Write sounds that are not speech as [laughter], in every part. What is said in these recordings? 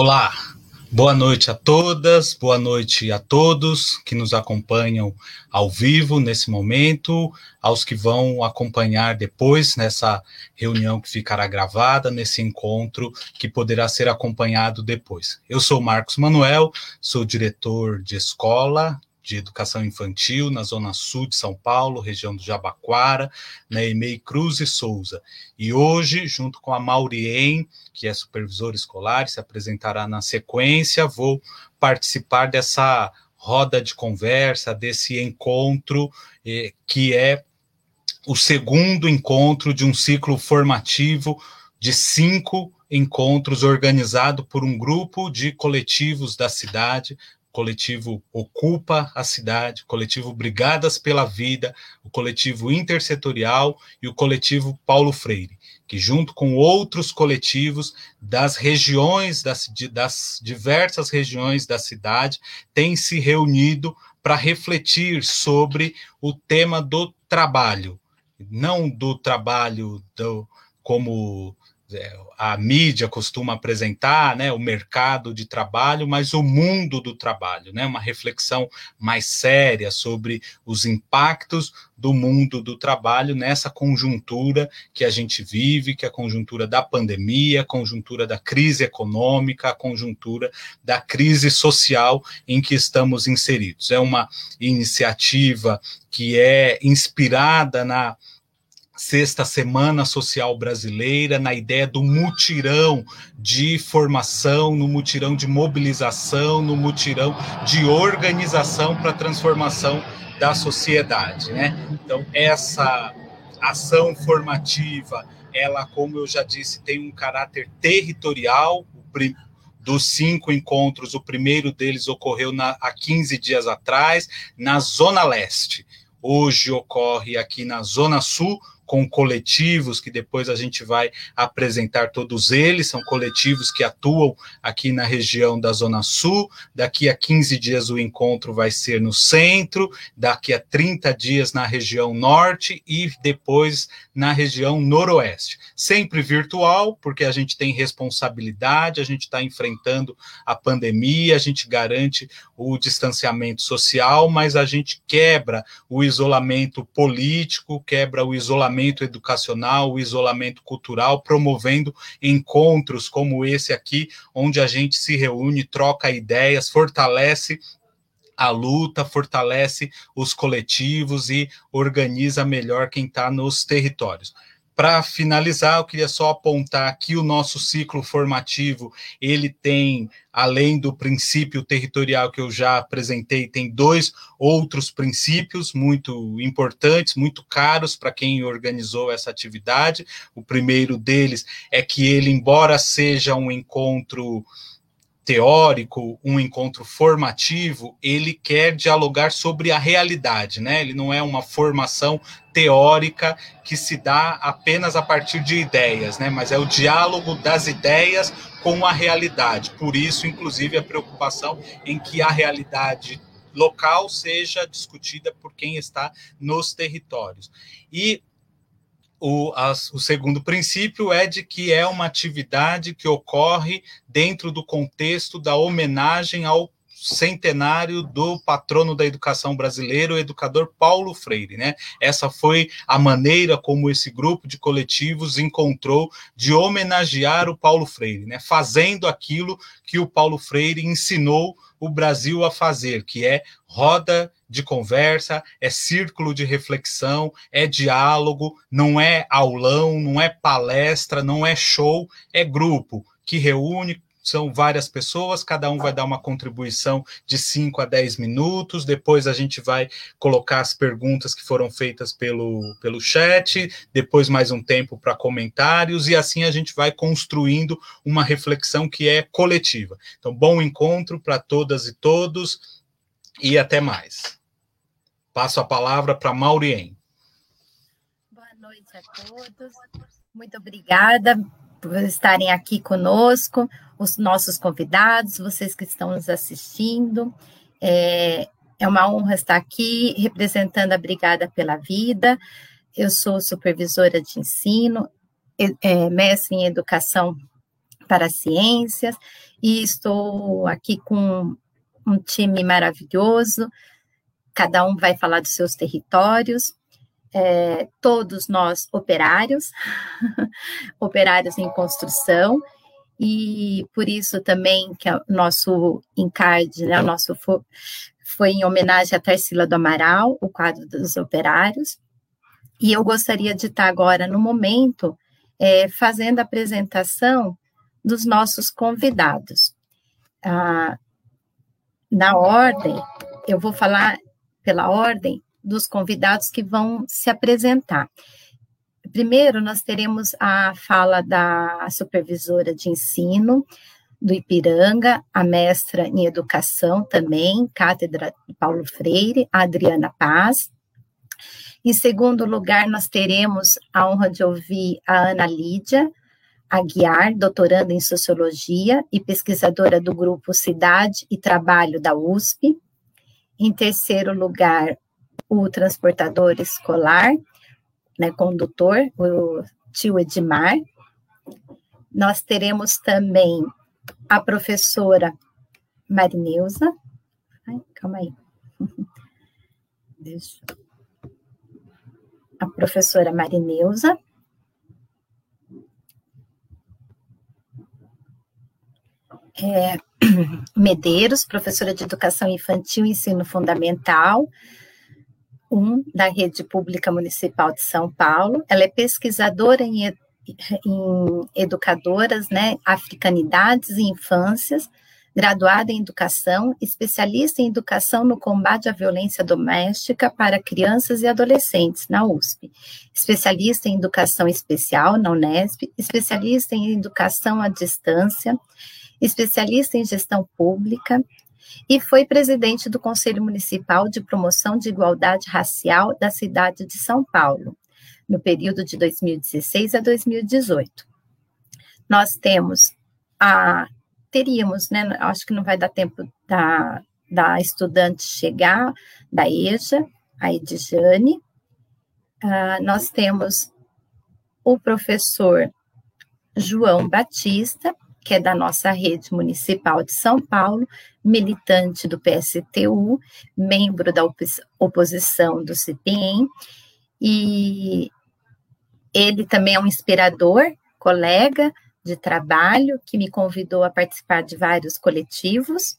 Olá, boa noite a todas, boa noite a todos que nos acompanham ao vivo nesse momento, aos que vão acompanhar depois nessa reunião que ficará gravada, nesse encontro que poderá ser acompanhado depois. Eu sou Marcos Manuel, sou diretor de escola de Educação Infantil na Zona Sul de São Paulo, região do Jabaquara, na EMEI Cruz e Souza. E hoje, junto com a Maurien, que é supervisora escolar, se apresentará na sequência, vou participar dessa roda de conversa, desse encontro, eh, que é o segundo encontro de um ciclo formativo de cinco encontros organizado por um grupo de coletivos da cidade, coletivo Ocupa a Cidade, o coletivo Brigadas pela Vida, o coletivo Intersetorial e o coletivo Paulo Freire, que junto com outros coletivos das regiões, das, das diversas regiões da cidade, têm se reunido para refletir sobre o tema do trabalho, não do trabalho do, como a mídia costuma apresentar, né, o mercado de trabalho, mas o mundo do trabalho, né, uma reflexão mais séria sobre os impactos do mundo do trabalho nessa conjuntura que a gente vive, que é a conjuntura da pandemia, a conjuntura da crise econômica, a conjuntura da crise social em que estamos inseridos. É uma iniciativa que é inspirada na Sexta Semana Social Brasileira, na ideia do mutirão de formação, no mutirão de mobilização, no mutirão de organização para a transformação da sociedade, né? Então, essa ação formativa, ela, como eu já disse, tem um caráter territorial, dos cinco encontros, o primeiro deles ocorreu na, há 15 dias atrás, na Zona Leste. Hoje ocorre aqui na Zona Sul, com coletivos que depois a gente vai apresentar todos eles, são coletivos que atuam aqui na região da Zona Sul. Daqui a 15 dias o encontro vai ser no centro, daqui a 30 dias na região norte. E depois na região noroeste. Sempre virtual, porque a gente tem responsabilidade, a gente está enfrentando a pandemia, a gente garante o distanciamento social, mas a gente quebra o isolamento político, quebra o isolamento educacional, o isolamento cultural, promovendo encontros como esse aqui, onde a gente se reúne, troca ideias, fortalece a luta, fortalece os coletivos e organiza melhor quem está nos territórios. Para finalizar, eu queria só apontar que o nosso ciclo formativo, ele tem, além do princípio territorial que eu já apresentei, tem dois outros princípios muito importantes, muito caros para quem organizou essa atividade. O primeiro deles é que ele, embora seja um encontro teórico, um encontro formativo, ele quer dialogar sobre a realidade, né? Ele não é uma formação teórica que se dá apenas a partir de ideias, né? Mas é o diálogo das ideias com a realidade. Por isso, inclusive, a preocupação em que a realidade local seja discutida por quem está nos territórios. E o, as, o segundo princípio é de que é uma atividade que ocorre dentro do contexto da homenagem ao centenário do patrono da educação brasileira, o educador Paulo Freire, né? Essa foi a maneira como esse grupo de coletivos encontrou de homenagear o Paulo Freire, né? Fazendo aquilo que o Paulo Freire ensinou o Brasil a fazer, que é roda de conversa, é círculo de reflexão, é diálogo, não é aulão, não é palestra, não é show, é grupo que reúne, são várias pessoas, cada um vai dar uma contribuição de 5 a 10 minutos, depois a gente vai colocar as perguntas que foram feitas pelo, pelo chat, depois mais um tempo para comentários, e assim a gente vai construindo uma reflexão que é coletiva. Então, bom encontro para todas e todos, e até mais. Passo a palavra para Maurien. Boa noite a todos. Muito obrigada por estarem aqui conosco, os nossos convidados, vocês que estão nos assistindo. É, é uma honra estar aqui representando a Brigada pela Vida. Eu sou supervisora de ensino, é, mestre em educação para as ciências, e estou aqui com um time maravilhoso, cada um vai falar dos seus territórios, é, todos nós operários, [laughs] operários em construção, e por isso também que o nosso encarte, né, o nosso foi em homenagem a Tarsila do Amaral, o quadro dos operários, e eu gostaria de estar agora no momento é, fazendo a apresentação dos nossos convidados. Ah, na ordem, eu vou falar pela ordem dos convidados que vão se apresentar. Primeiro, nós teremos a fala da supervisora de ensino do Ipiranga, a mestra em educação também, Cátedra Paulo Freire, Adriana Paz. Em segundo lugar, nós teremos a honra de ouvir a Ana Lídia Aguiar, doutoranda em Sociologia e pesquisadora do grupo Cidade e Trabalho da USP. Em terceiro lugar, o transportador escolar, né, condutor, o tio Edmar. Nós teremos também a professora Marineuza. Ai, calma aí. [laughs] Deixa. A professora Marineuza. É, [coughs] Medeiros, professora de Educação Infantil e Ensino Fundamental, um da Rede Pública Municipal de São Paulo. Ela é pesquisadora em, em educadoras, né, africanidades e infâncias, graduada em educação, especialista em educação no combate à violência doméstica para crianças e adolescentes na USP, especialista em educação especial na Unesp, especialista em educação à distância, especialista em gestão pública, e foi presidente do Conselho Municipal de Promoção de Igualdade Racial da cidade de São Paulo, no período de 2016 a 2018. Nós temos a teríamos, né? Acho que não vai dar tempo da, da estudante chegar, da EJA, a Edjane. Uh, nós temos o professor João Batista, que é da nossa rede municipal de São Paulo, militante do PSTU, membro da oposição do CPEM, e ele também é um inspirador, colega de trabalho, que me convidou a participar de vários coletivos.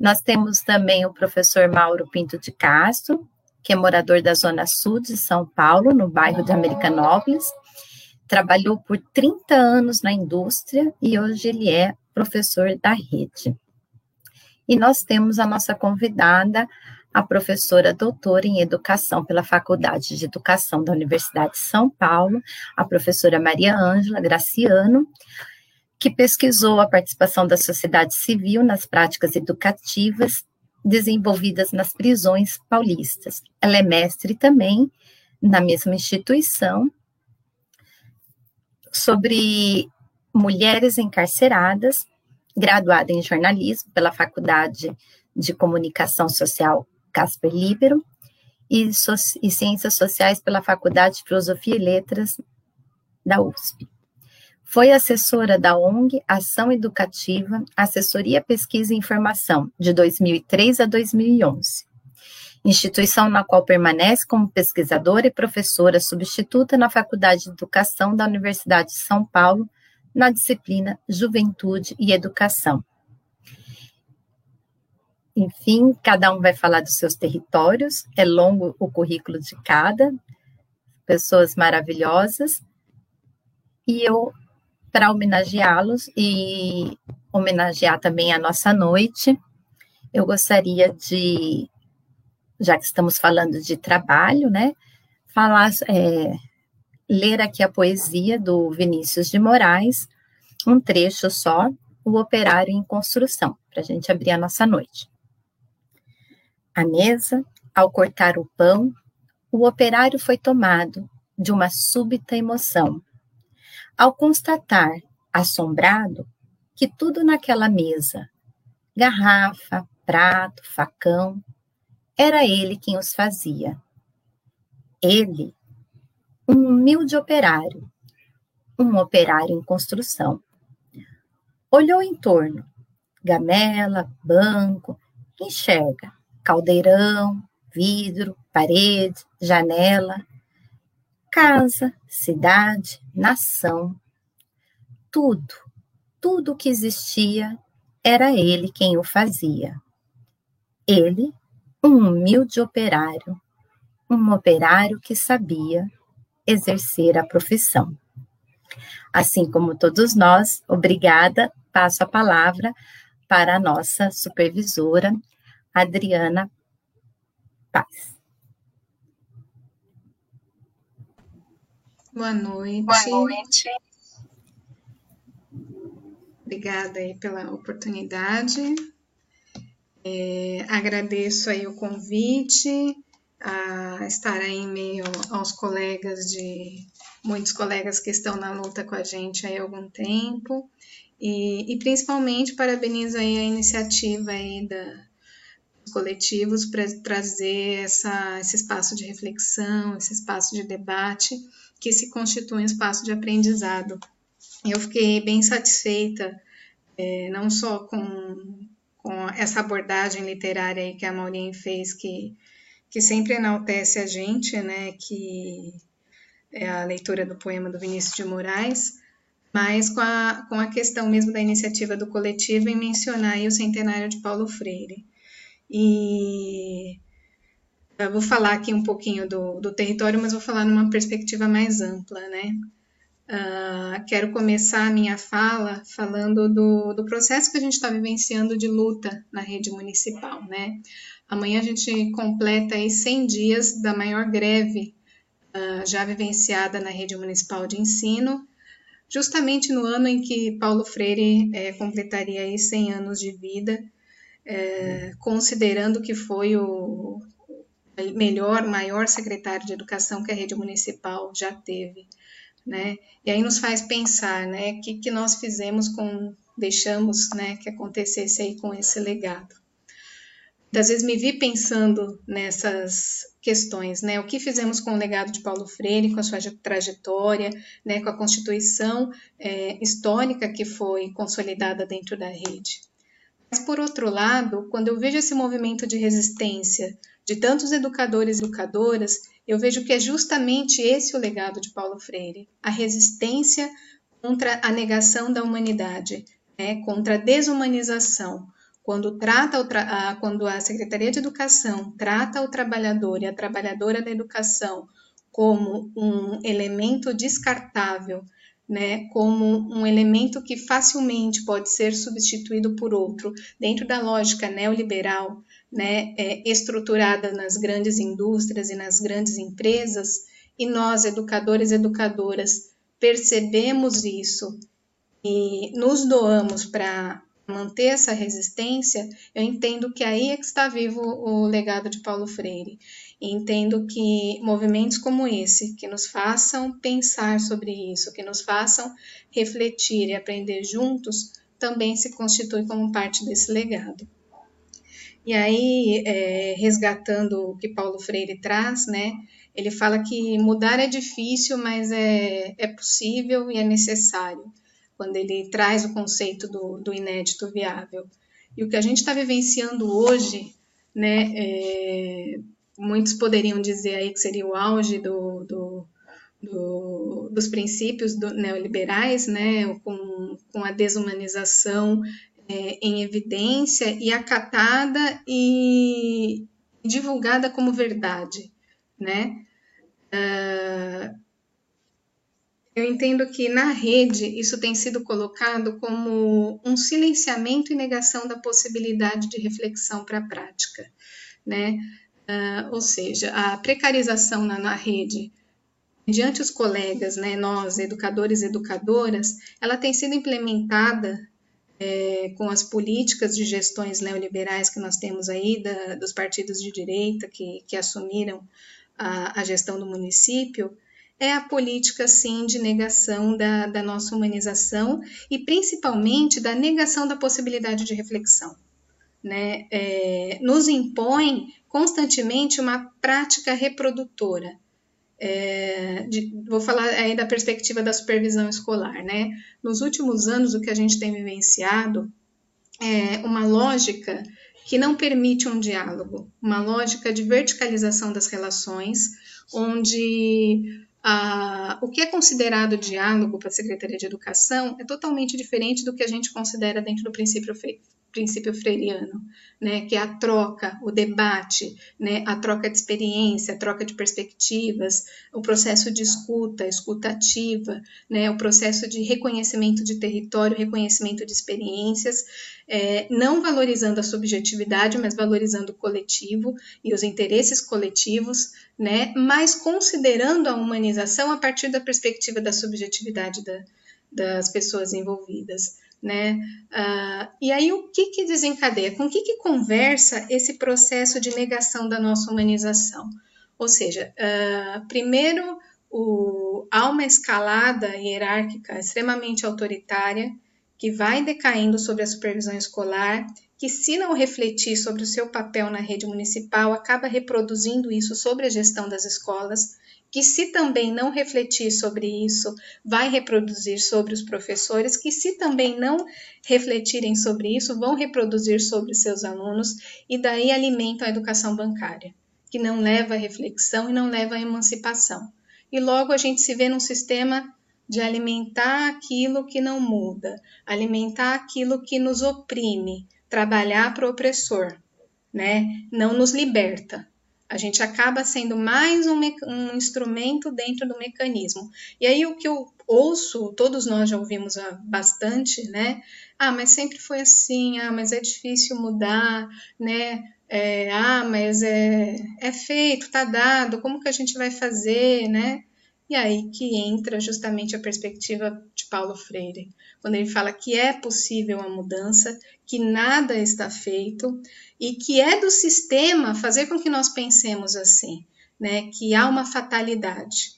Nós temos também o professor Mauro Pinto de Castro, que é morador da Zona Sul de São Paulo, no bairro de Americanópolis, trabalhou por 30 anos na indústria e hoje ele é professor da rede. E nós temos a nossa convidada, a professora doutora em educação pela Faculdade de Educação da Universidade de São Paulo, a professora Maria Ângela Graciano, que pesquisou a participação da sociedade civil nas práticas educativas desenvolvidas nas prisões paulistas. Ela é mestre também na mesma instituição sobre mulheres encarceradas, graduada em jornalismo pela Faculdade de Comunicação Social Casper Libero e, so e Ciências Sociais pela Faculdade de Filosofia e Letras da USP. Foi assessora da ONG Ação Educativa, Assessoria Pesquisa e Informação, de 2003 a 2011 instituição na qual permanece como pesquisadora e professora substituta na Faculdade de Educação da Universidade de São Paulo, na disciplina Juventude e Educação. Enfim, cada um vai falar dos seus territórios, é longo o currículo de cada, pessoas maravilhosas, e eu, para homenageá-los e homenagear também a nossa noite, eu gostaria de já que estamos falando de trabalho, né, falar, é, ler aqui a poesia do Vinícius de Moraes, um trecho só, O Operário em Construção, para a gente abrir a nossa noite. A mesa, ao cortar o pão, o operário foi tomado de uma súbita emoção. Ao constatar, assombrado, que tudo naquela mesa, garrafa, prato, facão, era ele quem os fazia. Ele, um humilde operário, um operário em construção, Olhou em torno, gamela, banco, enxerga caldeirão, vidro, parede, janela, casa, cidade, nação. Tudo, tudo que existia era ele quem o fazia. Ele, um humilde operário, um operário que sabia exercer a profissão. Assim como todos nós, obrigada, passo a palavra para a nossa supervisora, Adriana Paz. Boa noite. Boa noite. Obrigada aí pela oportunidade. É, agradeço aí o convite a estar aí em meio aos colegas de muitos colegas que estão na luta com a gente há algum tempo e, e principalmente parabenizo aí a iniciativa aí da, dos coletivos para trazer essa, esse espaço de reflexão, esse espaço de debate que se constitui um espaço de aprendizado. Eu fiquei bem satisfeita, é, não só com, com essa abordagem literária aí que a Maureen fez, que, que sempre enaltece a gente, né, que é a leitura do poema do Vinícius de Moraes, mas com a, com a questão mesmo da iniciativa do coletivo em mencionar o centenário de Paulo Freire. E vou falar aqui um pouquinho do, do território, mas vou falar numa perspectiva mais ampla, né? Uh, quero começar a minha fala falando do, do processo que a gente está vivenciando de luta na rede municipal, né? Amanhã a gente completa aí 100 dias da maior greve uh, já vivenciada na rede municipal de ensino, justamente no ano em que Paulo Freire é, completaria aí 100 anos de vida, é, considerando que foi o melhor, maior secretário de educação que a rede municipal já teve, né? E aí nos faz pensar, né, o que, que nós fizemos com, deixamos, né, que acontecesse aí com esse legado. Muitas vezes me vi pensando nessas questões, né? O que fizemos com o legado de Paulo Freire, com a sua trajetória, né? Com a constituição é, histórica que foi consolidada dentro da rede. Mas por outro lado, quando eu vejo esse movimento de resistência de tantos educadores e educadoras, eu vejo que é justamente esse o legado de Paulo Freire, a resistência contra a negação da humanidade, né? Contra a desumanização quando trata a, quando a Secretaria de Educação trata o trabalhador e a trabalhadora da educação como um elemento descartável, né, como um elemento que facilmente pode ser substituído por outro, dentro da lógica neoliberal, né, é, estruturada nas grandes indústrias e nas grandes empresas, e nós, educadores e educadoras, percebemos isso e nos doamos para manter essa resistência, eu entendo que aí é que está vivo o legado de Paulo Freire. E entendo que movimentos como esse, que nos façam pensar sobre isso, que nos façam refletir e aprender juntos, também se constitui como parte desse legado. E aí, é, resgatando o que Paulo Freire traz, né, ele fala que mudar é difícil, mas é, é possível e é necessário quando ele traz o conceito do, do inédito viável. E o que a gente está vivenciando hoje, né, é, muitos poderiam dizer aí que seria o auge do, do, do, dos princípios neoliberais, né, com, com a desumanização é, em evidência e acatada e divulgada como verdade, né? Uh, eu entendo que na rede isso tem sido colocado como um silenciamento e negação da possibilidade de reflexão para a prática, né? Uh, ou seja, a precarização na, na rede diante os colegas, né, nós, educadores e educadoras, ela tem sido implementada é, com as políticas de gestões neoliberais que nós temos aí, da, dos partidos de direita que, que assumiram a, a gestão do município, é a política, sim, de negação da, da nossa humanização e principalmente da negação da possibilidade de reflexão. Né? É, nos impõe constantemente uma prática reprodutora. É, de, vou falar aí da perspectiva da supervisão escolar, né? Nos últimos anos, o que a gente tem vivenciado é uma lógica que não permite um diálogo, uma lógica de verticalização das relações, onde ah, o que é considerado diálogo para a Secretaria de Educação é totalmente diferente do que a gente considera dentro do princípio princípio freiriano, né, que é a troca, o debate, né, a troca de experiência, a troca de perspectivas, o processo de escuta, escutativa, né, o processo de reconhecimento de território, reconhecimento de experiências, é, não valorizando a subjetividade, mas valorizando o coletivo e os interesses coletivos, né, mas considerando a humanização a partir da perspectiva da subjetividade da, das pessoas envolvidas né? Uh, e aí o que, que desencadeia? Com o que, que conversa esse processo de negação da nossa humanização? Ou seja, uh, primeiro o, há uma escalada hierárquica extremamente autoritária que vai decaindo sobre a supervisão escolar, que se não refletir sobre o seu papel na rede municipal, acaba reproduzindo isso sobre a gestão das escolas que se também não refletir sobre isso, vai reproduzir sobre os professores, que se também não refletirem sobre isso, vão reproduzir sobre seus alunos, e daí alimentam a educação bancária, que não leva à reflexão e não leva à emancipação. E logo a gente se vê num sistema de alimentar aquilo que não muda, alimentar aquilo que nos oprime, trabalhar para o opressor, né? Não nos liberta. A gente acaba sendo mais um, um, instrumento dentro do mecanismo. E aí o que eu ouço, todos nós já ouvimos bastante, né? Ah, mas sempre foi assim, ah, mas é difícil mudar, né? É, ah, mas é, é feito, tá dado, como que a gente vai fazer, né? E aí que entra justamente a perspectiva de Paulo Freire, quando ele fala que é possível a mudança, que nada está feito e que é do sistema fazer com que nós pensemos assim, né? Que há uma fatalidade,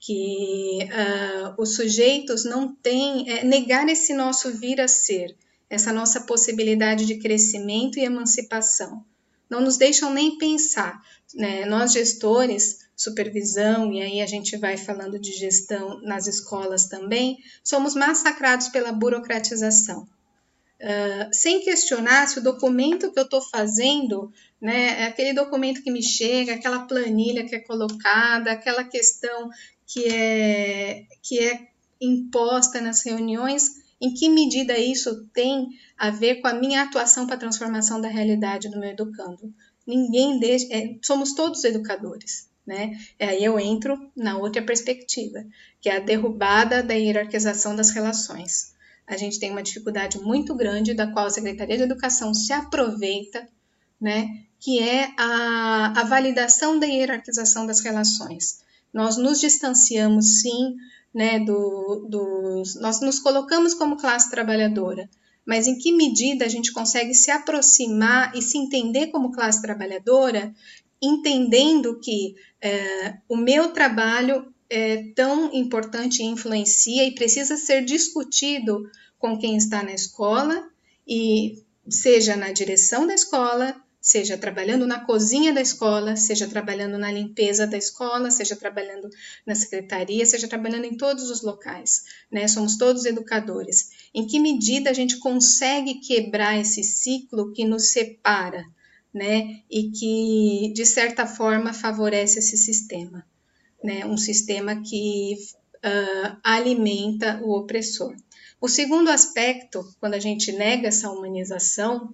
que uh, os sujeitos não têm é, negar esse nosso vir a ser, essa nossa possibilidade de crescimento e emancipação. Não nos deixam nem pensar, né? Nós gestores supervisão, e aí a gente vai falando de gestão nas escolas também, somos massacrados pela burocratização. Uh, sem questionar se o documento que eu estou fazendo, né, é aquele documento que me chega, aquela planilha que é colocada, aquela questão que é, que é imposta nas reuniões, em que medida isso tem a ver com a minha atuação para a transformação da realidade do meu educando? Ninguém deixa, é, somos todos educadores né? Aí eu entro na outra perspectiva, que é a derrubada da hierarquização das relações. A gente tem uma dificuldade muito grande, da qual a Secretaria de Educação se aproveita, né? Que é a, a validação da hierarquização das relações. Nós nos distanciamos, sim, né? Do, dos, nós nos colocamos como classe trabalhadora, mas em que medida a gente consegue se aproximar e se entender como classe trabalhadora entendendo que é, o meu trabalho é tão importante e influencia e precisa ser discutido com quem está na escola e seja na direção da escola, seja trabalhando na cozinha da escola, seja trabalhando na limpeza da escola, seja trabalhando na secretaria, seja trabalhando em todos os locais, né? Somos todos educadores. Em que medida a gente consegue quebrar esse ciclo que nos separa, né, e que de certa forma favorece esse sistema, né, um sistema que uh, alimenta o opressor. O segundo aspecto, quando a gente nega essa humanização,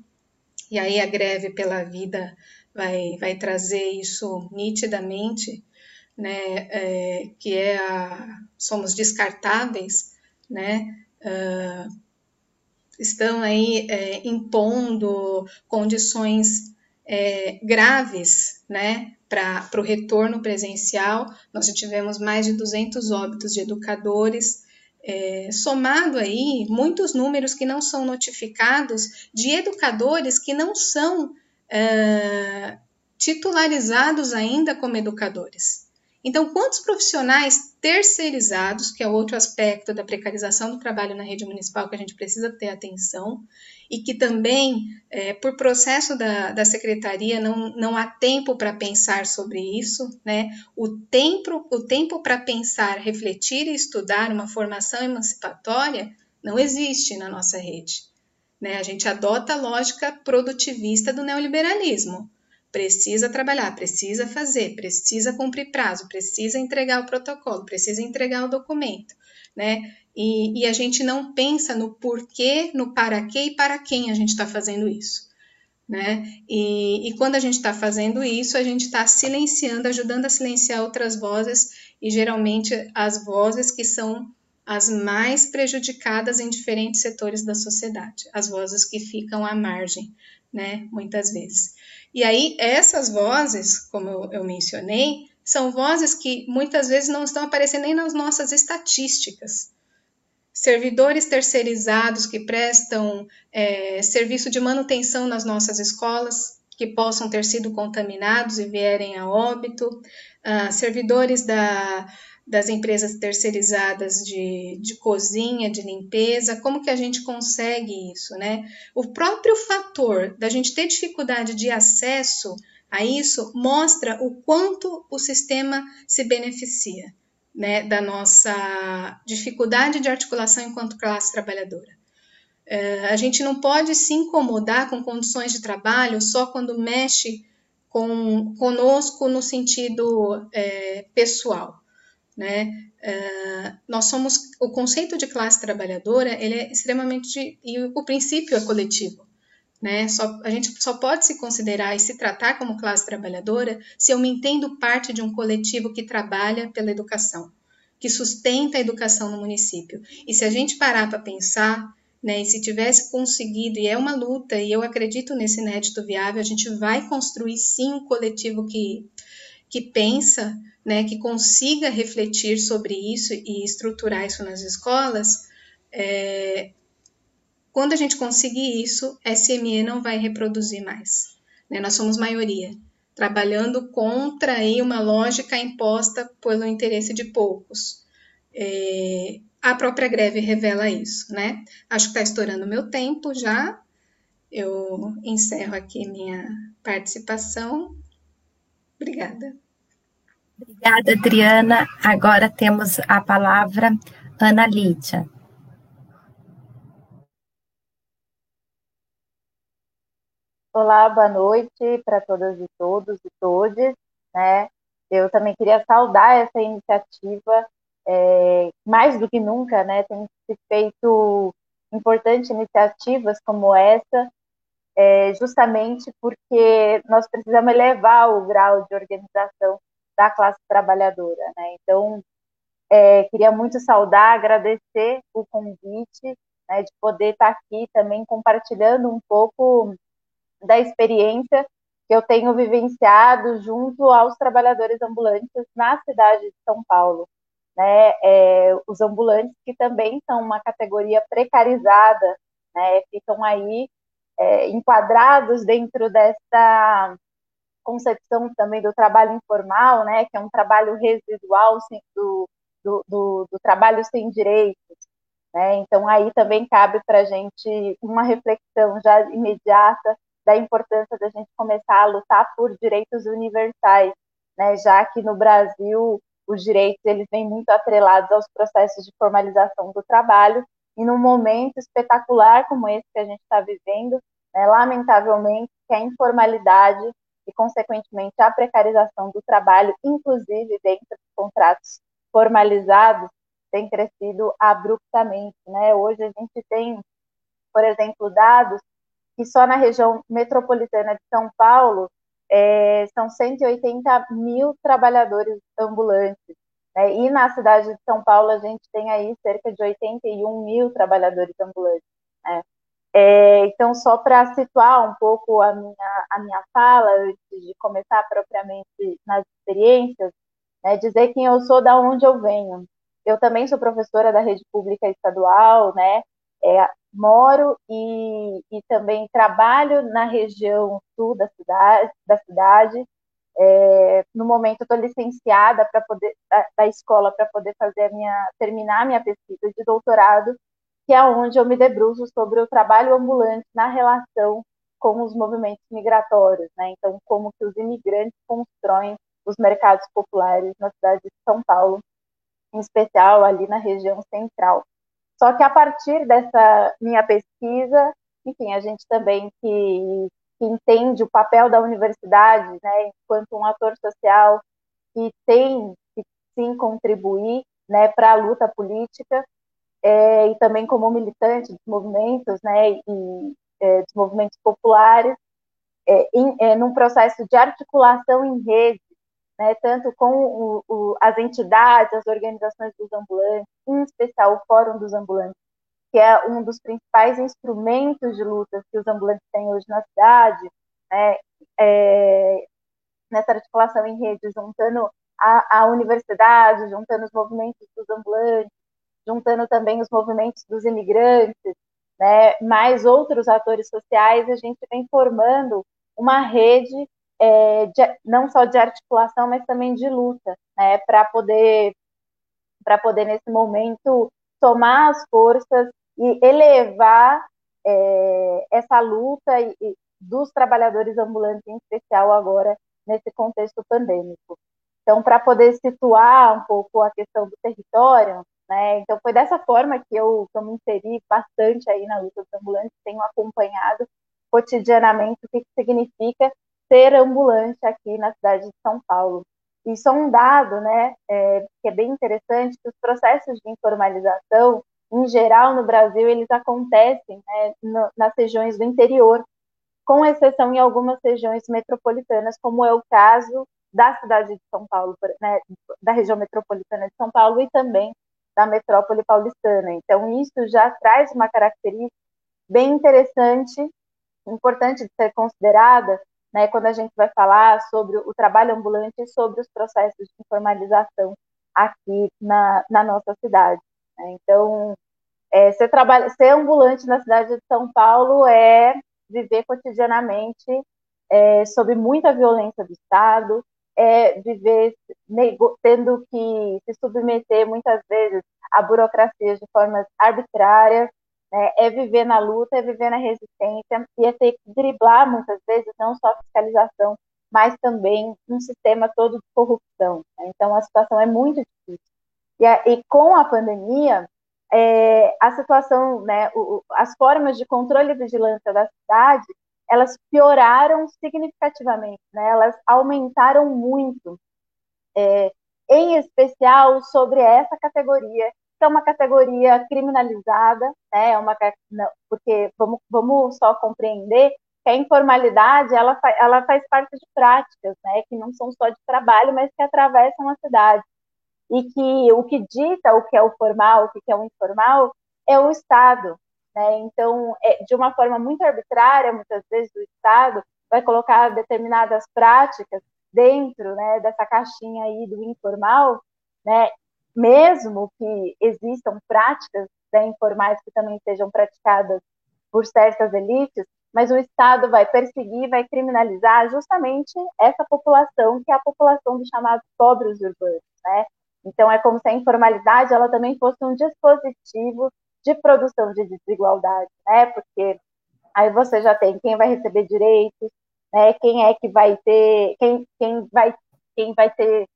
e aí a greve pela vida vai, vai trazer isso nitidamente, né, é, que é a somos descartáveis, né, uh, estão aí é, impondo condições é, graves, né, para o retorno presencial. Nós já tivemos mais de 200 óbitos de educadores, é, somado aí muitos números que não são notificados de educadores que não são é, titularizados ainda como educadores. Então, quantos profissionais terceirizados, que é outro aspecto da precarização do trabalho na rede municipal que a gente precisa ter atenção, e que também, é, por processo da, da secretaria, não, não há tempo para pensar sobre isso, né? O tempo, o tempo para pensar, refletir e estudar uma formação emancipatória não existe na nossa rede. Né? A gente adota a lógica produtivista do neoliberalismo precisa trabalhar, precisa fazer, precisa cumprir prazo, precisa entregar o protocolo, precisa entregar o documento, né? E, e a gente não pensa no porquê, no para quê e para quem a gente está fazendo isso. Né? E, e, quando a gente está fazendo isso, a gente está silenciando, ajudando a silenciar outras vozes, e geralmente as vozes que são as mais prejudicadas em diferentes setores da sociedade, as vozes que ficam à margem, né? Muitas vezes. E aí, essas vozes, como eu mencionei, são vozes que muitas vezes não estão aparecendo nem nas nossas estatísticas. Servidores terceirizados que prestam é, serviço de manutenção nas nossas escolas, que possam ter sido contaminados e vierem a óbito, uh, servidores da, das empresas terceirizadas de, de cozinha, de limpeza, como que a gente consegue isso, né? O próprio fator da gente ter dificuldade de acesso a isso mostra o quanto o sistema se beneficia, né, da nossa dificuldade de articulação enquanto classe trabalhadora. É, a gente não pode se incomodar com condições de trabalho só quando mexe com, conosco no sentido é, pessoal né? Uh, nós somos o conceito de classe trabalhadora, ele é extremamente e o princípio é coletivo, né? Só, a gente só pode se considerar e se tratar como classe trabalhadora se eu me entendo parte de um coletivo que trabalha pela educação, que sustenta a educação no município. E se a gente parar para pensar, né, e se tivesse conseguido, e é uma luta, e eu acredito nesse inédito viável, a gente vai construir sim um coletivo que, que pensa né, que consiga refletir sobre isso e estruturar isso nas escolas, é, quando a gente conseguir isso, SME não vai reproduzir mais. Né? Nós somos maioria, trabalhando contra aí, uma lógica imposta pelo interesse de poucos. É, a própria greve revela isso, né? Acho que está estourando meu tempo já. Eu encerro aqui minha participação. Obrigada. Obrigada, Adriana. Agora temos a palavra Ana Lídia. Olá, boa noite para todas e todos e todes. Né? Eu também queria saudar essa iniciativa, é, mais do que nunca, né? Tem se feito importantes iniciativas como essa, é, justamente porque nós precisamos elevar o grau de organização da classe trabalhadora. Né? Então, é, queria muito saudar, agradecer o convite, né, de poder estar aqui também compartilhando um pouco da experiência que eu tenho vivenciado junto aos trabalhadores ambulantes na cidade de São Paulo. Né, é, os ambulantes que também são uma categoria precarizada, né, ficam aí é, enquadrados dentro dessa concepção também do trabalho informal, né, que é um trabalho residual do, do, do, do, trabalho sem direitos. Né? Então, aí também cabe para a gente uma reflexão já imediata da importância da gente começar a lutar por direitos universais, né? já que no Brasil os direitos eles vêm muito atrelados aos processos de formalização do trabalho, e num momento espetacular como esse que a gente está vivendo, né, lamentavelmente, que a informalidade e, consequentemente, a precarização do trabalho, inclusive dentro dos contratos formalizados, tem crescido abruptamente. Né? Hoje a gente tem, por exemplo, dados que só na região metropolitana de São Paulo é, são 180 mil trabalhadores ambulantes. Né? E na cidade de São Paulo a gente tem aí cerca de 81 mil trabalhadores ambulantes. Né? É, então, só para situar um pouco a minha, a minha fala, antes de começar propriamente nas experiências, né, dizer quem eu sou, da onde eu venho. Eu também sou professora da rede pública estadual, né, é, moro e, e também trabalho na região sul da cidade, da cidade É, no momento, estou licenciada poder da, da escola para poder fazer minha terminar minha pesquisa de doutorado, que é onde eu me debruço sobre o trabalho ambulante na relação com os movimentos migratórios, né? Então, como que os imigrantes constroem os mercados populares na cidade de São Paulo, em especial ali na região central. Só que a partir dessa minha pesquisa, enfim, a gente também que, que entende o papel da universidade, né, enquanto um ator social que tem que sim contribuir, né, para a luta política é, e também como militante dos movimentos, né, e é, dos movimentos populares, é, em, é, num processo de articulação em rede, né, tanto com o, o, as entidades, as organizações dos ambulantes, em especial o Fórum dos Ambulantes, que é um dos principais instrumentos de luta que os ambulantes têm hoje na cidade, né, é, nessa articulação em rede, juntando a, a universidade, juntando os movimentos dos ambulantes, juntando também os movimentos dos imigrantes, né, mais outros atores sociais, a gente vem formando uma rede é, de, não só de articulação, mas também de luta, né, para poder para poder nesse momento tomar as forças e elevar é, essa luta e, e dos trabalhadores ambulantes em especial agora nesse contexto pandêmico. Então, para poder situar um pouco a questão do território, né? Então foi dessa forma que eu, que eu me inseri bastante aí na luta dos ambulantes, tenho acompanhado cotidianamente o que significa ser ambulante aqui na cidade de São Paulo. Isso é um dado, né, é, que é bem interessante, que os processos de informalização, em geral no Brasil, eles acontecem né, no, nas regiões do interior, com exceção em algumas regiões metropolitanas, como é o caso da cidade de São Paulo, né, da região metropolitana de São Paulo e também da metrópole paulistana. Então, isso já traz uma característica bem interessante, importante de ser considerada, né, quando a gente vai falar sobre o trabalho ambulante e sobre os processos de informalização aqui na, na nossa cidade. Né? Então, é, ser, trabalha, ser ambulante na cidade de São Paulo é viver cotidianamente é, sob muita violência do Estado, é viver tendo que se submeter muitas vezes a burocracias de formas arbitrárias, né? é viver na luta, é viver na resistência e é ter que driblar muitas vezes não só fiscalização, mas também um sistema todo de corrupção. Né? Então a situação é muito difícil. E, a, e com a pandemia, é, a situação, né, o, as formas de controle e vigilância da cidade elas pioraram significativamente, né? elas aumentaram muito, é, em especial sobre essa categoria, que é uma categoria criminalizada, né? É uma, não, porque vamos, vamos só compreender que a informalidade ela, ela faz parte de práticas, né? que não são só de trabalho, mas que atravessam a cidade. E que o que dita o que é o formal, o que é o informal, é o Estado, né? Então, é, de uma forma muito arbitrária, muitas vezes, o Estado vai colocar determinadas práticas dentro né, dessa caixinha aí do informal, né, mesmo que existam práticas né, informais que também sejam praticadas por certas elites, mas o Estado vai perseguir, vai criminalizar justamente essa população, que é a população dos chamados pobres urbanos, né? Então é como se a informalidade ela também fosse um dispositivo de produção de desigualdade, né? Porque aí você já tem quem vai receber direitos, né? Quem é que vai ter, quem, quem vai, quem vai ter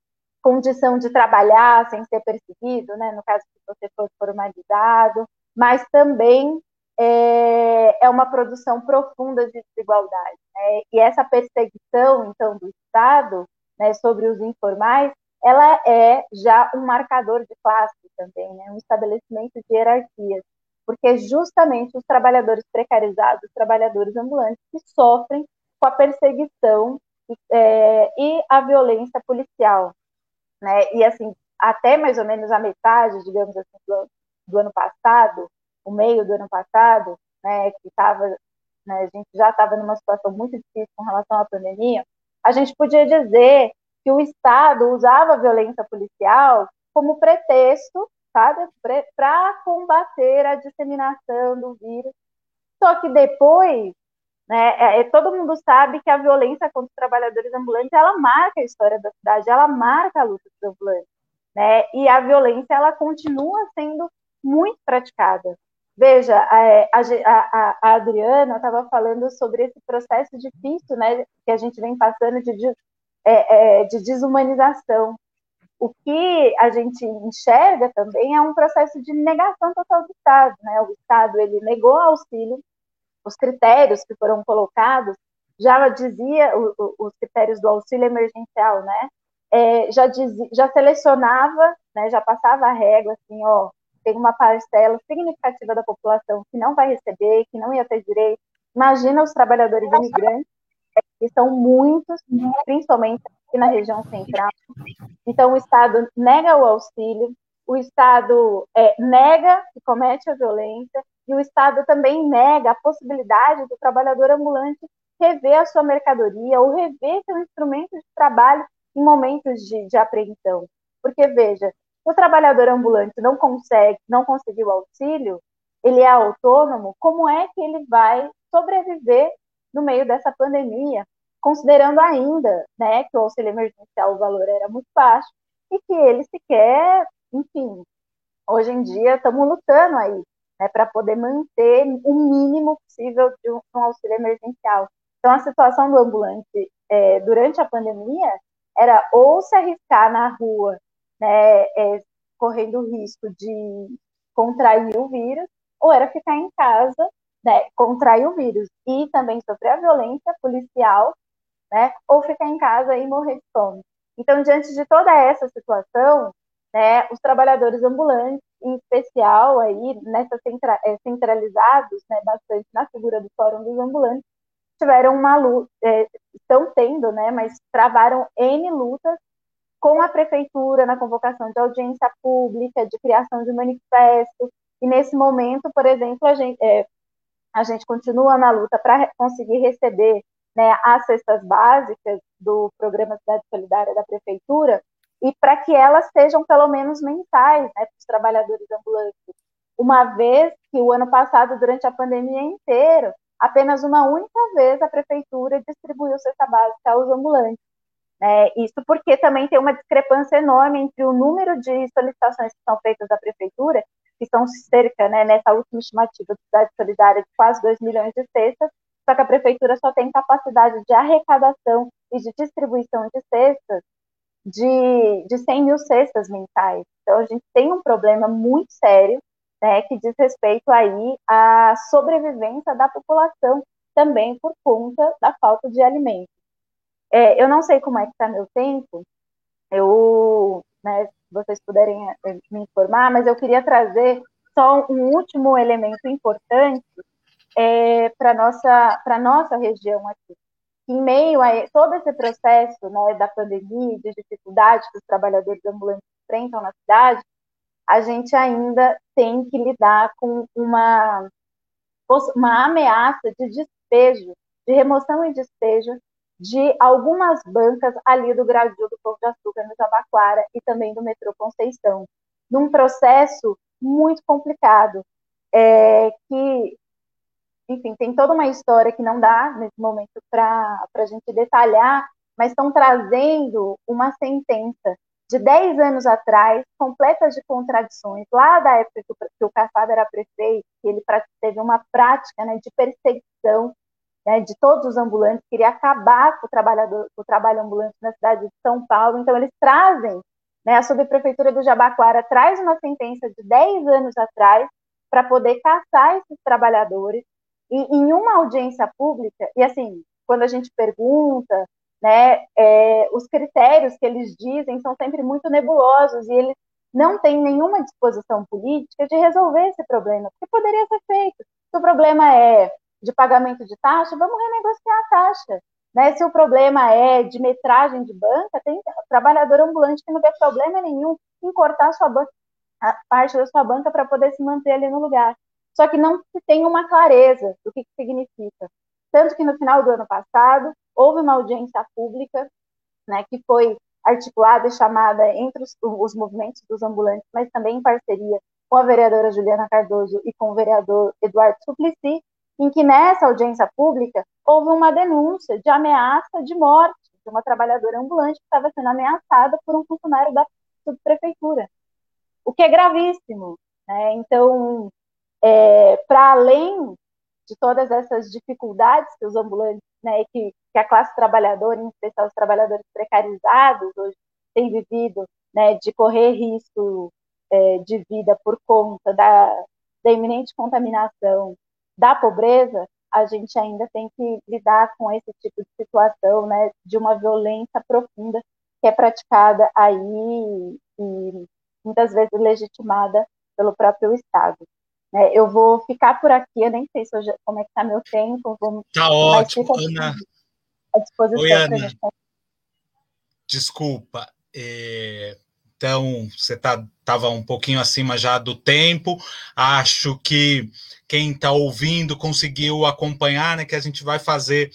condição de trabalhar sem ser perseguido, né? No caso que você for formalizado, mas também é, é uma produção profunda de desigualdade, né? E essa perseguição, então, do Estado, né, sobre os informais, ela é já um marcador de classe também, né? um estabelecimento de hierarquias, porque justamente os trabalhadores precarizados, os trabalhadores ambulantes, que sofrem com a perseguição é, e a violência policial. Né? E assim, até mais ou menos a metade, digamos assim, do, do ano passado, o meio do ano passado, né, que estava, né, a gente já estava numa situação muito difícil com relação à pandemia, a gente podia dizer que o Estado usava a violência policial como pretexto, para combater a disseminação do vírus. Só que depois Né? É, é, todo mundo sabe que a violência contra os trabalhadores ambulantes ela marca a história da cidade, ela marca a luta dos ambulantes, né? E a violência ela continua sendo muito praticada. Veja, a, a, a Adriana estava falando sobre esse processo difícil, né, que a gente vem passando de, é, é, de desumanização. O que a gente enxerga também é um processo de negação total do Estado, né? O Estado ele negou auxílio os critérios que foram colocados, já dizia o, o, os critérios do auxílio emergencial, né? É, já, dizia, já selecionava, né, já passava a régua, assim, ó, tem uma parcela significativa da população que não vai receber, que não ia ter direito. Imagina os trabalhadores imigrantes, que são muitos, principalmente aqui na região central. Então, o Estado nega o auxílio, o Estado é, nega que comete a violência, e o Estado também nega a possibilidade do trabalhador ambulante rever a sua mercadoria ou rever seu instrumento de trabalho em momentos de, de apreensão. Porque, veja, o trabalhador ambulante não consegue, não conseguiu auxílio, ele é autônomo, como é que ele vai sobreviver no meio dessa pandemia, considerando ainda né, que o auxílio emergencial, o valor era muito baixo, e que ele sequer, enfim, hoje em dia estamos lutando aí né, para poder manter o mínimo possível de um, auxílio emergencial. Então, a situação do ambulante é, durante a pandemia era ou se arriscar na rua, né, é, correndo o risco de contrair o vírus, ou era ficar em casa, né, contrair o vírus e também sofrer a violência policial, né, ou ficar em casa e morrer de fome. Então, diante de toda essa situação, né, os trabalhadores ambulantes em especial aí nessa centra, é, centralizados, né, bastante na figura do Fórum dos Ambulantes, tiveram uma luta, é, estão tendo, né, mas travaram N lutas com a prefeitura na convocação de audiência pública, de criação de manifesto, e nesse momento, por exemplo, a gente, é, a gente continua na luta para conseguir receber né, as cestas básicas do Programa Cidade Solidária da Prefeitura, e para que elas sejam pelo menos mensais né, para os trabalhadores ambulantes. Uma vez que o ano passado, durante a pandemia inteira, apenas uma única vez a prefeitura distribuiu cesta básica aos ambulantes. É, isso porque também tem uma discrepância enorme entre o número de solicitações que são feitas à prefeitura, que são cerca, né, nessa última estimativa de cidade solidária, de quase 2 milhões de cestas, só que a prefeitura só tem capacidade de arrecadação e de distribuição de cestas de, de 100 mil cestas mensais. Então, a gente tem um problema muito sério, né, que diz respeito aí à sobrevivência da população, também por conta da falta de alimentos. É, eu não sei como é que está meu tempo, eu, né, se vocês puderem é, me informar, mas eu queria trazer só um último elemento importante é, para nossa para nossa região aqui. Em meio a todo esse processo né, da pandemia, de dificuldade que os trabalhadores ambulantes enfrentam na cidade, a gente ainda tem que lidar com uma, uma ameaça de despejo, de remoção e despejo de algumas bancas ali do Gradil do Povo de Açúcar, no Jabaquara, e também do metrô Conceição, num processo muito complicado, é, que enfim, tem toda uma história que não dá nesse momento para a gente detalhar, mas estão trazendo uma sentença de 10 anos atrás, completa de contradições, lá da época que o, que o era prefeito, que ele teve uma prática né, de perseguição né, de todos os ambulantes, queria acabar com o, trabalhador, com o trabalho ambulante na cidade de São Paulo, então eles trazem, né, a subprefeitura do Jabaquara traz uma sentença de 10 anos atrás para poder caçar esses trabalhadores, e em uma audiência pública, e assim, quando a gente pergunta, né, é, os critérios que eles dizem são sempre muito nebulosos e eles não têm nenhuma disposição política de resolver esse problema, porque poderia ser feito. Se o problema é de pagamento de taxa, vamos renegociar a taxa. Né? Se o problema é de metragem de banca, tem trabalhador ambulante que não vê problema nenhum em cortar sua banca, a parte da sua banca para poder se manter ali no lugar só que não se tem uma clareza do que, que significa. Tanto que no final do ano passado, houve uma audiência pública, né, que foi articulada e chamada entre os, os movimentos dos ambulantes, mas também em parceria com a vereadora Juliana Cardoso e com o vereador Eduardo Suplicy, em que nessa audiência pública houve uma denúncia de ameaça de morte de uma trabalhadora ambulante que estava sendo ameaçada por um funcionário da subprefeitura, o que é gravíssimo. Né? Então, é, para além de todas essas dificuldades que os ambulantes, né, que, que a classe trabalhadora, em especial os trabalhadores precarizados, hoje têm vivido, né, de correr risco é, de vida por conta da, da iminente contaminação, da pobreza, a gente ainda tem que lidar com esse tipo de situação, né, de uma violência profunda que é praticada aí e muitas vezes legitimada pelo próprio Estado. É, eu vou ficar por aqui, eu nem sei hoje, como é que está meu tempo. Vou, tá ótimo, Ana. À disposição Oi, Ana. Desculpa. É... Então, você estava tá, um pouquinho acima já do tempo. Acho que quem está ouvindo conseguiu acompanhar, né? Que a gente vai fazer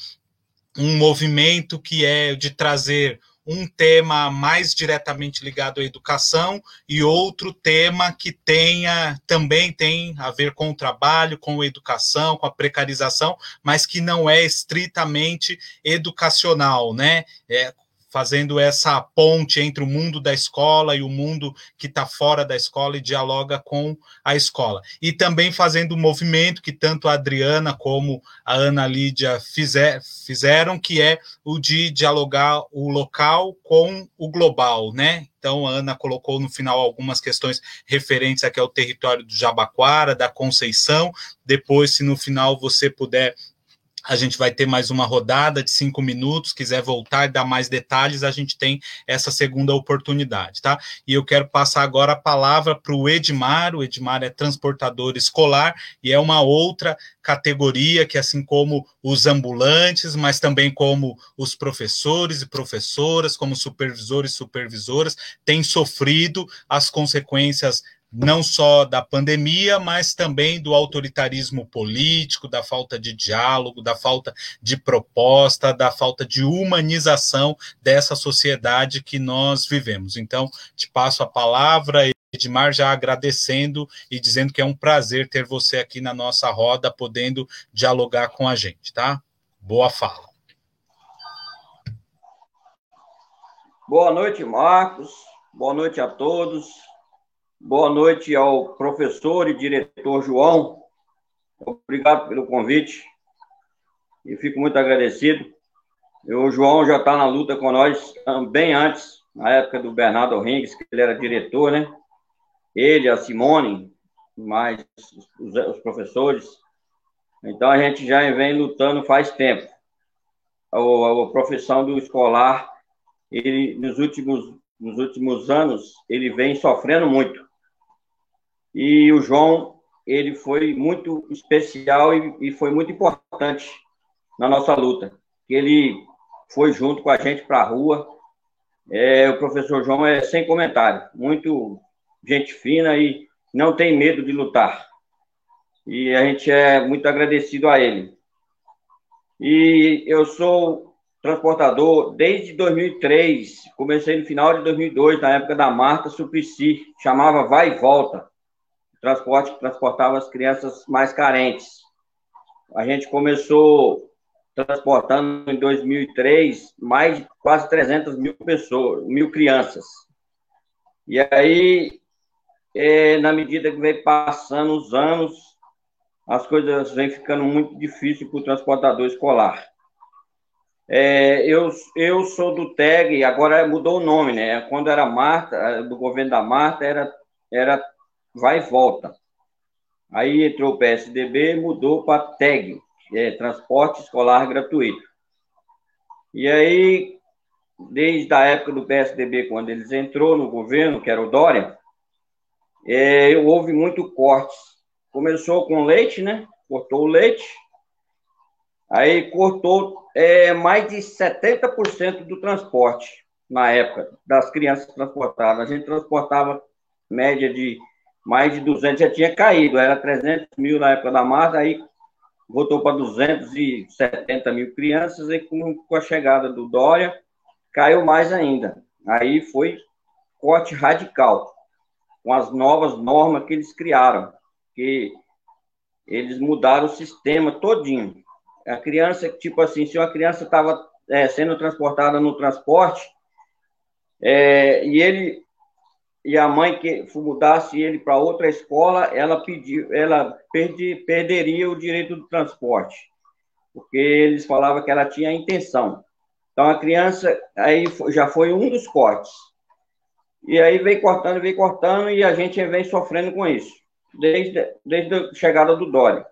um movimento que é de trazer um tema mais diretamente ligado à educação e outro tema que tenha também tem a ver com o trabalho, com a educação, com a precarização, mas que não é estritamente educacional, né? É, fazendo essa ponte entre o mundo da escola e o mundo que está fora da escola e dialoga com a escola. E também fazendo o um movimento que tanto a Adriana como a Ana Lídia fizer, fizeram, que é o de dialogar o local com o global, né? Então, a Ana colocou no final algumas questões referentes aqui ao território do Jabaquara, da Conceição. Depois, se no final você puder a gente vai ter mais uma rodada de cinco minutos. Quiser voltar e dar mais detalhes, a gente tem essa segunda oportunidade, tá? E eu quero passar agora a palavra para o Edmar. O Edmar é transportador escolar e é uma outra categoria que, assim como os ambulantes, mas também como os professores e professoras, como supervisores e supervisoras, têm sofrido as consequências não só da pandemia, mas também do autoritarismo político, da falta de diálogo, da falta de proposta, da falta de humanização dessa sociedade que nós vivemos. Então, te passo a palavra, Edmar, já agradecendo e dizendo que é um prazer ter você aqui na nossa roda, podendo dialogar com a gente, tá? Boa fala. Boa noite, Marcos. Boa noite a todos. Boa noite ao professor e diretor João. Obrigado pelo convite e fico muito agradecido. O João já está na luta com nós bem antes, na época do Bernardo Rings, que ele era diretor, né? Ele, a Simone, mais os, os professores. Então a gente já vem lutando faz tempo. A, a, a profissão do escolar, ele nos últimos nos últimos anos, ele vem sofrendo muito. E o João, ele foi muito especial e, e foi muito importante na nossa luta. Ele foi junto com a gente para a rua. É, o professor João é sem comentário, muito gente fina e não tem medo de lutar. E a gente é muito agradecido a ele. E eu sou transportador desde 2003, comecei no final de 2002, na época da Marta Suplicy, chamava Vai e Volta transporte que transportava as crianças mais carentes. A gente começou transportando em 2003 mais de quase 300 mil pessoas, mil crianças. E aí, é, na medida que vem passando os anos, as coisas vêm ficando muito difíceis para o transportador escolar. É, eu, eu sou do TEG, agora mudou o nome, né? Quando era Marta, do governo da Marta, era, era vai e volta. Aí entrou o PSDB, mudou para TEG, é Transporte Escolar Gratuito. E aí, desde a época do PSDB, quando eles entrou no governo, que era o Dória, é, houve muito cortes. Começou com leite, né? Cortou o leite. Aí cortou é, mais de 70% do transporte na época, das crianças transportadas. A gente transportava média de mais de 200 já tinha caído, era 300 mil na época da Marta, aí voltou para 270 mil crianças, e com, com a chegada do Dória, caiu mais ainda. Aí foi corte radical, com as novas normas que eles criaram, que eles mudaram o sistema todinho. A criança, tipo assim, se uma criança estava é, sendo transportada no transporte, é, e ele e a mãe que mudasse ele para outra escola, ela pediu, ela perdi, perderia o direito do transporte, porque eles falavam que ela tinha intenção. Então a criança aí já foi um dos cortes. E aí vem cortando, vem cortando e a gente vem sofrendo com isso desde, desde a chegada do Dória.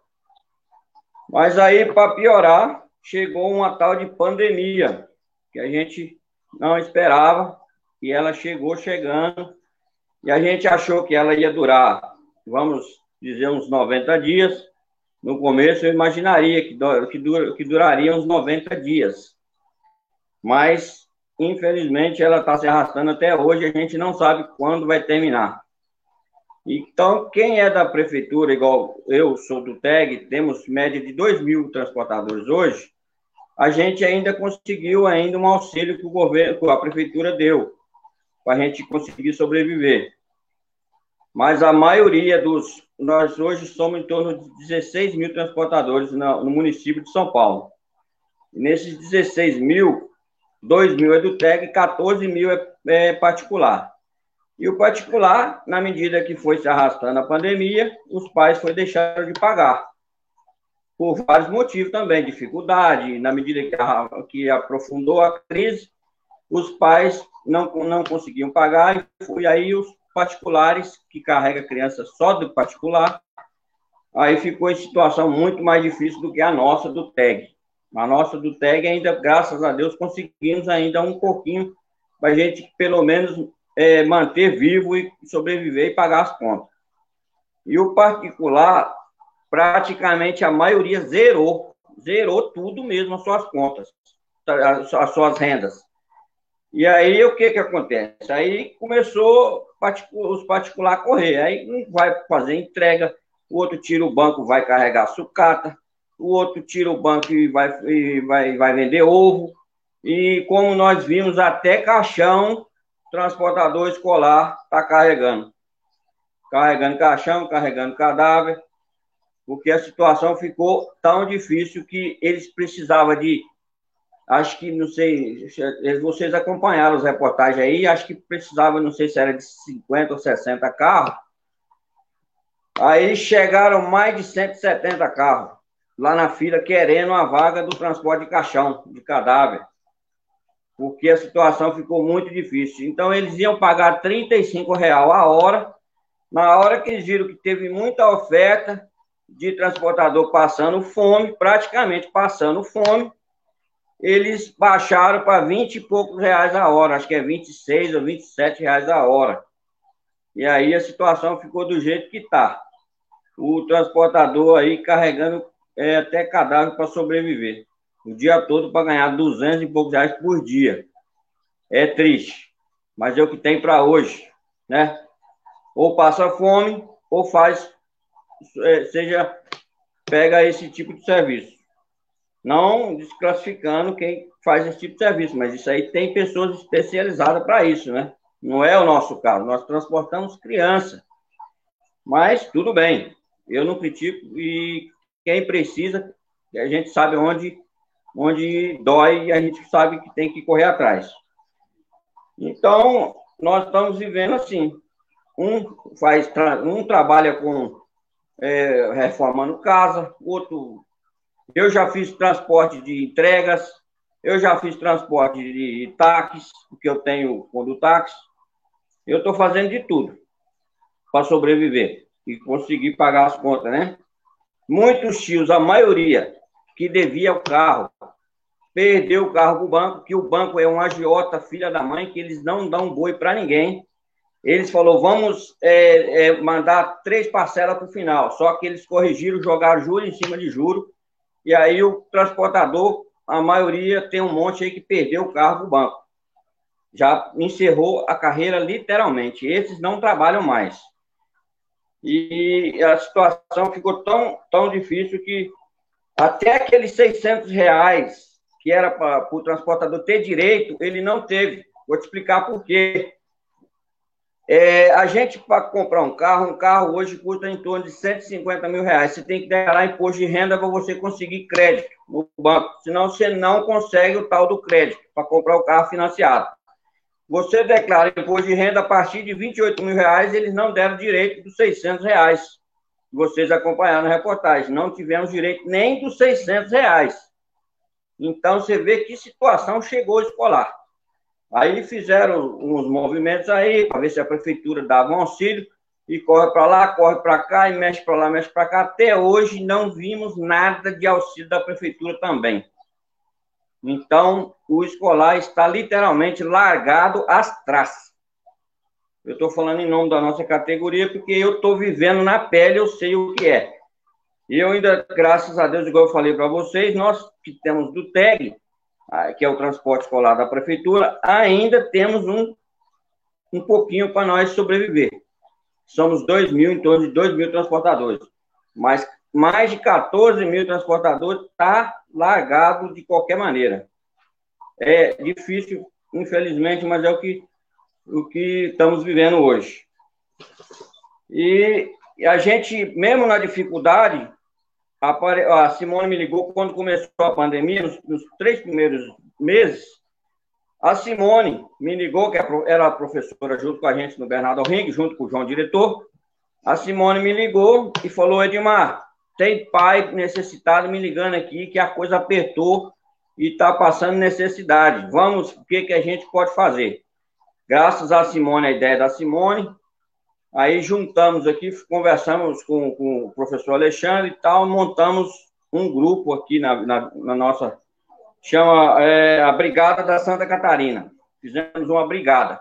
Mas aí para piorar, chegou uma tal de pandemia que a gente não esperava e ela chegou chegando e a gente achou que ela ia durar, vamos dizer, uns 90 dias. No começo eu imaginaria que, que, que duraria uns 90 dias. Mas, infelizmente, ela está se arrastando até hoje, a gente não sabe quando vai terminar. Então, quem é da prefeitura, igual eu sou do TEG, temos média de 2 mil transportadores hoje, a gente ainda conseguiu ainda um auxílio que o governo, que a prefeitura deu, para a gente conseguir sobreviver. Mas a maioria dos. Nós hoje somos em torno de 16 mil transportadores no, município de São Paulo. E nesses 16 mil, 2 mil é do TEG, 14 mil é, é particular. E o particular, na medida que foi se arrastando a pandemia, os pais foi deixando de pagar. Por vários motivos também, dificuldade, na medida que, a, que aprofundou a crise, os pais não, não conseguiam pagar, e aí os particulares, que carrega criança só do particular, aí ficou em situação muito mais difícil do que a nossa do TEG. A nossa do TEG ainda, graças a Deus, conseguimos ainda um pouquinho para a gente, pelo menos, é, manter vivo e sobreviver e pagar as contas. E o particular, praticamente a maioria zerou, zerou tudo mesmo, as suas contas, as suas rendas. E aí, o que que acontece? Aí começou os particulares a correr. Aí um vai fazer entrega, o outro tira o banco, vai carregar sucata, o outro tira o banco e vai, e vai, vai vender ovo. E como nós vimos, até caixão, transportador escolar está carregando. Carregando caixão, carregando cadáver, porque a situação ficou tão difícil que eles precisavam de acho que, não sei, vocês acompanharam as reportagens aí, acho que precisava, não sei se era de 50 ou 60 carros. Aí chegaram mais de 170 carros lá na fila querendo a vaga do transporte de caixão, de cadáver, porque a situação ficou muito difícil. Então, eles iam pagar 35 real a hora, na hora que eles viram que teve muita oferta de transportador passando fome, praticamente passando fome, eles baixaram para 20 e poucos reais a hora, acho que é 26 ou 27 reais a hora. E aí a situação ficou do jeito que está. O transportador aí carregando é, até cadáver para sobreviver. O dia todo para ganhar 200 e poucos reais por dia. É triste, mas é o que tem para hoje, né? Ou passa fome, ou faz, é, seja, pega esse tipo de serviço. Não desclassificando quem faz esse tipo de serviço, mas isso aí tem pessoas especializadas para isso, né? Não é o nosso caso. Nós transportamos criança. Mas tudo bem. Eu não critico e quem precisa, a gente sabe onde, onde dói e a gente sabe que tem que correr atrás. Então, nós estamos vivendo assim. Um faz, um trabalha com é, reformando casa, outro eu já fiz transporte de entregas, eu já fiz transporte de táxis, porque eu tenho quando táxi. Eu estou fazendo de tudo para sobreviver e conseguir pagar as contas, né? Muitos tios, a maioria, que devia o carro, perdeu o carro para o banco, que o banco é um agiota, filha da mãe, que eles não dão boi para ninguém. Eles falou, vamos é, é, mandar três parcelas para o final. Só que eles corrigiram, jogaram juro em cima de juro e aí o transportador, a maioria tem um monte aí que perdeu o carro do banco. Já encerrou a carreira literalmente. Esses não trabalham mais. E a situação ficou tão, tão difícil que até aqueles 600 reais que era para o transportador ter direito, ele não teve. Vou te explicar por quê. É, a gente, para comprar um carro, um carro hoje custa em torno de 150 mil reais. Você tem que declarar imposto de renda para você conseguir crédito no banco, senão você não consegue o tal do crédito para comprar o carro financiado. Você declara imposto de renda a partir de 28 mil reais, eles não deram direito dos 600 reais. Vocês acompanharam a reportagem, não tivemos direito nem dos 600 reais. Então, você vê que situação chegou escolar. Aí fizeram uns movimentos aí, para ver se a prefeitura dava um auxílio, e corre para lá, corre para cá, e mexe para lá, mexe para cá. Até hoje não vimos nada de auxílio da prefeitura também. Então, o escolar está literalmente largado às traças. Eu estou falando em nome da nossa categoria, porque eu estou vivendo na pele, eu sei o que é. E eu ainda, graças a Deus, igual eu falei para vocês, nós que temos do TEG, que é o transporte escolar da prefeitura, ainda temos um, um pouquinho para nós sobreviver. Somos 2 mil, em torno de 2 mil transportadores. Mas mais de 14 mil transportadores está largado de qualquer maneira. É difícil, infelizmente, mas é o que, o que estamos vivendo hoje. E a gente, mesmo na dificuldade, a Simone me ligou quando começou a pandemia, nos, nos três primeiros meses. A Simone me ligou, que é era professora junto com a gente no Bernardo Ring, junto com o João diretor. A Simone me ligou e falou: Edmar, tem pai necessitado me ligando aqui que a coisa apertou e está passando necessidade. Vamos, o que, que a gente pode fazer? Graças a Simone, a ideia da Simone, Aí juntamos aqui, conversamos com, com o professor Alexandre e tal, montamos um grupo aqui na, na, na nossa, chama é, a Brigada da Santa Catarina. Fizemos uma brigada.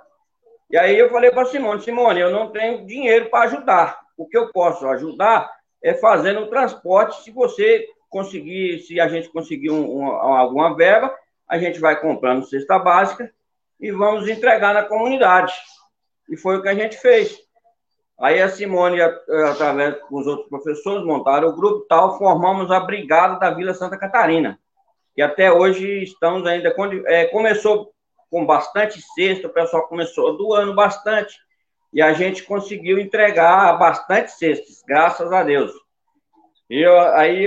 E aí eu falei para Simone, Simone, eu não tenho dinheiro para ajudar. O que eu posso ajudar é fazendo o transporte. Se você conseguir, se a gente conseguir um, um, alguma verba, a gente vai comprando cesta básica e vamos entregar na comunidade. E foi o que a gente fez. Aí a Simone, através com os outros professores, montaram o grupo tal, formamos a Brigada da Vila Santa Catarina, que até hoje estamos ainda. É, começou com bastante cesta, o pessoal começou doando bastante, e a gente conseguiu entregar bastante cestas, graças a Deus. E eu, aí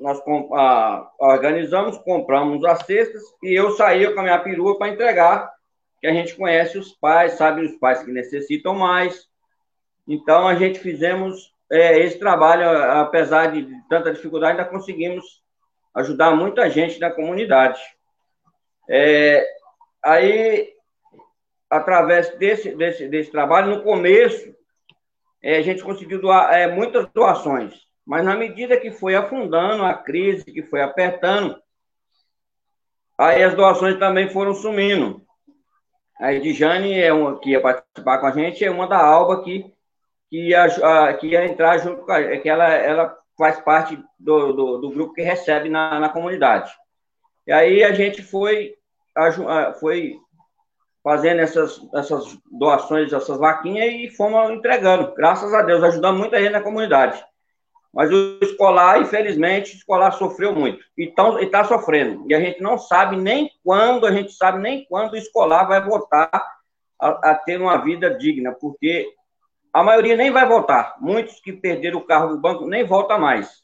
nós a, organizamos, compramos as cestas, e eu saí com a minha perua para entregar, que a gente conhece os pais, sabe os pais que necessitam mais, então, a gente fizemos é, esse trabalho, apesar de tanta dificuldade, ainda conseguimos ajudar muita gente na comunidade. É, aí, através desse, desse, desse trabalho, no começo, é, a gente conseguiu doar é, muitas doações, mas na medida que foi afundando a crise, que foi apertando, aí as doações também foram sumindo. A Edjane, é que ia participar com a gente, é uma da Alba que que ia, a, que ia entrar junto com a é que ela, ela faz parte do, do, do, grupo que recebe na, na comunidade. E aí a gente foi, a, foi fazendo essas, essas doações, essas vaquinhas e fomos entregando. Graças a Deus, ajudando muita gente na comunidade. Mas o escolar, infelizmente, o escolar sofreu muito. E está sofrendo. E a gente não sabe nem quando, a gente sabe nem quando o escolar vai voltar a, a ter uma vida digna, porque a maioria nem vai voltar. Muitos que perderam o carro do banco nem volta mais.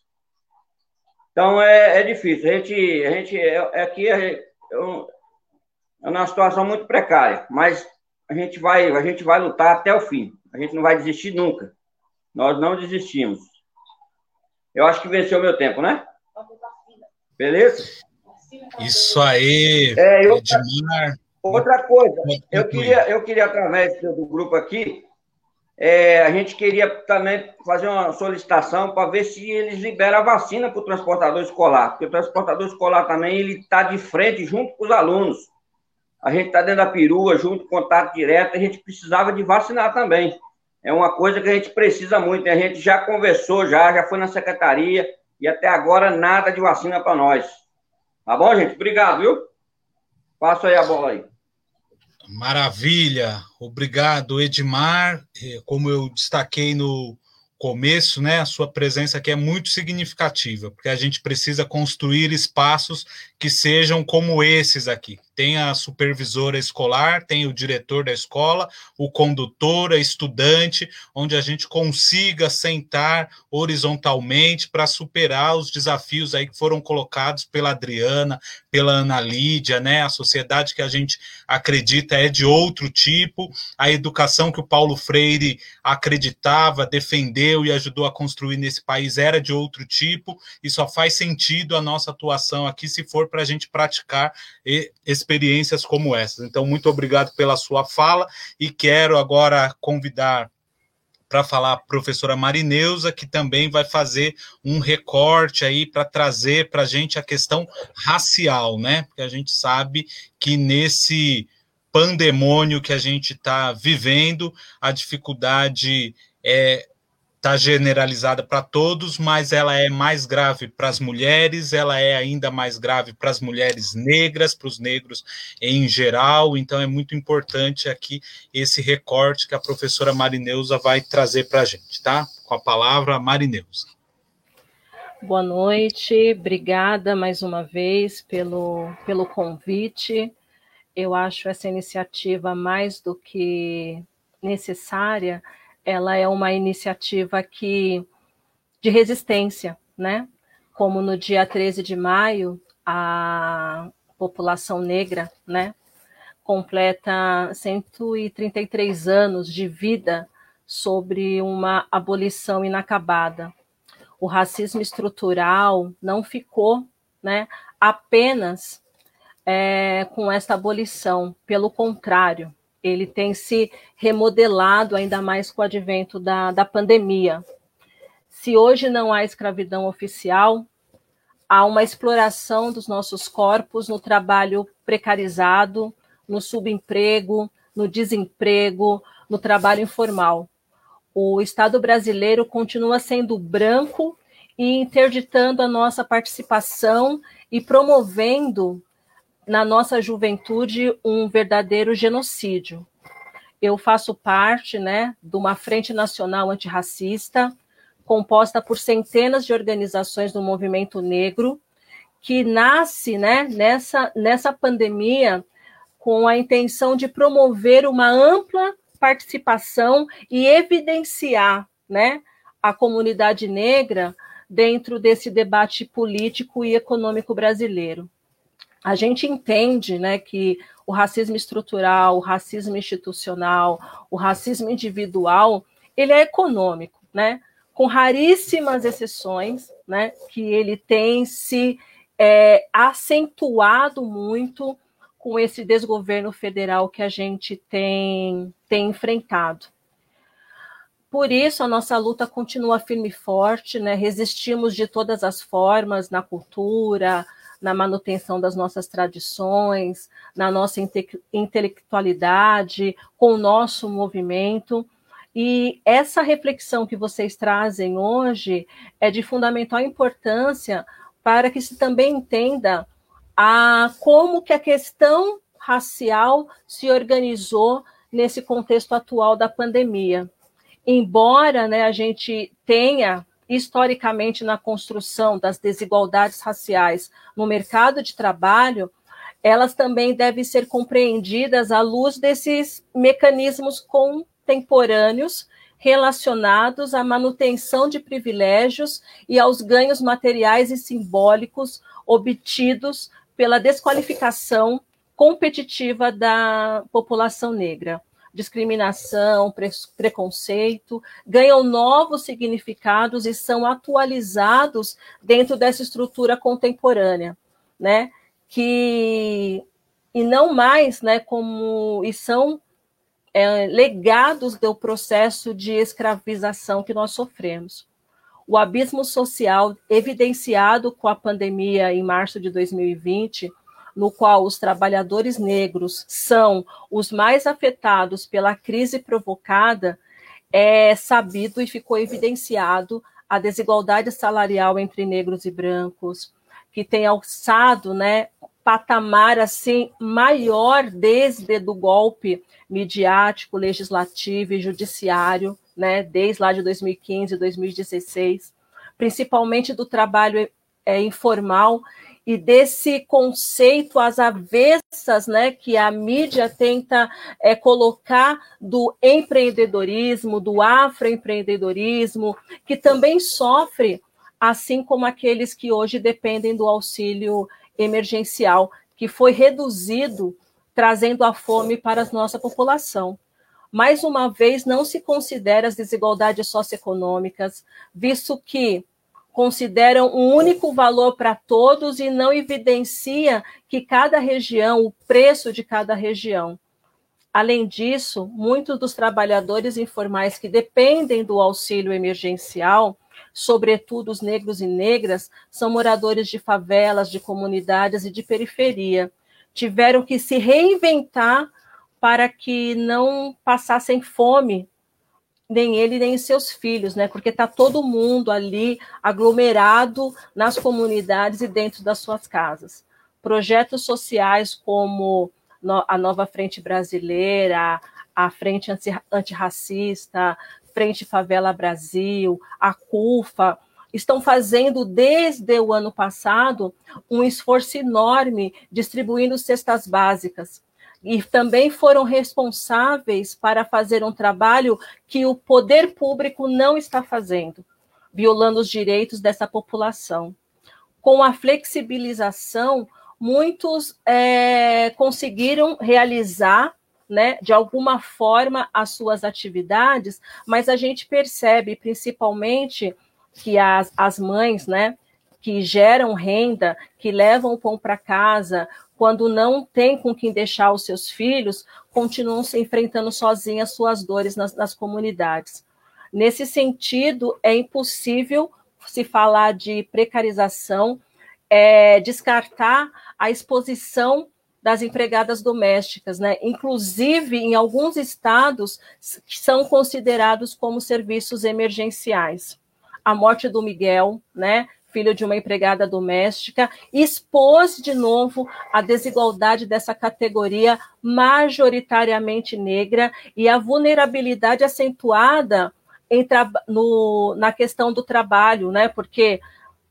Então é, é difícil. A gente, a gente é, aqui é, é, é uma situação muito precária, mas a gente vai, a gente vai lutar até o fim. A gente não vai desistir nunca. Nós não desistimos. Eu acho que venceu o meu tempo, né? Beleza? Isso aí, é, eu, Edmar. Outra coisa, eu queria, eu queria, através do grupo aqui, é, a gente queria também fazer uma solicitação para ver se eles liberam a vacina para o transportador escolar, porque o transportador escolar também ele está de frente junto com os alunos. A gente está dentro da perua, junto, contato direto, a gente precisava de vacinar também. É uma coisa que a gente precisa muito, a gente já conversou, já, já foi na secretaria, e até agora nada de vacina para nós. Tá bom, gente? Obrigado, viu? Passo aí a bola aí. Maravilha, obrigado, Edmar. É, como eu destaquei no começo, né, a sua presença aqui é muito significativa, porque a gente precisa construir espaços que sejam como esses aqui. Tem a supervisora escolar, tem o diretor da escola, o condutor, a estudante, onde a gente consiga sentar horizontalmente para superar os desafios aí que foram colocados pela Adriana, pela Ana Lídia, né? A sociedade que a gente acredita é de outro tipo, a educação que o Paulo Freire acreditava, defendeu e ajudou a construir nesse país era de outro tipo, e só faz sentido a nossa atuação aqui se for para a gente praticar experiências como essas. Então, muito obrigado pela sua fala e quero agora convidar para falar a professora Marineusa, que também vai fazer um recorte aí para trazer para a gente a questão racial, né? Porque a gente sabe que nesse pandemônio que a gente está vivendo, a dificuldade é está generalizada para todos, mas ela é mais grave para as mulheres, ela é ainda mais grave para as mulheres negras, para os negros em geral. Então é muito importante aqui esse recorte que a professora Marineusa vai trazer para a gente, tá? Com a palavra, Marineusa. Boa noite, obrigada mais uma vez pelo, pelo convite. Eu acho essa iniciativa mais do que necessária ela é uma iniciativa que de resistência, né? Como no dia 13 de maio, a população negra, né, completa 133 anos de vida sobre uma abolição inacabada. O racismo estrutural não ficou, né, apenas é, com essa abolição, pelo contrário, ele tem se remodelado ainda mais com o advento da, da pandemia. Se hoje não há escravidão oficial, há uma exploração dos nossos corpos no trabalho precarizado, no subemprego, no desemprego, no trabalho informal. O Estado brasileiro continua sendo branco e interditando a nossa participação e promovendo na nossa juventude um verdadeiro genocídio. Eu faço parte né, de uma Frente Nacional Antirracista, composta por centenas de organizações do movimento negro, que nasce né, nessa, nessa pandemia com a intenção de promover uma ampla participação e evidenciar né, a comunidade negra dentro desse debate político e econômico brasileiro a gente entende né, que o racismo estrutural, o racismo institucional, o racismo individual, ele é econômico, né? Com raríssimas exceções, né? Que ele tem se é, acentuado muito com esse desgoverno federal que a gente tem, tem enfrentado. Por isso, a nossa luta continua firme e forte, né? resistimos de todas as formas na cultura, na manutenção das nossas tradições, na nossa inte intelectualidade, com o nosso movimento. E essa reflexão que vocês trazem hoje é de fundamental importância para que se também entenda a como que a questão racial se organizou nesse contexto atual da pandemia. Embora né, a gente tenha historicamente na construção das desigualdades raciais no mercado de trabalho, elas também devem ser compreendidas à luz desses mecanismos contemporâneos relacionados à manutenção de privilégios e aos ganhos materiais e simbólicos obtidos pela desqualificação competitiva da população negra discriminação, pre preconceito, ganham novos significados e são atualizados dentro dessa estrutura contemporânea, né? Que e não mais, né? Como e são é, legados do processo de escravização que nós sofremos. O abismo social evidenciado com a pandemia em março de 2020 no qual os trabalhadores negros são os mais afetados pela crise provocada, é sabido e ficou evidenciado a desigualdade salarial entre negros e brancos, que tem alçado, né, patamar assim maior desde do golpe midiático, legislativo e judiciário, né, desde lá de 2015, 2016, principalmente do trabalho é, informal e desse conceito às avessas, né, que a mídia tenta é, colocar do empreendedorismo, do afroempreendedorismo, que também sofre, assim como aqueles que hoje dependem do auxílio emergencial, que foi reduzido, trazendo a fome para a nossa população. Mais uma vez, não se considera as desigualdades socioeconômicas, visto que consideram um único valor para todos e não evidencia que cada região, o preço de cada região. Além disso, muitos dos trabalhadores informais que dependem do auxílio emergencial, sobretudo os negros e negras, são moradores de favelas, de comunidades e de periferia. Tiveram que se reinventar para que não passassem fome nem ele nem seus filhos, né? Porque está todo mundo ali aglomerado nas comunidades e dentro das suas casas. Projetos sociais como a Nova Frente Brasileira, a Frente Antirracista, Frente Favela Brasil, a CUFA, estão fazendo desde o ano passado um esforço enorme distribuindo cestas básicas e também foram responsáveis para fazer um trabalho que o poder público não está fazendo, violando os direitos dessa população. Com a flexibilização, muitos é, conseguiram realizar né, de alguma forma as suas atividades, mas a gente percebe principalmente que as, as mães, né, que geram renda, que levam o pão para casa, quando não tem com quem deixar os seus filhos, continuam se enfrentando sozinhas suas dores nas, nas comunidades. Nesse sentido, é impossível se falar de precarização, é, descartar a exposição das empregadas domésticas, né? Inclusive, em alguns estados, são considerados como serviços emergenciais. A morte do Miguel, né? Filho de uma empregada doméstica, expôs de novo a desigualdade dessa categoria majoritariamente negra e a vulnerabilidade acentuada no, na questão do trabalho, né? Porque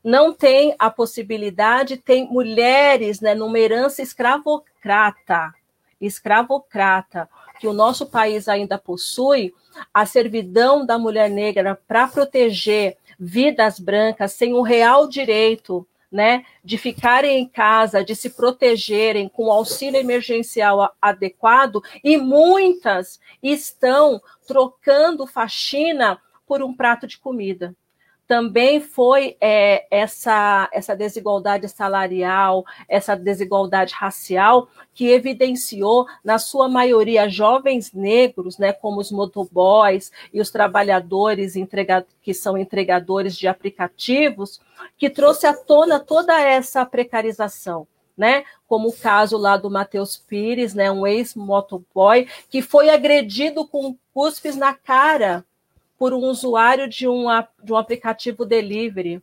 não tem a possibilidade, tem mulheres né, numa herança escravocrata, escravocrata, que o nosso país ainda possui, a servidão da mulher negra para proteger vidas brancas sem o real direito né, de ficarem em casa, de se protegerem com auxílio emergencial adequado, e muitas estão trocando faxina por um prato de comida também foi é, essa, essa desigualdade salarial, essa desigualdade racial, que evidenciou, na sua maioria, jovens negros, né, como os motoboys e os trabalhadores entrega, que são entregadores de aplicativos, que trouxe à tona toda essa precarização. Né, como o caso lá do Matheus Pires, né, um ex-motoboy, que foi agredido com cuspes na cara por um usuário de um, de um aplicativo delivery.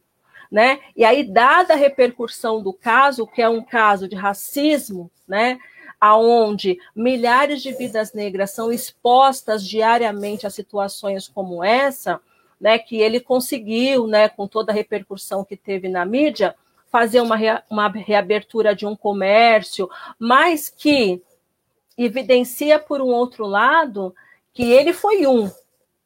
Né? E aí, dada a repercussão do caso, que é um caso de racismo, né? aonde milhares de vidas negras são expostas diariamente a situações como essa, né, que ele conseguiu, né, com toda a repercussão que teve na mídia, fazer uma, uma reabertura de um comércio, mas que evidencia, por um outro lado, que ele foi um,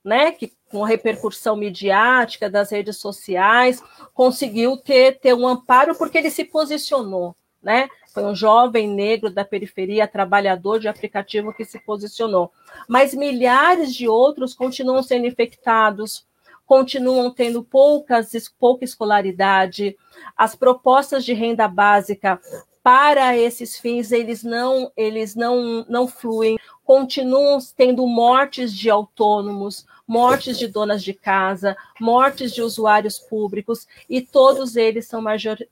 né, que com repercussão midiática das redes sociais, conseguiu ter, ter um amparo porque ele se posicionou, né? Foi um jovem negro da periferia, trabalhador de aplicativo que se posicionou. Mas milhares de outros continuam sendo infectados, continuam tendo poucas, pouca escolaridade. As propostas de renda básica para esses fins eles não eles não não fluem, continuam tendo mortes de autônomos, mortes de donas de casa, mortes de usuários públicos, e todos eles são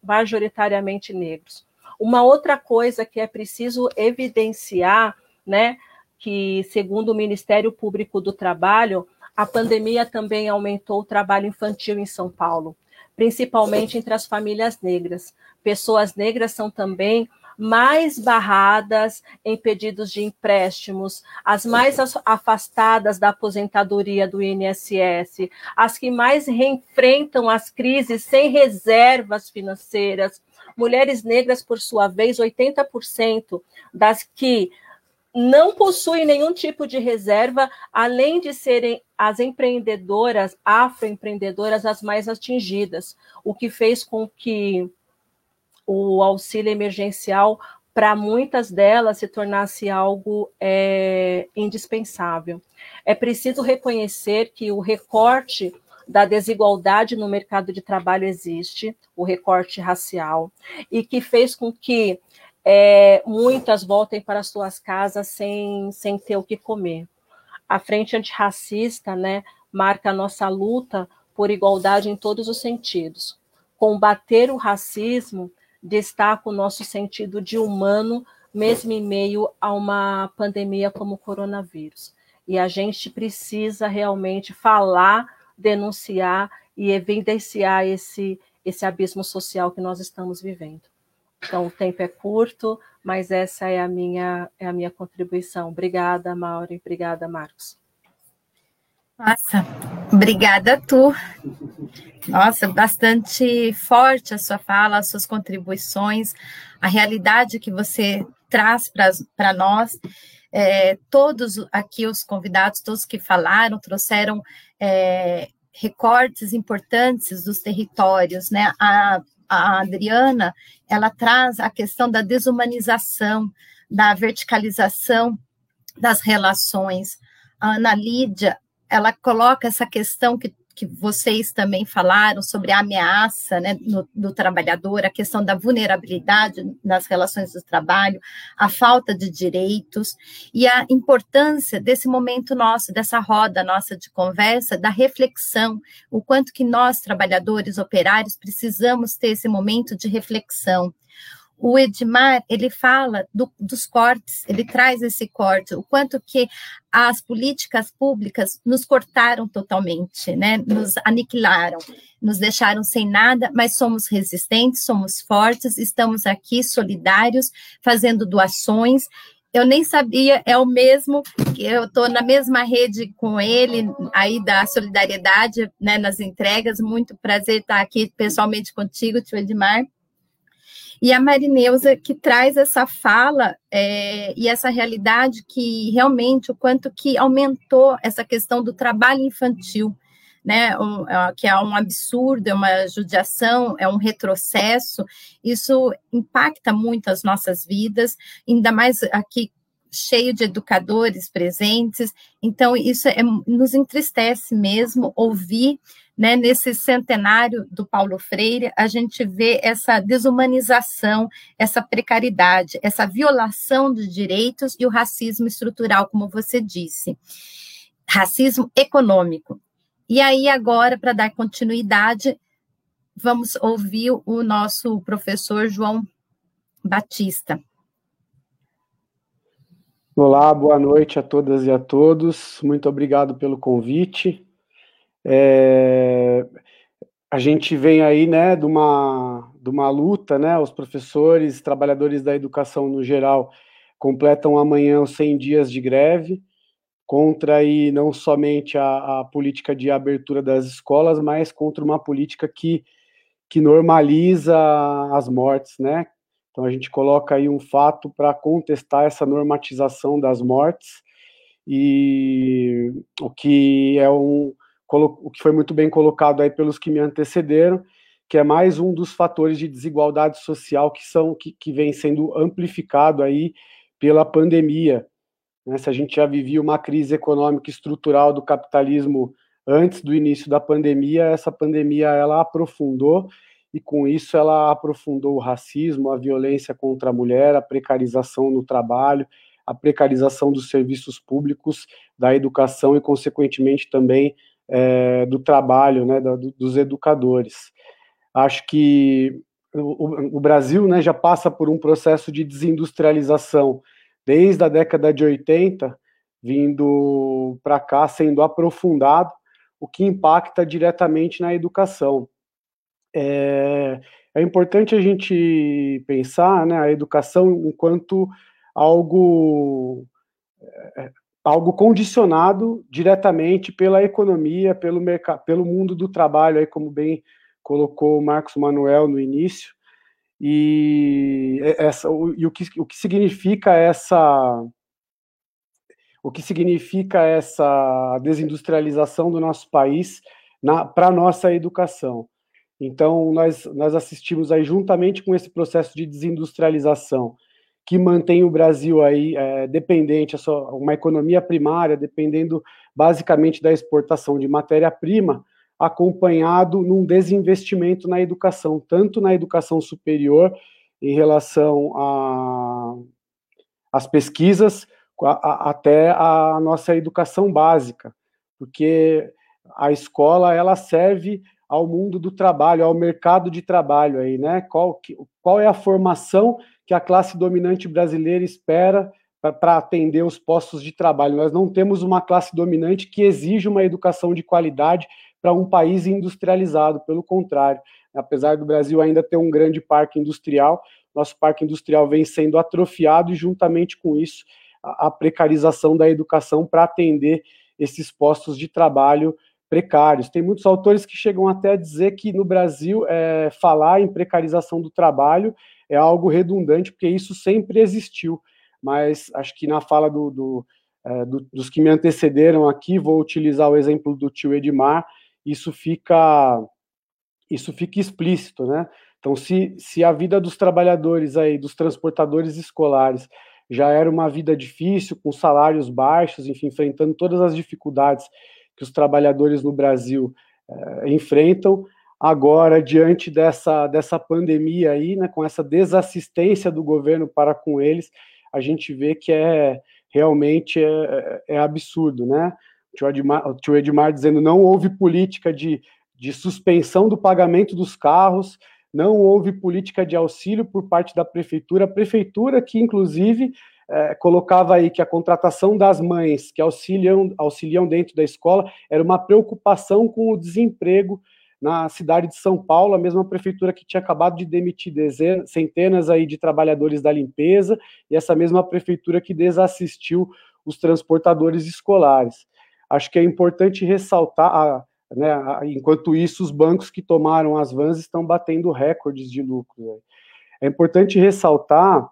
majoritariamente negros. Uma outra coisa que é preciso evidenciar, né, que segundo o Ministério Público do Trabalho, a pandemia também aumentou o trabalho infantil em São Paulo, principalmente entre as famílias negras. Pessoas negras são também mais barradas em pedidos de empréstimos, as mais afastadas da aposentadoria do INSS, as que mais enfrentam as crises sem reservas financeiras, Mulheres negras, por sua vez, 80% das que não possuem nenhum tipo de reserva, além de serem as empreendedoras, afroempreendedoras, as mais atingidas, o que fez com que o auxílio emergencial para muitas delas se tornasse algo é, indispensável. É preciso reconhecer que o recorte da desigualdade no mercado de trabalho existe, o recorte racial, e que fez com que é, muitas voltem para suas casas sem, sem ter o que comer. A frente antirracista né, marca a nossa luta por igualdade em todos os sentidos. Combater o racismo destaca o nosso sentido de humano, mesmo em meio a uma pandemia como o coronavírus. E a gente precisa realmente falar, denunciar e evidenciar esse, esse abismo social que nós estamos vivendo. Então, o tempo é curto, mas essa é a minha, é a minha contribuição. Obrigada, Mauro, obrigada, Marcos. Nossa, obrigada tu. Nossa, bastante forte a sua fala, as suas contribuições, a realidade que você traz para nós. É, todos aqui os convidados, todos que falaram, trouxeram é, recortes importantes dos territórios, né? A, a Adriana, ela traz a questão da desumanização, da verticalização das relações. A Ana Lídia, ela coloca essa questão que, que vocês também falaram sobre a ameaça né, no, do trabalhador, a questão da vulnerabilidade nas relações do trabalho, a falta de direitos e a importância desse momento nosso, dessa roda nossa de conversa, da reflexão, o quanto que nós, trabalhadores, operários, precisamos ter esse momento de reflexão o Edmar, ele fala do, dos cortes, ele traz esse corte, o quanto que as políticas públicas nos cortaram totalmente, né? Nos aniquilaram, nos deixaram sem nada, mas somos resistentes, somos fortes, estamos aqui solidários, fazendo doações. Eu nem sabia, é o mesmo, eu estou na mesma rede com ele, aí da solidariedade, né, nas entregas. Muito prazer estar aqui pessoalmente contigo, tio Edmar. E a Marineusa que traz essa fala é, e essa realidade que realmente o quanto que aumentou essa questão do trabalho infantil, né, um, é, que é um absurdo, é uma judiação, é um retrocesso, isso impacta muito as nossas vidas, ainda mais aqui cheio de educadores presentes, então isso é, nos entristece mesmo ouvir né, nesse centenário do Paulo Freire, a gente vê essa desumanização, essa precariedade, essa violação de direitos e o racismo estrutural, como você disse. Racismo econômico. E aí, agora, para dar continuidade, vamos ouvir o nosso professor João Batista. Olá, boa noite a todas e a todos. Muito obrigado pelo convite. É, a gente vem aí, né, de uma, de uma luta, né, os professores, trabalhadores da educação no geral, completam amanhã os 100 dias de greve, contra aí não somente a, a política de abertura das escolas, mas contra uma política que, que normaliza as mortes, né, então a gente coloca aí um fato para contestar essa normatização das mortes, e o que é um, o que foi muito bem colocado aí pelos que me antecederam, que é mais um dos fatores de desigualdade social que são que, que vem sendo amplificado aí pela pandemia. Né? Se a gente já vivia uma crise econômica estrutural do capitalismo antes do início da pandemia, essa pandemia ela aprofundou e com isso ela aprofundou o racismo, a violência contra a mulher, a precarização no trabalho, a precarização dos serviços públicos, da educação e consequentemente também é, do trabalho né, da, dos educadores. Acho que o, o, Brasil né, já passa por um processo de desindustrialização desde a década de 80, vindo para cá, sendo aprofundado, o que impacta diretamente na educação. É, é importante a gente pensar né, a educação enquanto algo é, algo condicionado diretamente pela economia, pelo mercado, pelo mundo do trabalho, aí como bem colocou o Marcos Manuel no início. e, essa, o, e o, que, o que significa essa o que significa essa desindustrialização do nosso país para a nossa educação. Então, nós, nós assistimos aí, juntamente com esse processo de desindustrialização, que mantém o Brasil aí é, dependente, uma economia primária, dependendo basicamente da exportação de matéria-prima, acompanhado num desinvestimento na educação, tanto na educação superior, em relação às pesquisas, a, a, até a nossa educação básica, porque a escola ela serve ao mundo do trabalho, ao mercado de trabalho aí, né? Qual, qual é a formação que a classe dominante brasileira espera para atender os postos de trabalho? Nós não temos uma classe dominante que exige uma educação de qualidade para um país industrializado, pelo contrário. Apesar do Brasil ainda ter um grande parque industrial, nosso parque industrial vem sendo atrofiado e, juntamente com isso, a, precarização da educação para atender esses postos de trabalho precários. Tem muitos autores que chegam até a dizer que no Brasil é, falar em precarização do trabalho é algo redundante, porque isso sempre existiu. Mas acho que na fala do, do, é, do, dos que me antecederam aqui, vou utilizar o exemplo do tio Edmar, isso fica isso fica explícito, né? Então, se, se a vida dos trabalhadores aí, dos transportadores escolares, já era uma vida difícil, com salários baixos, enfim, enfrentando todas as dificuldades que os trabalhadores no Brasil eh, enfrentam, agora, diante dessa, dessa pandemia aí, né, com essa desassistência do governo para com eles, a gente vê que é realmente é, é absurdo, né? o tio, Edmar, o tio Edmar dizendo não houve política de, de suspensão do pagamento dos carros, não houve política de auxílio por parte da prefeitura, a prefeitura que, inclusive, é, colocava aí que a contratação das mães que auxiliam, auxiliam dentro da escola era uma preocupação com o desemprego na cidade de São Paulo, a mesma prefeitura que tinha acabado de demitir dezenas, centenas aí de trabalhadores da limpeza, e essa mesma prefeitura que desassistiu os transportadores escolares acho que é importante ressaltar, a, né, a, enquanto isso, os bancos que tomaram as vans estão batendo recordes de lucro. É importante ressaltar,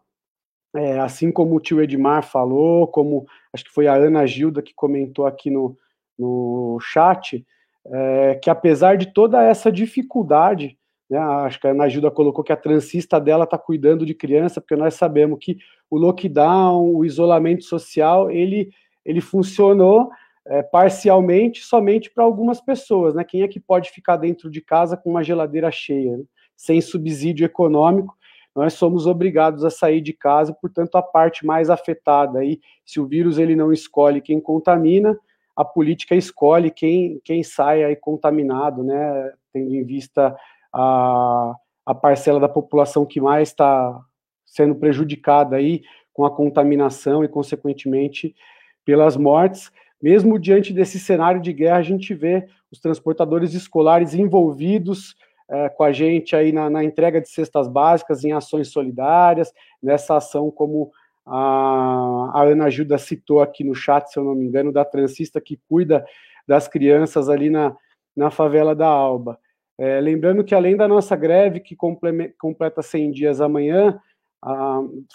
é, assim como o tio Edmar falou, como acho que foi a Ana Gilda que comentou aqui no, no chat, é, que apesar de toda essa dificuldade, né, acho que a Ana Gilda colocou que a transista dela está cuidando de criança, porque nós sabemos que o lockdown, o isolamento social, ele, ele funcionou, é, parcialmente somente para algumas pessoas, né? Quem é que pode ficar dentro de casa com uma geladeira cheia, né? sem subsídio econômico? Nós somos obrigados a sair de casa, portanto, a parte mais afetada aí, se o vírus ele não escolhe quem contamina, a política escolhe quem, quem sai aí contaminado, né? Tendo em vista a, a parcela da população que mais está sendo prejudicada aí com a contaminação e, consequentemente, pelas mortes. Mesmo diante desse cenário de guerra, a gente vê os transportadores escolares envolvidos é, com a gente aí na, na, entrega de cestas básicas, em ações solidárias, nessa ação como a, a Ana Gilda citou aqui no chat, se eu não me engano, da transista que cuida das crianças ali na, na favela da Alba. É, lembrando que além da nossa greve, que completa 100 dias amanhã,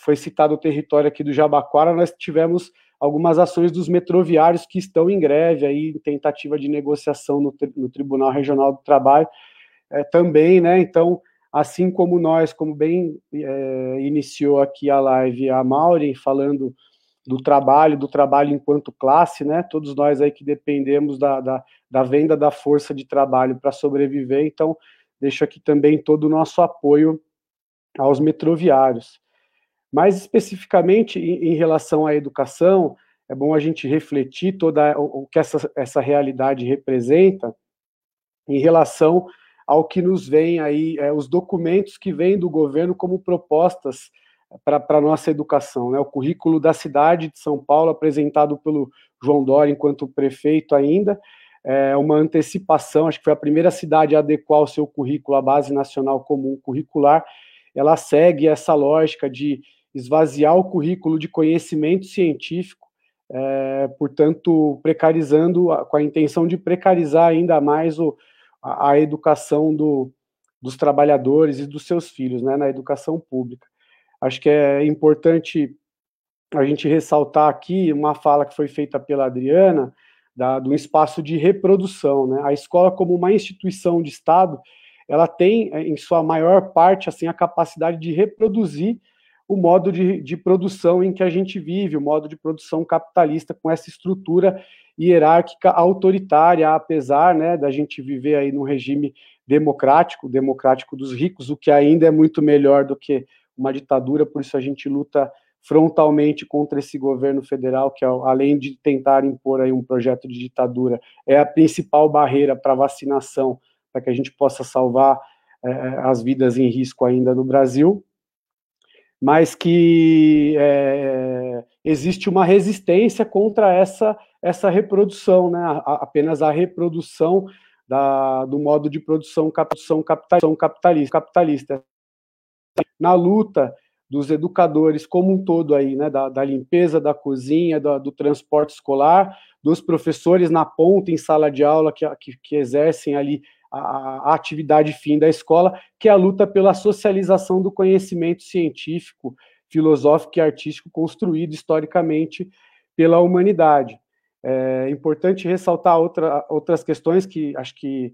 foi citado o território aqui do Jabaquara, nós tivemos algumas ações dos metroviários que estão em greve aí, em tentativa de negociação no, no Tribunal Regional do Trabalho é, também, né? Então, assim como nós, como bem é, iniciou aqui a live a Maureen falando do trabalho, do trabalho enquanto classe, né? Todos nós aí que dependemos da, da, da venda da força de trabalho para sobreviver, então deixo aqui também todo o nosso apoio aos metroviários. Mais especificamente em, em relação à educação, é bom a gente refletir toda o, o que essa, essa realidade representa em relação ao que nos vem aí, é, os documentos que vêm do governo como propostas para a nossa educação. Né? O currículo da cidade de São Paulo, apresentado pelo João Dória enquanto prefeito ainda, é uma antecipação, acho que foi a primeira cidade a adequar o seu currículo à base nacional comum curricular, ela segue essa lógica de esvaziar o currículo de conhecimento científico, é, portanto, precarizando, com a intenção de precarizar ainda mais o, a, a educação do, dos trabalhadores e dos seus filhos né, na educação pública. Acho que é importante a gente ressaltar aqui uma fala que foi feita pela Adriana, da, do espaço de reprodução. Né? A escola, como uma instituição de Estado, ela tem, é, em sua maior parte, assim, a capacidade de reproduzir o modo de, de produção em que a gente vive, o modo de produção capitalista com essa estrutura hierárquica autoritária, apesar né, da gente viver aí num regime democrático, democrático dos ricos, o que ainda é muito melhor do que uma ditadura, por isso a gente luta frontalmente contra esse governo federal, que além de tentar impor aí um projeto de ditadura, é a principal barreira para vacinação, para que a gente possa salvar é, as vidas em risco ainda no Brasil, mas que é, existe uma resistência contra essa, essa reprodução, né? A, apenas a reprodução da, do modo de produção, capitalista, capitalista. Na luta dos educadores como um todo aí, né, da, da limpeza da cozinha, do, do, transporte escolar, dos professores na ponta em sala de aula que, que, que exercem ali a, atividade fim da escola, que é a luta pela socialização do conhecimento científico, filosófico e artístico construído historicamente pela humanidade. É importante ressaltar outra, outras questões que acho que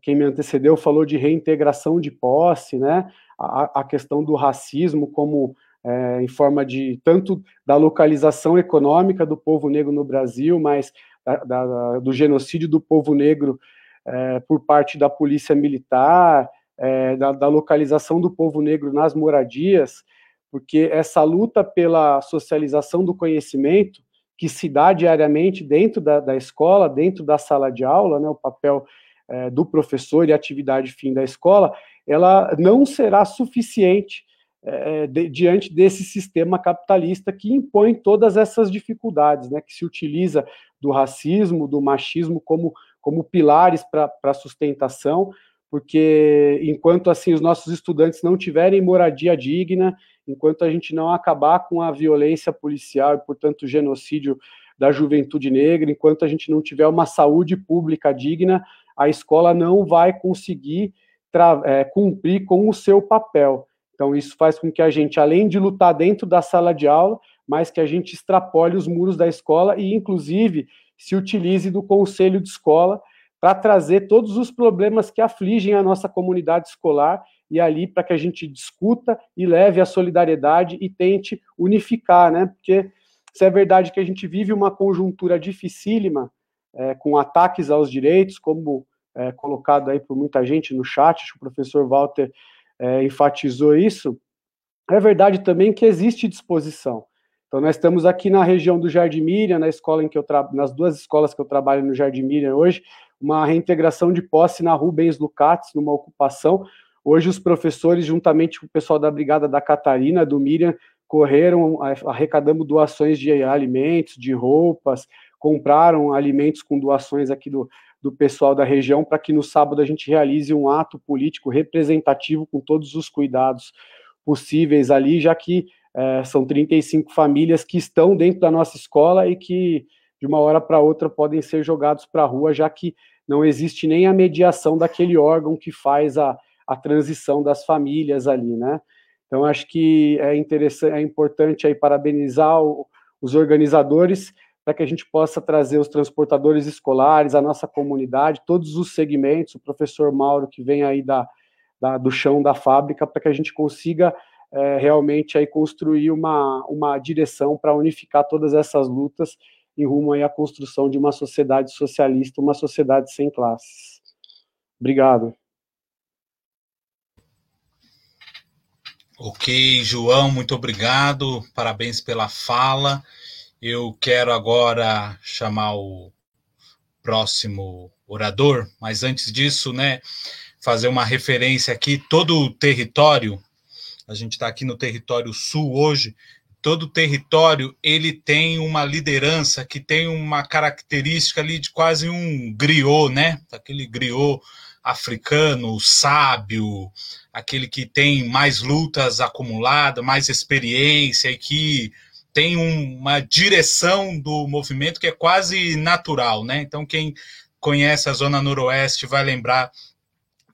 quem me antecedeu falou de reintegração de posse, né? A, a questão do racismo como é, em forma de tanto da localização econômica do povo negro no Brasil, mas da, da, do genocídio do povo negro é, por parte da polícia militar, é, da, da localização do povo negro nas moradias, porque essa luta pela socialização do conhecimento que se dá diariamente dentro da, da escola, dentro da sala de aula, né, o papel é, do professor e atividade fim da escola, ela não será suficiente é, de, diante desse sistema capitalista que impõe todas essas dificuldades, né, que se utiliza do racismo, do machismo como, como pilares para a sustentação, porque enquanto assim os nossos estudantes não tiverem moradia digna, enquanto a gente não acabar com a violência policial e, portanto, o genocídio da juventude negra, enquanto a gente não tiver uma saúde pública digna, a escola não vai conseguir é, cumprir com o seu papel. Então, isso faz com que a gente, além de lutar dentro da sala de aula, mas que a gente extrapole os muros da escola e, inclusive, se utilize do conselho de escola para trazer todos os problemas que afligem a nossa comunidade escolar e ali para que a gente discuta e leve a solidariedade e tente unificar, né? Porque se é verdade que a gente vive uma conjuntura dificílima, é, com ataques aos direitos, como é, colocado aí por muita gente no chat, acho que o professor Walter é, enfatizou isso, é verdade também que existe disposição. Então, nós estamos aqui na região do Jardim Miriam, na escola em que eu nas duas escolas que eu trabalho no Jardim Miriam hoje, uma reintegração de posse na Rubens Lucates, numa ocupação. Hoje, os professores, juntamente com o pessoal da Brigada da Catarina, do Miriam, correram, arrecadando doações de alimentos, de roupas, compraram alimentos com doações aqui do, do pessoal da região para que no sábado a gente realize um ato político representativo com todos os cuidados possíveis ali, já que é, são 35 famílias que estão dentro da nossa escola e que de uma hora para outra podem ser jogados para a rua, já que não existe nem a mediação daquele órgão que faz a, a transição das famílias ali, né? Então acho que é interessante, é importante aí parabenizar o, os organizadores para que a gente possa trazer os transportadores escolares, a nossa comunidade, todos os segmentos, o professor Mauro que vem aí da, da do chão da fábrica, para que a gente consiga é, realmente aí construir uma, uma direção para unificar todas essas lutas em rumo aí à construção de uma sociedade socialista, uma sociedade sem classes. Obrigado. Ok, João, muito obrigado, parabéns pela fala. Eu quero agora chamar o próximo orador, mas antes disso, né, fazer uma referência aqui, todo o território, a gente está aqui no território sul hoje, todo território ele tem uma liderança que tem uma característica ali de quase um griot, né? Aquele griot africano, sábio, aquele que tem mais lutas acumuladas, mais experiência e que tem uma direção do movimento que é quase natural, né? Então, quem conhece a Zona Noroeste vai lembrar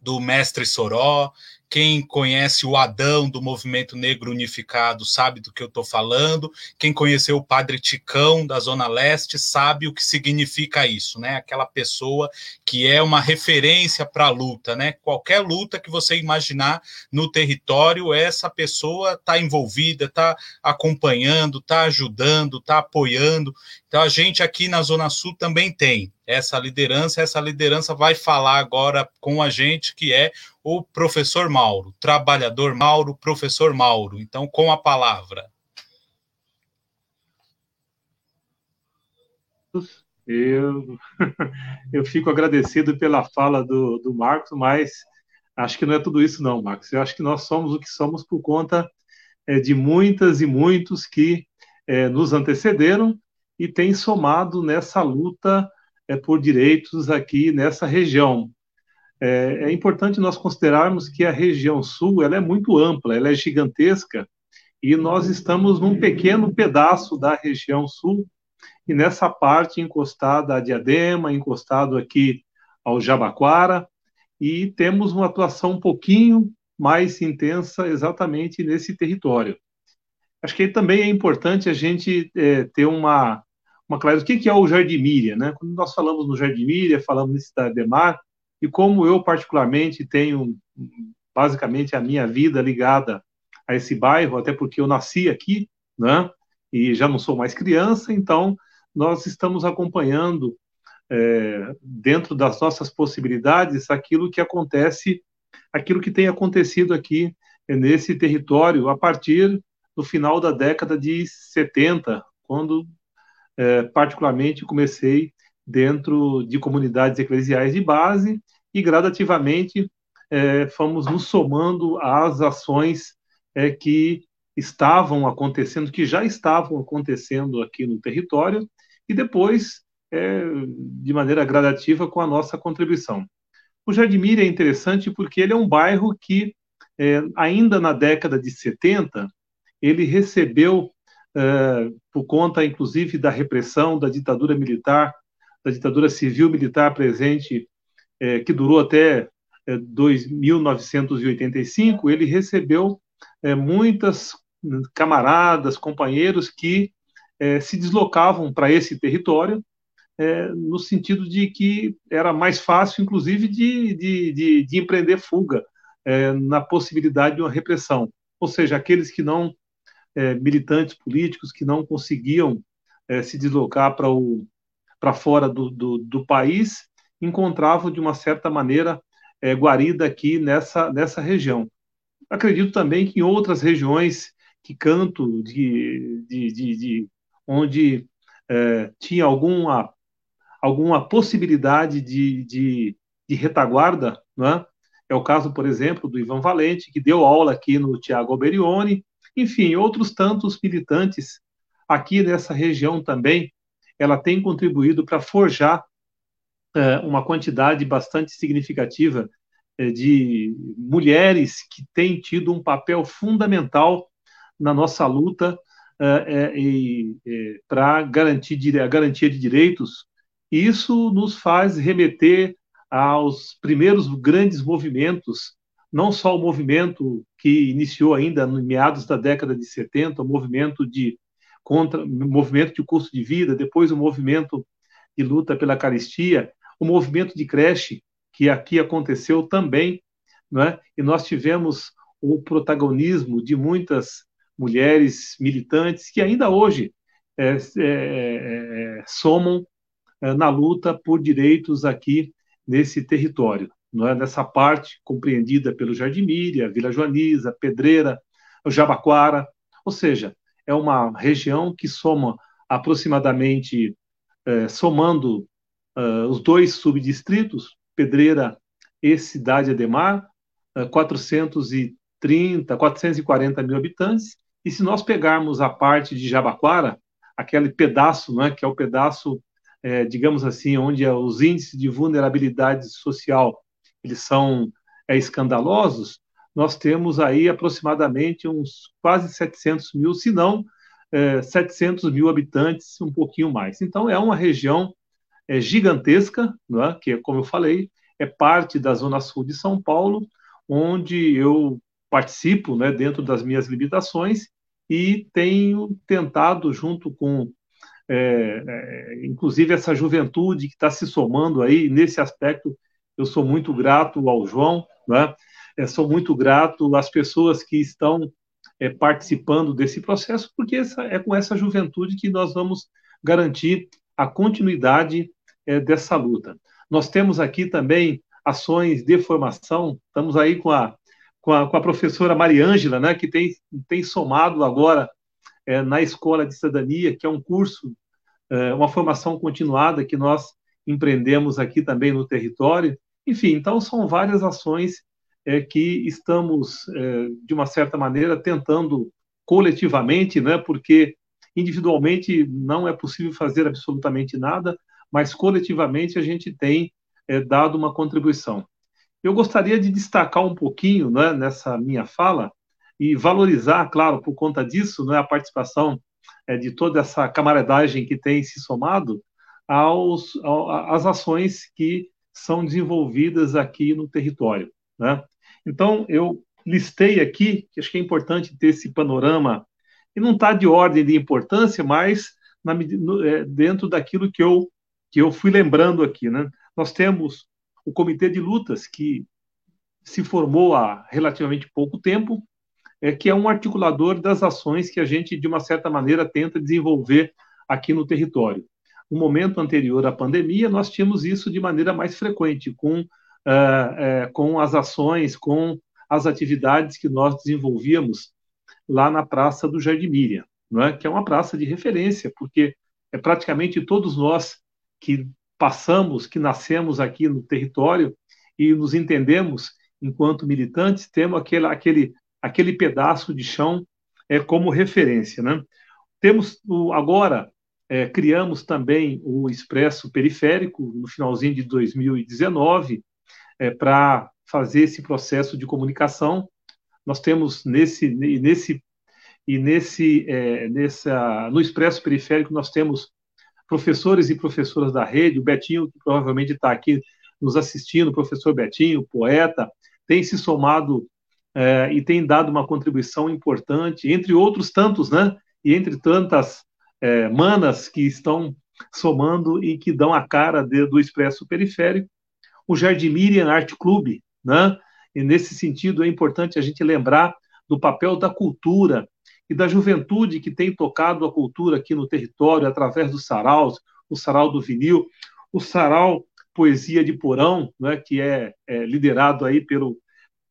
do mestre Soró, quem conhece o Adão do Movimento Negro Unificado sabe do que eu estou falando. Quem conheceu o Padre Ticão da Zona Leste sabe o que significa isso, né? Aquela pessoa que é uma referência para a luta, né? Qualquer luta que você imaginar no território, essa pessoa está envolvida, está acompanhando, está ajudando, está apoiando. Então a gente aqui na Zona Sul também tem essa liderança. Essa liderança vai falar agora com a gente, que é o professor Mauro, trabalhador Mauro, professor Mauro. Então, com a palavra. Eu, [laughs] eu fico agradecido pela fala do, do Marcos, mas acho que não é tudo isso, não, Marcos. Eu acho que nós somos o que somos por conta é, de muitas e muitos que é, nos antecederam e têm somado nessa luta é, por direitos aqui nessa região. É, é, importante nós considerarmos que a região sul ela é muito ampla, ela é gigantesca, e nós estamos num pequeno pedaço da região sul, e nessa parte encostada a Diadema, encostado aqui ao Jabaquara, e temos uma atuação um pouquinho mais intensa exatamente nesse território. Acho que também é importante a gente é, ter uma, uma clareza. O que, é o Jardim Miriam? Né? Quando nós falamos no Jardim Miriam, falamos em Cidade de Mar, e como eu particularmente tenho basicamente a minha vida ligada a esse bairro, até porque eu nasci aqui, né? E já não sou mais criança, então nós estamos acompanhando é, dentro das nossas possibilidades aquilo que acontece, aquilo que tem acontecido aqui nesse território a partir do final da década de 70, quando é, particularmente comecei dentro de comunidades eclesiais de base e gradativamente é, fomos nos somando às ações é, que estavam acontecendo, que já estavam acontecendo aqui no território e depois é, de maneira gradativa com a nossa contribuição. O Jardimir é interessante porque ele é um bairro que é, ainda na década de 70 ele recebeu por conta, inclusive, da repressão da ditadura militar, da ditadura civil-militar presente, que durou até é, 1985, ele recebeu muitas camaradas, companheiros que se deslocavam para esse território, no sentido de que era mais fácil, inclusive, de, de, de, de empreender fuga na possibilidade de uma repressão. Ou seja, aqueles que não é, militantes políticos que não conseguiam é, se deslocar para fora do, do, do, país encontravam, de uma certa maneira, é, guarida aqui nessa, nessa região. Acredito também que em outras regiões que canto, de, de, de, de onde é, tinha alguma, alguma possibilidade de, de, de retaguarda, é? é o caso, por exemplo, do Ivan Valente, que deu aula aqui no Tiago Alberione, enfim, outros tantos militantes aqui nessa região também, ela tem contribuído para forjar é, uma quantidade bastante significativa é, de mulheres que têm tido um papel fundamental na nossa luta é, para garantir a garantia de direitos. Isso nos faz remeter aos primeiros grandes movimentos não só o movimento que iniciou ainda no meados da década de 70, o movimento de contra, movimento de custo de vida, depois o movimento de luta pela caristia, o movimento de creche que aqui aconteceu também, é? E nós tivemos o protagonismo de muitas mulheres militantes que ainda hoje é, é, é, somam é, na luta por direitos aqui nesse território não é? nessa parte compreendida pelo Jardim Míria, Vila Joaniza, Pedreira, Jabaquara, ou seja, é uma região que soma aproximadamente, é, somando uh, os dois subdistritos, Pedreira e Cidade Ademar, uh, 430, 440 mil habitantes, e se nós pegarmos a parte de Jabaquara, aquele pedaço, né, que é o pedaço, é, digamos assim, onde os índices de vulnerabilidade social eles são é, escandalosos, nós temos aí aproximadamente uns quase 700 mil, se não é, 700 mil habitantes, um pouquinho mais. Então, é uma região é, gigantesca, é? que, como eu falei, é parte da Zona Sul de São Paulo, onde eu participo né, dentro das minhas limitações e tenho tentado, junto com, é, é, inclusive, essa juventude que está se somando aí, nesse aspecto, eu sou muito grato ao João, né? É, sou muito grato às pessoas que estão é, participando desse processo, porque essa, é com essa juventude que nós vamos garantir a continuidade é, dessa luta. Nós temos aqui também ações de formação, estamos aí com a, com a, com a professora Mariângela, né, que tem, tem somado agora é, na Escola de Cidadania, que é um curso, é, uma formação continuada que nós empreendemos aqui também no território. Enfim, então são várias ações é, que estamos, é, de uma certa maneira, tentando coletivamente, né, porque individualmente não é possível fazer absolutamente nada, mas coletivamente a gente tem é, dado uma contribuição. Eu gostaria de destacar um pouquinho né, nessa minha fala e valorizar, claro, por conta disso, né, a participação é, de toda essa camaradagem que tem se somado aos, às ações que são desenvolvidas aqui no território. Né? Então, eu listei aqui, que acho que é importante ter esse panorama, e não está de ordem de importância, mas na, no, é, dentro daquilo que eu, que eu fui lembrando aqui. Né? Nós temos o Comitê de Lutas, que se formou há relativamente pouco tempo, é, que é um articulador das ações que a gente, de uma certa maneira, tenta desenvolver aqui no território. No momento anterior à pandemia, nós tínhamos isso de maneira mais frequente, com, é, com as ações, com as atividades que nós desenvolvíamos lá na Praça do Jardim Miriam, não é? que é uma praça de referência, porque é praticamente todos nós que passamos, que nascemos aqui no território e nos entendemos enquanto militantes, temos aquele, aquele, aquele pedaço de chão é, como referência. Né? Temos o, agora, é, criamos também o Expresso Periférico no finalzinho de 2019 é, para fazer esse processo de comunicação. Nós temos nesse, nesse e nesse, é, nessa, no Expresso Periférico nós temos professores e professoras da rede, o Betinho, que provavelmente está aqui nos assistindo, o professor Betinho, poeta, tem se somado é, e tem dado uma contribuição importante, entre outros tantos, né? E entre tantas é, manas que estão somando e que dão a cara de, do Expresso Periférico. O Jardim Miriam Arte Clube, né? E nesse sentido é importante a gente lembrar do papel da cultura e da juventude que tem tocado a cultura aqui no território através dos saraus, o sarau do vinil, o sarau Poesia de Porão, né, que é, é, liderado aí pelo,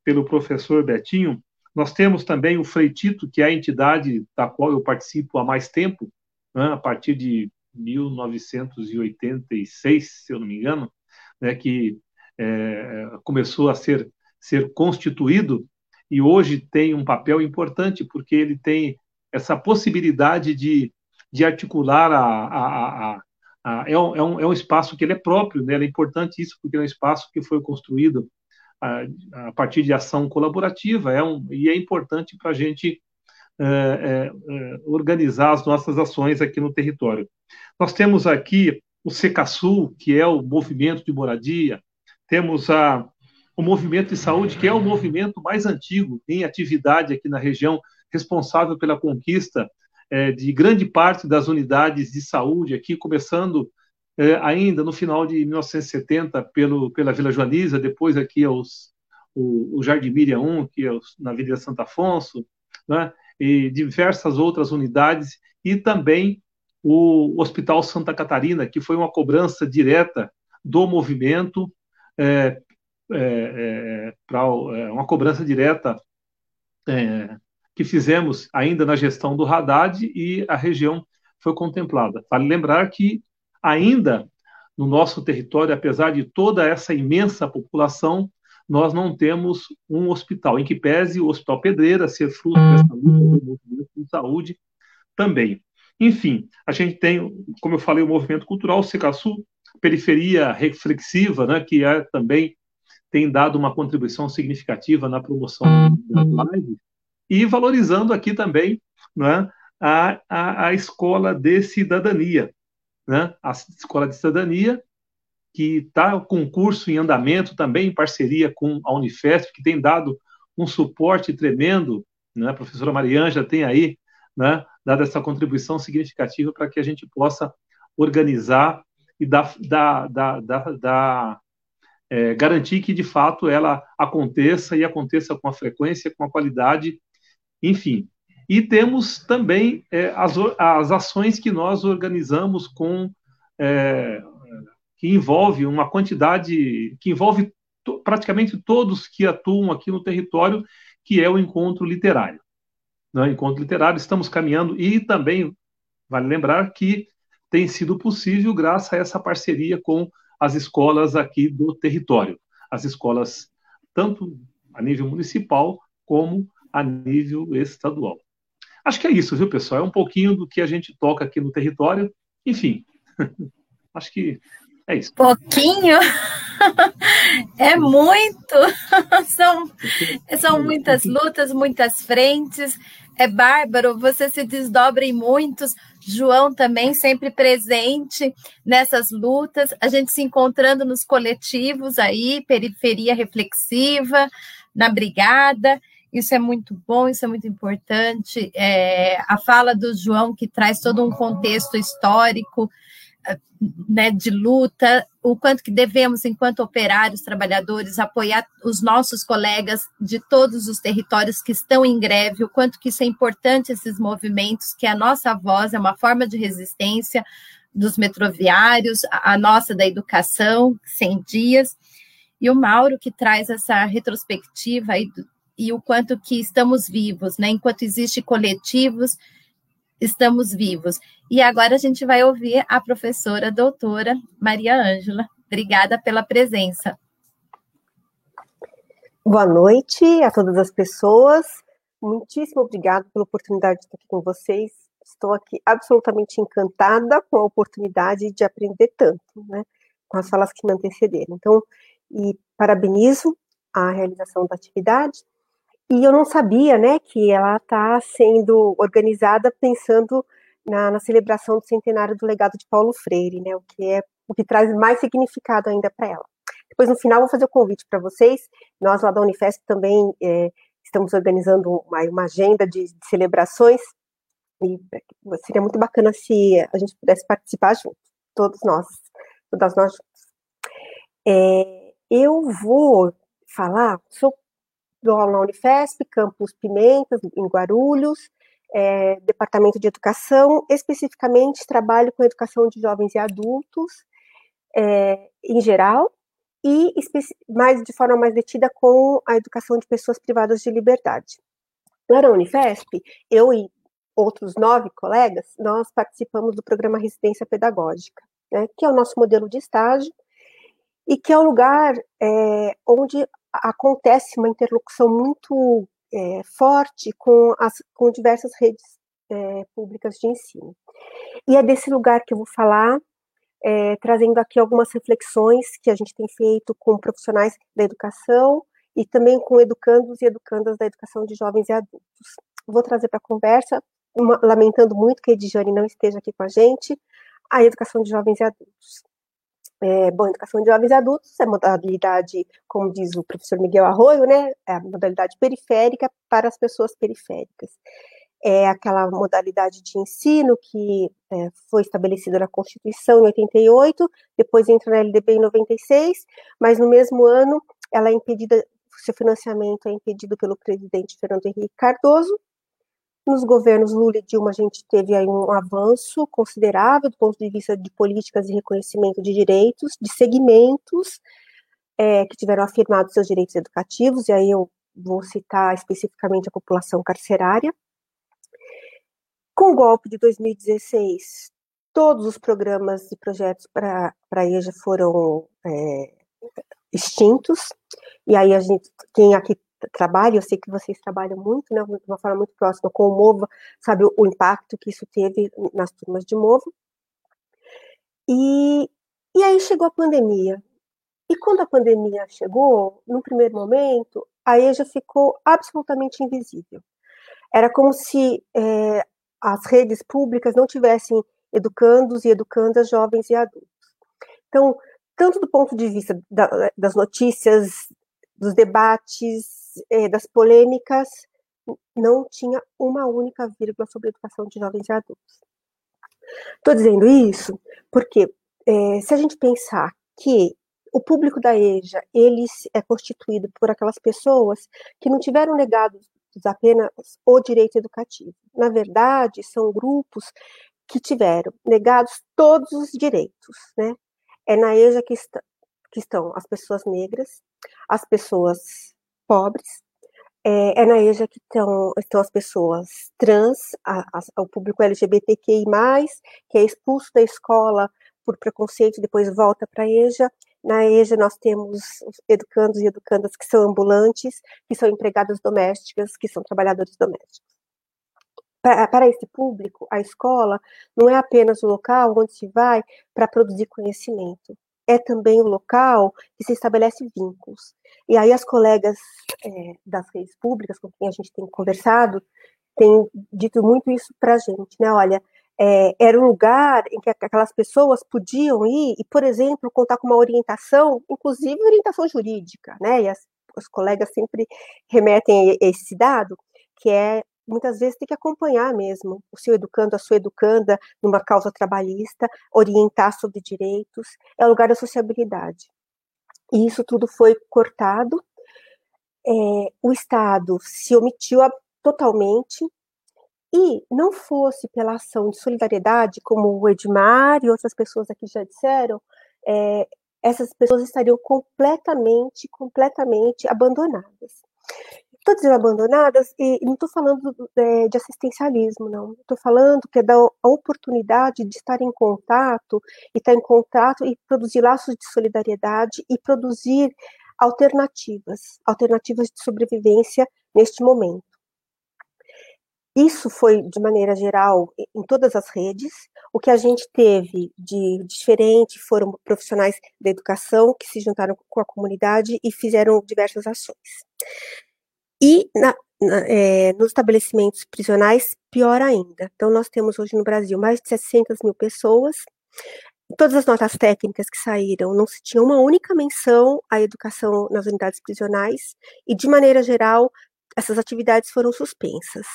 pelo professor Betinho. Nós temos também o Freitito, que é a entidade da qual eu participo há mais tempo, né, a partir de 1986, se eu não me engano, né, que é, começou a ser, ser constituído e hoje tem um papel importante, porque ele tem essa possibilidade de, de articular a, a, a, a é, um, é, um, é um espaço que ele é próprio, né? é importante isso, porque é um espaço que foi construído a, a partir de ação colaborativa, é um, e é importante para a gente é, é, é, organizar as nossas ações aqui no território. Nós temos aqui o Secasul, que é o movimento de moradia, temos a, o movimento de saúde, que é o movimento mais antigo em atividade aqui na região, responsável pela conquista é, de grande parte das unidades de saúde aqui, começando ainda no final de 1970 pelo, pela Vila Joaniza, depois aqui aos, o, o Jardim Miriam 1, que é na Avenida Santo Afonso, né, e diversas outras unidades, e também o Hospital Santa Catarina, que foi uma cobrança direta do movimento é, é, é é, uma cobrança direta é, que fizemos ainda na gestão do Haddad e a região foi contemplada. Vale lembrar que ainda no nosso território, apesar de toda essa imensa população, nós não temos um hospital, em que pese o Hospital Pedreira ser fruto dessa luta do movimento de saúde também. Enfim, a gente tem, como eu falei, o movimento cultural, o Secasul, periferia reflexiva, né, que é também tem dado uma contribuição significativa na promoção das lives, e valorizando aqui também né, a, a, a escola de cidadania. Né? A escola de cidadania, que está com um curso em andamento também em parceria com a Unifesp, que tem dado um suporte tremendo, né? A professora Marianja tem aí, né, dado essa contribuição significativa para que a gente possa organizar e dar, dar, dar, dar, dar é, garantir que de fato ela aconteça e aconteça com a frequência, com a qualidade, enfim. E temos também é, as, as ações que nós organizamos com é, que envolve uma quantidade que envolve praticamente todos que atuam aqui no território, que é o encontro literário. Né? encontro literário estamos caminhando e também vale lembrar que tem sido possível graças a essa parceria com as escolas aqui do território, as escolas tanto a nível municipal como a nível estadual. Acho que é isso, viu, pessoal? É um pouquinho do que a gente toca aqui no território. Enfim, [laughs] acho que é isso. Pouquinho? [laughs] É muito! [laughs] São, são muitas lutas, muitas frentes. É bárbaro, você se desdobra em muitos. João também sempre presente nessas lutas, a gente se encontrando nos coletivos aí, periferia reflexiva, na brigada. Isso é muito bom, isso é muito importante. É, a fala do João, que traz todo um contexto histórico né, de luta, o quanto que devemos, enquanto operários, trabalhadores, apoiar os nossos colegas de todos os territórios que estão em greve, o quanto que isso é importante, esses movimentos, que a nossa voz é uma forma de resistência dos metroviários, a, nossa da educação, 100 dias, e o Mauro que traz essa retrospectiva do, e o quanto que estamos vivos, né, enquanto existe coletivos, estamos vivos. E agora a gente vai ouvir a professora doutora Maria Ângela. Obrigada pela presença. Boa noite a todas as pessoas. Muitíssimo obrigada pela oportunidade de estar aqui com vocês. Estou aqui absolutamente encantada com a oportunidade de aprender tanto, né, com as falas que me antecederam. Então, e parabenizo a realização da atividade e eu não sabia, né, que ela está sendo organizada pensando na, na, celebração do centenário do legado de Paulo Freire, né, o que é o que traz mais significado ainda para ela. Depois, no final, vou fazer o convite para vocês. Nós lá da Unifesp também é, estamos organizando uma, uma agenda de, de, celebrações e seria muito bacana se a gente pudesse participar junto, todos nós, todas nós juntos. É, eu vou falar, sou dou aula Unifesp, Campus Pimentas, em Guarulhos, é, Departamento de Educação, especificamente trabalho com educação de jovens e adultos, é, em geral, e mais de forma mais detida com a educação de pessoas privadas de liberdade. Na Unifesp, eu e outros nove colegas, nós participamos do programa Residência Pedagógica, né, que é o nosso modelo de estágio, e que é um lugar é, onde acontece uma interlocução muito é, forte com, as, com diversas redes é, públicas de ensino. E é desse lugar que eu vou falar, é, trazendo aqui algumas reflexões que a gente tem feito com profissionais da educação e também com educandos e educandas da educação de jovens e adultos. Vou trazer para a conversa, uma, lamentando muito que a Edjane não esteja aqui com a gente, a educação de jovens e adultos. É, bom, educação de jovens e adultos é modalidade, como diz o professor Miguel Arroio, né, é a modalidade periférica para as pessoas periféricas. É aquela modalidade de ensino que é, foi estabelecida na Constituição em 88, depois entra na LDB em 96, mas no mesmo ano ela é impedida, seu financiamento é impedido pelo presidente Fernando Henrique Cardoso, nos governos Lula e Dilma, a gente teve aí um avanço considerável do ponto de vista de políticas de reconhecimento de direitos, de segmentos é, que tiveram afirmado seus direitos educativos, e aí eu vou citar especificamente a população carcerária. Com o golpe de 2016, todos os programas e projetos para a EJA foram é, extintos, e aí a gente, quem aqui trabalho, eu sei que vocês trabalham muito, né, de uma forma muito próxima com o MOVA, sabe o, o impacto que isso teve nas turmas de MOVA. E, e aí chegou a pandemia. E quando a pandemia chegou, no primeiro momento, a EJA ficou absolutamente invisível. Era como se é, as redes públicas não tivessem educandos e educandas jovens e adultos. Então, tanto do ponto de vista da, das notícias, dos debates, eh, das polêmicas, não tinha uma única vírgula sobre educação de jovens e adultos. Estou dizendo isso porque é, se a gente pensar que o público da EJA ele é constituído por aquelas pessoas que não tiveram negados apenas o direito educativo. Na verdade, são grupos que tiveram negados todos os direitos, né? É na EJA que, está, que estão as pessoas negras, as pessoas pobres, é, é na EJA que estão, estão as pessoas trans, a, a, o público LGBTQI+, que é expulso da escola por preconceito depois volta para a EJA. Na EJA nós temos educandos e educandas que são ambulantes, que são empregadas domésticas, que são trabalhadores domésticos. Para esse público, a escola não é apenas o local onde se vai para produzir conhecimento, é também o local que se estabelece vínculos. E aí as colegas é, das redes públicas com quem a gente tem conversado têm dito muito isso para a gente, né? Olha, é, era um lugar em que aquelas pessoas podiam ir e, por exemplo, contar com uma orientação, inclusive orientação jurídica, né? E as, os colegas sempre remetem a esse dado, que é muitas vezes tem que acompanhar mesmo o seu educando, a sua educanda numa causa trabalhista, orientar sobre direitos, é o lugar da sociabilidade. E isso tudo foi cortado, é, o Estado se omitiu totalmente, e não fosse pela ação de solidariedade, como o Edmar e outras pessoas aqui já disseram, é, essas pessoas estariam completamente, completamente abandonadas estou dizendo abandonadas e não estou falando é, de assistencialismo, não. Estou falando que é da oportunidade de estar em contato e estar em contato e produzir laços de solidariedade e produzir alternativas, alternativas de sobrevivência neste momento. Isso foi, de maneira geral, em todas as redes. O que a gente teve de diferente foram profissionais da educação que se juntaram com a comunidade e fizeram diversas ações. E na, na, é, nos estabelecimentos prisionais, pior ainda. Então, nós temos hoje no Brasil mais de 700 mil pessoas. Todas as notas técnicas que saíram, não se tinha uma única menção à educação nas unidades prisionais, e, de maneira geral, essas atividades foram suspensas.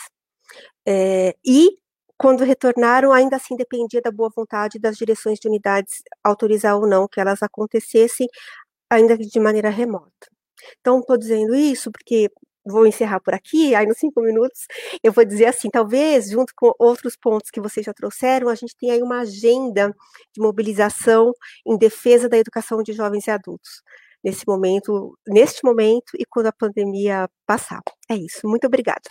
É, e, quando retornaram, ainda assim dependia da boa vontade das direções de unidades autorizar ou não que elas acontecessem, ainda de maneira remota. Então, estou dizendo isso porque vou encerrar por aqui, aí nos cinco minutos eu vou dizer assim, talvez, junto com outros pontos que vocês já trouxeram, a gente tenha aí uma agenda de mobilização em defesa da educação de jovens e adultos, nesse momento, neste momento e quando a pandemia passar. É isso, muito obrigada.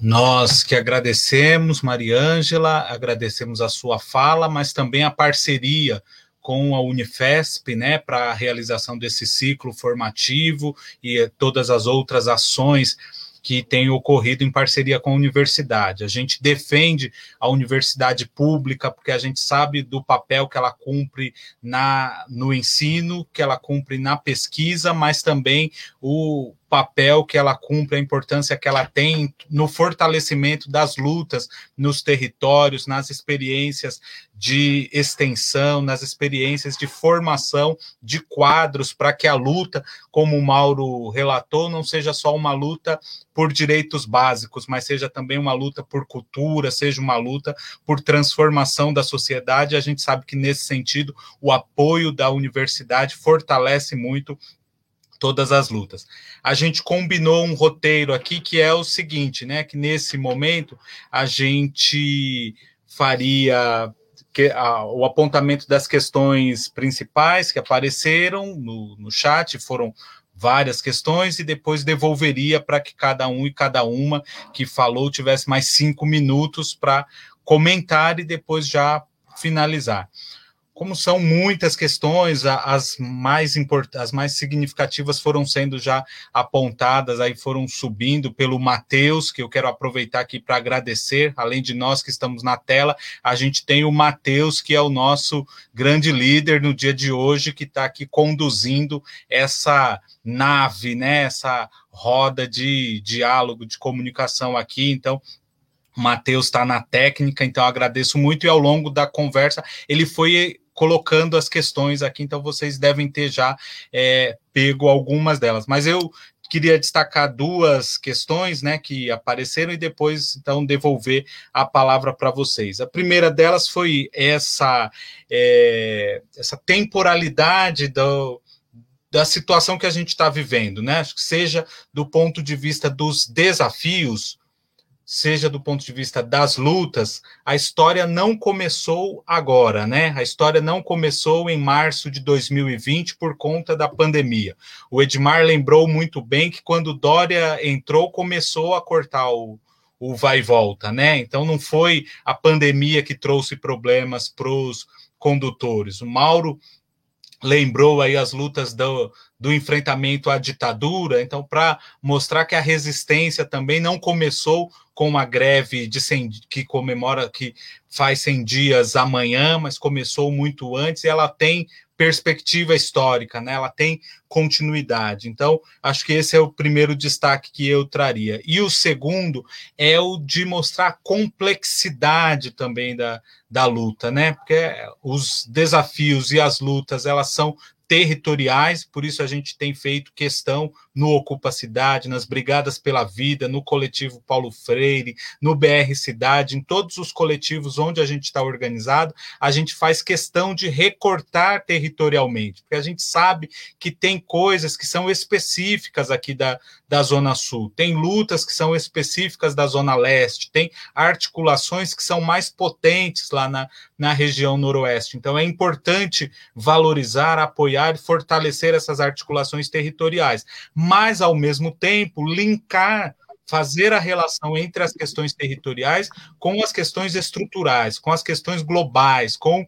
Nós que agradecemos, Mariângela, agradecemos a sua fala, mas também a parceria com a Unifesp, né, para a realização desse ciclo formativo e todas as outras ações que têm ocorrido em parceria com a universidade. A gente defende a universidade pública porque a gente sabe do papel que ela cumpre na, no ensino, que ela cumpre na pesquisa, mas também o papel que ela cumpre, a importância que ela tem no fortalecimento das lutas nos territórios, nas experiências de extensão, nas experiências de formação de quadros, para que a luta, como o Mauro relatou, não seja só uma luta por direitos básicos, mas seja também uma luta por cultura, seja uma luta por transformação da sociedade. A gente sabe que, nesse sentido, o apoio da universidade fortalece muito todas as lutas. A gente combinou um roteiro aqui que é o seguinte, né? Que nesse momento a gente faria que, a, o apontamento das questões principais que apareceram no, no chat, foram várias questões, e depois devolveria para que cada um e cada uma que falou tivesse mais cinco minutos para comentar e depois já finalizar como são muitas questões, as mais importantes, as mais significativas foram sendo já apontadas, aí foram subindo pelo Matheus, que eu quero aproveitar aqui para agradecer, além de nós que estamos na tela, a gente tem o Matheus, que é o nosso grande líder no dia de hoje, que está aqui conduzindo essa nave, né, essa roda de diálogo, de comunicação aqui, então Matheus está na técnica, então agradeço muito. E ao longo da conversa, ele foi colocando as questões aqui, então vocês devem ter já é, pego algumas delas. Mas eu queria destacar duas questões né, que apareceram e depois, então, devolver a palavra para vocês. A primeira delas foi essa, é, essa temporalidade do, da situação que a gente está vivendo, né? Seja do ponto de vista dos desafios seja do ponto de vista das lutas, a história não começou agora, né? A história não começou em março de 2020 por conta da pandemia. O Edmar lembrou muito bem que quando Dória entrou, começou a cortar o, o vai e volta, né? Então não foi a pandemia que trouxe problemas para os condutores. O Mauro lembrou aí as lutas do, do enfrentamento à ditadura, então para mostrar que a resistência também não começou com uma greve de 100, que comemora, que faz 100 dias amanhã, mas começou muito antes, e ela tem perspectiva histórica, né? ela tem continuidade. Então, acho que esse é o primeiro destaque que eu traria. E o segundo é o de mostrar a complexidade também da, da luta, né? Porque os desafios e as lutas, elas são territoriais, por isso a gente tem feito questão no Ocupa Cidade, nas Brigadas pela Vida, no coletivo Paulo Freire, no BR Cidade, em todos os coletivos onde a gente está organizado, a gente faz questão de recortar territorialmente, porque a gente sabe que tem coisas que são específicas aqui da, da Zona Sul, tem lutas que são específicas da Zona Leste, tem articulações que são mais potentes lá na, na região Noroeste. Então é importante valorizar, apoiar fortalecer essas articulações territoriais mas, ao mesmo tempo, linkar, fazer a relação entre as questões territoriais com as questões estruturais, com as questões globais, com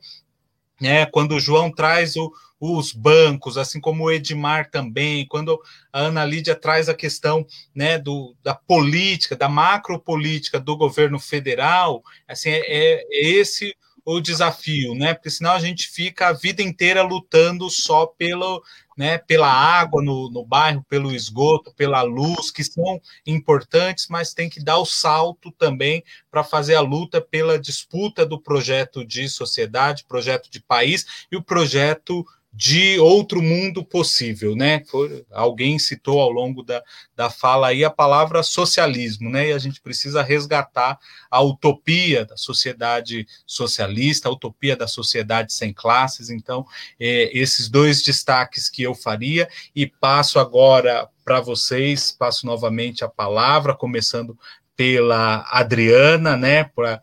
né, quando o João traz o, os bancos, assim como o Edmar também, quando a Ana Lídia traz a questão né, do, da política, da macropolítica do governo federal, assim, é, é esse o desafio, né? Porque senão a gente fica a vida inteira lutando só pelo, né, pela água no, no bairro, pelo esgoto, pela luz, que são importantes, mas tem que dar o salto também para fazer a luta pela disputa do projeto de sociedade, projeto de país e o projeto de outro mundo possível, né? alguém citou ao longo da, da fala aí a palavra socialismo, né? E a gente precisa resgatar a utopia da sociedade socialista, a utopia da sociedade sem classes. Então, é, esses dois destaques que eu faria e passo agora para vocês, passo novamente a palavra, começando pela Adriana, né? Pra,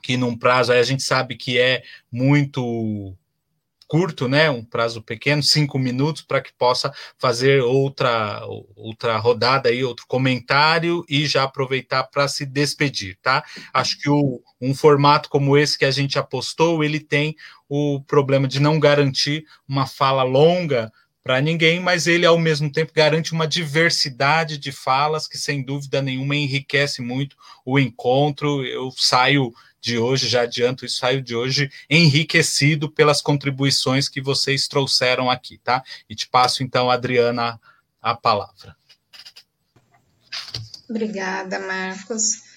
que num prazo aí a gente sabe que é muito curto, né, um prazo pequeno, cinco minutos, para que possa fazer outra outra rodada aí, outro comentário e já aproveitar para se despedir, tá? Acho que o, um formato como esse que a gente apostou, ele tem o problema de não garantir uma fala longa para ninguém, mas ele ao mesmo tempo garante uma diversidade de falas que sem dúvida nenhuma enriquece muito o encontro. Eu saio de hoje, já adianto isso, saio de hoje enriquecido pelas contribuições que vocês trouxeram aqui, tá? E te passo então, Adriana, a palavra. Obrigada, Marcos.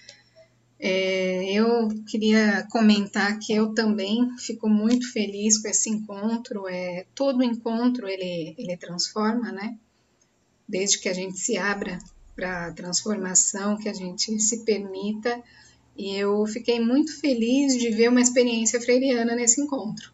É, eu queria comentar que eu também fico muito feliz com esse encontro. É, todo encontro ele, ele transforma, né? Desde que a gente se abra para a transformação, que a gente se permita e eu fiquei muito feliz de ver uma experiência freiriana nesse encontro.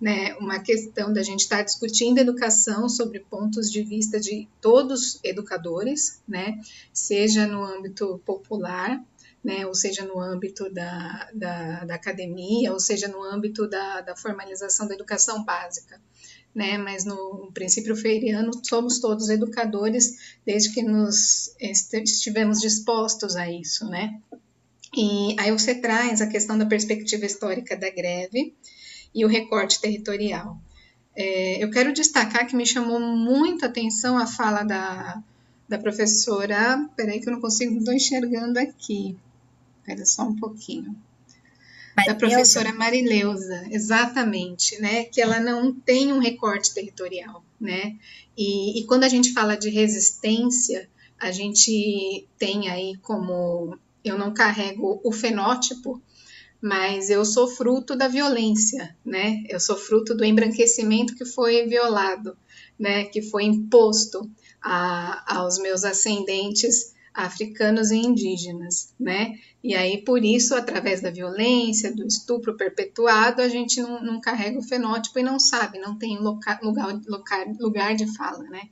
Né, uma questão da gente estar tá discutindo educação sobre pontos de vista de todos educadores, né, seja no âmbito popular, né, ou seja no âmbito da, da, da academia, ou seja no âmbito da, da formalização da educação básica. Né, mas no, princípio freiriano somos todos educadores desde que nos estivemos dispostos a isso, né? E aí você traz a questão da perspectiva histórica da greve e o recorte territorial. É, eu quero destacar que me chamou muito a atenção a fala da, da professora. Peraí, que eu não consigo, estou enxergando aqui. Espera só um pouquinho. Da professora Marileusa, exatamente, né? Que ela não tem um recorte territorial, né? E, e quando a gente fala de resistência, a gente tem aí como eu não carrego o fenótipo, mas eu sou fruto da violência, né? Eu sou fruto do embranquecimento que foi violado, né? Que foi imposto a, aos meus ascendentes africanos e indígenas, né? E aí, por isso, através da violência, do estupro perpetuado, a gente não, não carrega o fenótipo e não sabe, não tem loca, lugar, lugar, de fala, né?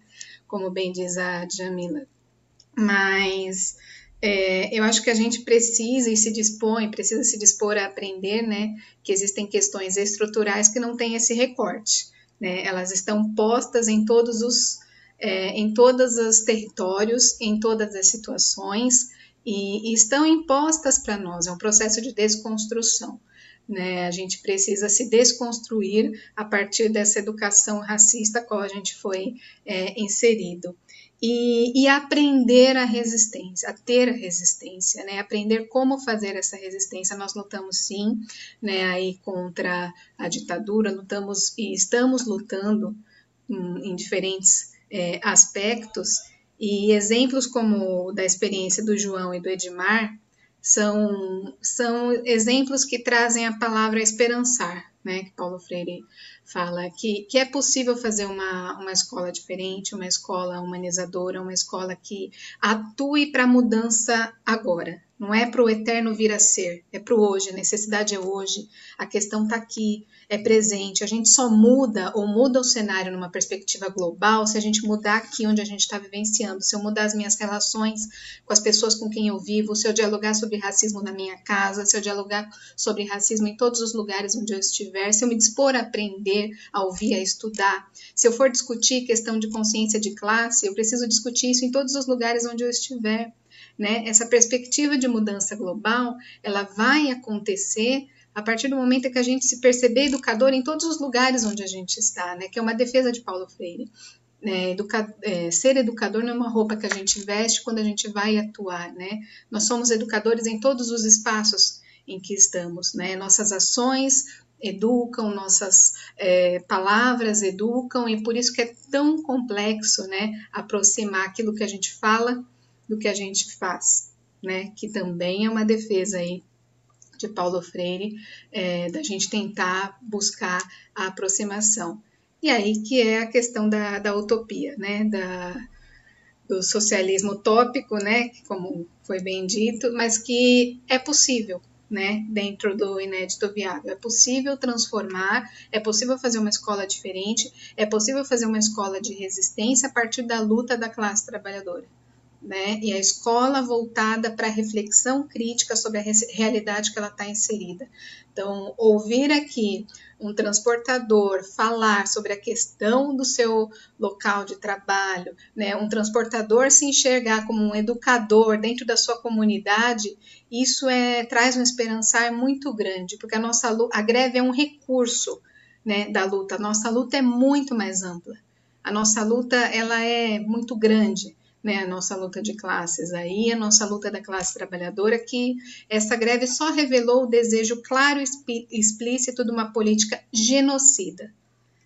Como bem diz a Jamila. Mas é, eu acho que a gente precisa e se dispõe, precisa se dispor a aprender, né? Que existem questões estruturais que não têm esse recorte, né? Elas estão postas em todos os é, em todos os territórios, em todas as situações, e, e estão impostas para nós, é um processo de desconstrução. Né? A gente precisa se desconstruir a partir dessa educação racista qual a gente foi é, inserido. E, e, aprender a resistência, a ter a resistência, né? Aprender como fazer essa resistência. Nós lutamos sim, né? Aí contra a ditadura, lutamos e estamos lutando em, em diferentes é, aspectos, e exemplos como o da experiência do João e do Edmar são, são exemplos que trazem a palavra esperançar, né, que Paulo Freire fala, que, que é possível fazer uma, uma escola diferente, uma escola humanizadora, uma escola que atue para a mudança agora, não é para o eterno vir a ser, é para o hoje, a necessidade é hoje, a questão está aqui, é presente. A gente só muda ou muda o cenário numa perspectiva global se a gente mudar aqui onde a gente está vivenciando. Se eu mudar as minhas relações com as pessoas com quem eu vivo, se eu dialogar sobre racismo na minha casa, se eu dialogar sobre racismo em todos os lugares onde eu estiver, se eu me dispor a aprender, a ouvir, a estudar, se eu for discutir questão de consciência de classe, eu preciso discutir isso em todos os lugares onde eu estiver. Né? Essa perspectiva de mudança global, ela vai acontecer a partir do momento que a gente se perceber educador em todos os lugares onde a gente está, né? Que é uma defesa de Paulo Freire. É, educa é, ser educador não é uma roupa que a gente veste quando a gente vai atuar, né? Nós somos educadores em todos os espaços em que estamos, né? Nossas ações educam, nossas é, palavras educam, e por isso que é tão complexo, né? Aproximar aquilo que a gente fala do que a gente faz, né? Que também é uma defesa aí de Paulo Freire, é, da gente tentar buscar a aproximação. E aí que é a questão da, da utopia, né? Da, do socialismo utópico, né? Como foi bem dito, mas que é possível, né, dentro do inédito viável. É possível transformar, é possível fazer uma escola diferente, é possível fazer uma escola de resistência a partir da luta da classe trabalhadora né? E a escola voltada para a reflexão crítica sobre a realidade que ela está inserida. Então, ouvir aqui um transportador falar sobre a questão do seu local de trabalho, né? Um transportador se enxergar como um educador dentro da sua comunidade, isso é traz um esperançar muito grande, porque a nossa a greve é um recurso, né, da luta. A nossa luta é muito mais ampla. A nossa luta ela é muito grande né, a nossa luta de classes aí, a nossa luta da classe trabalhadora, que essa greve só revelou o desejo claro e explícito de uma política genocida.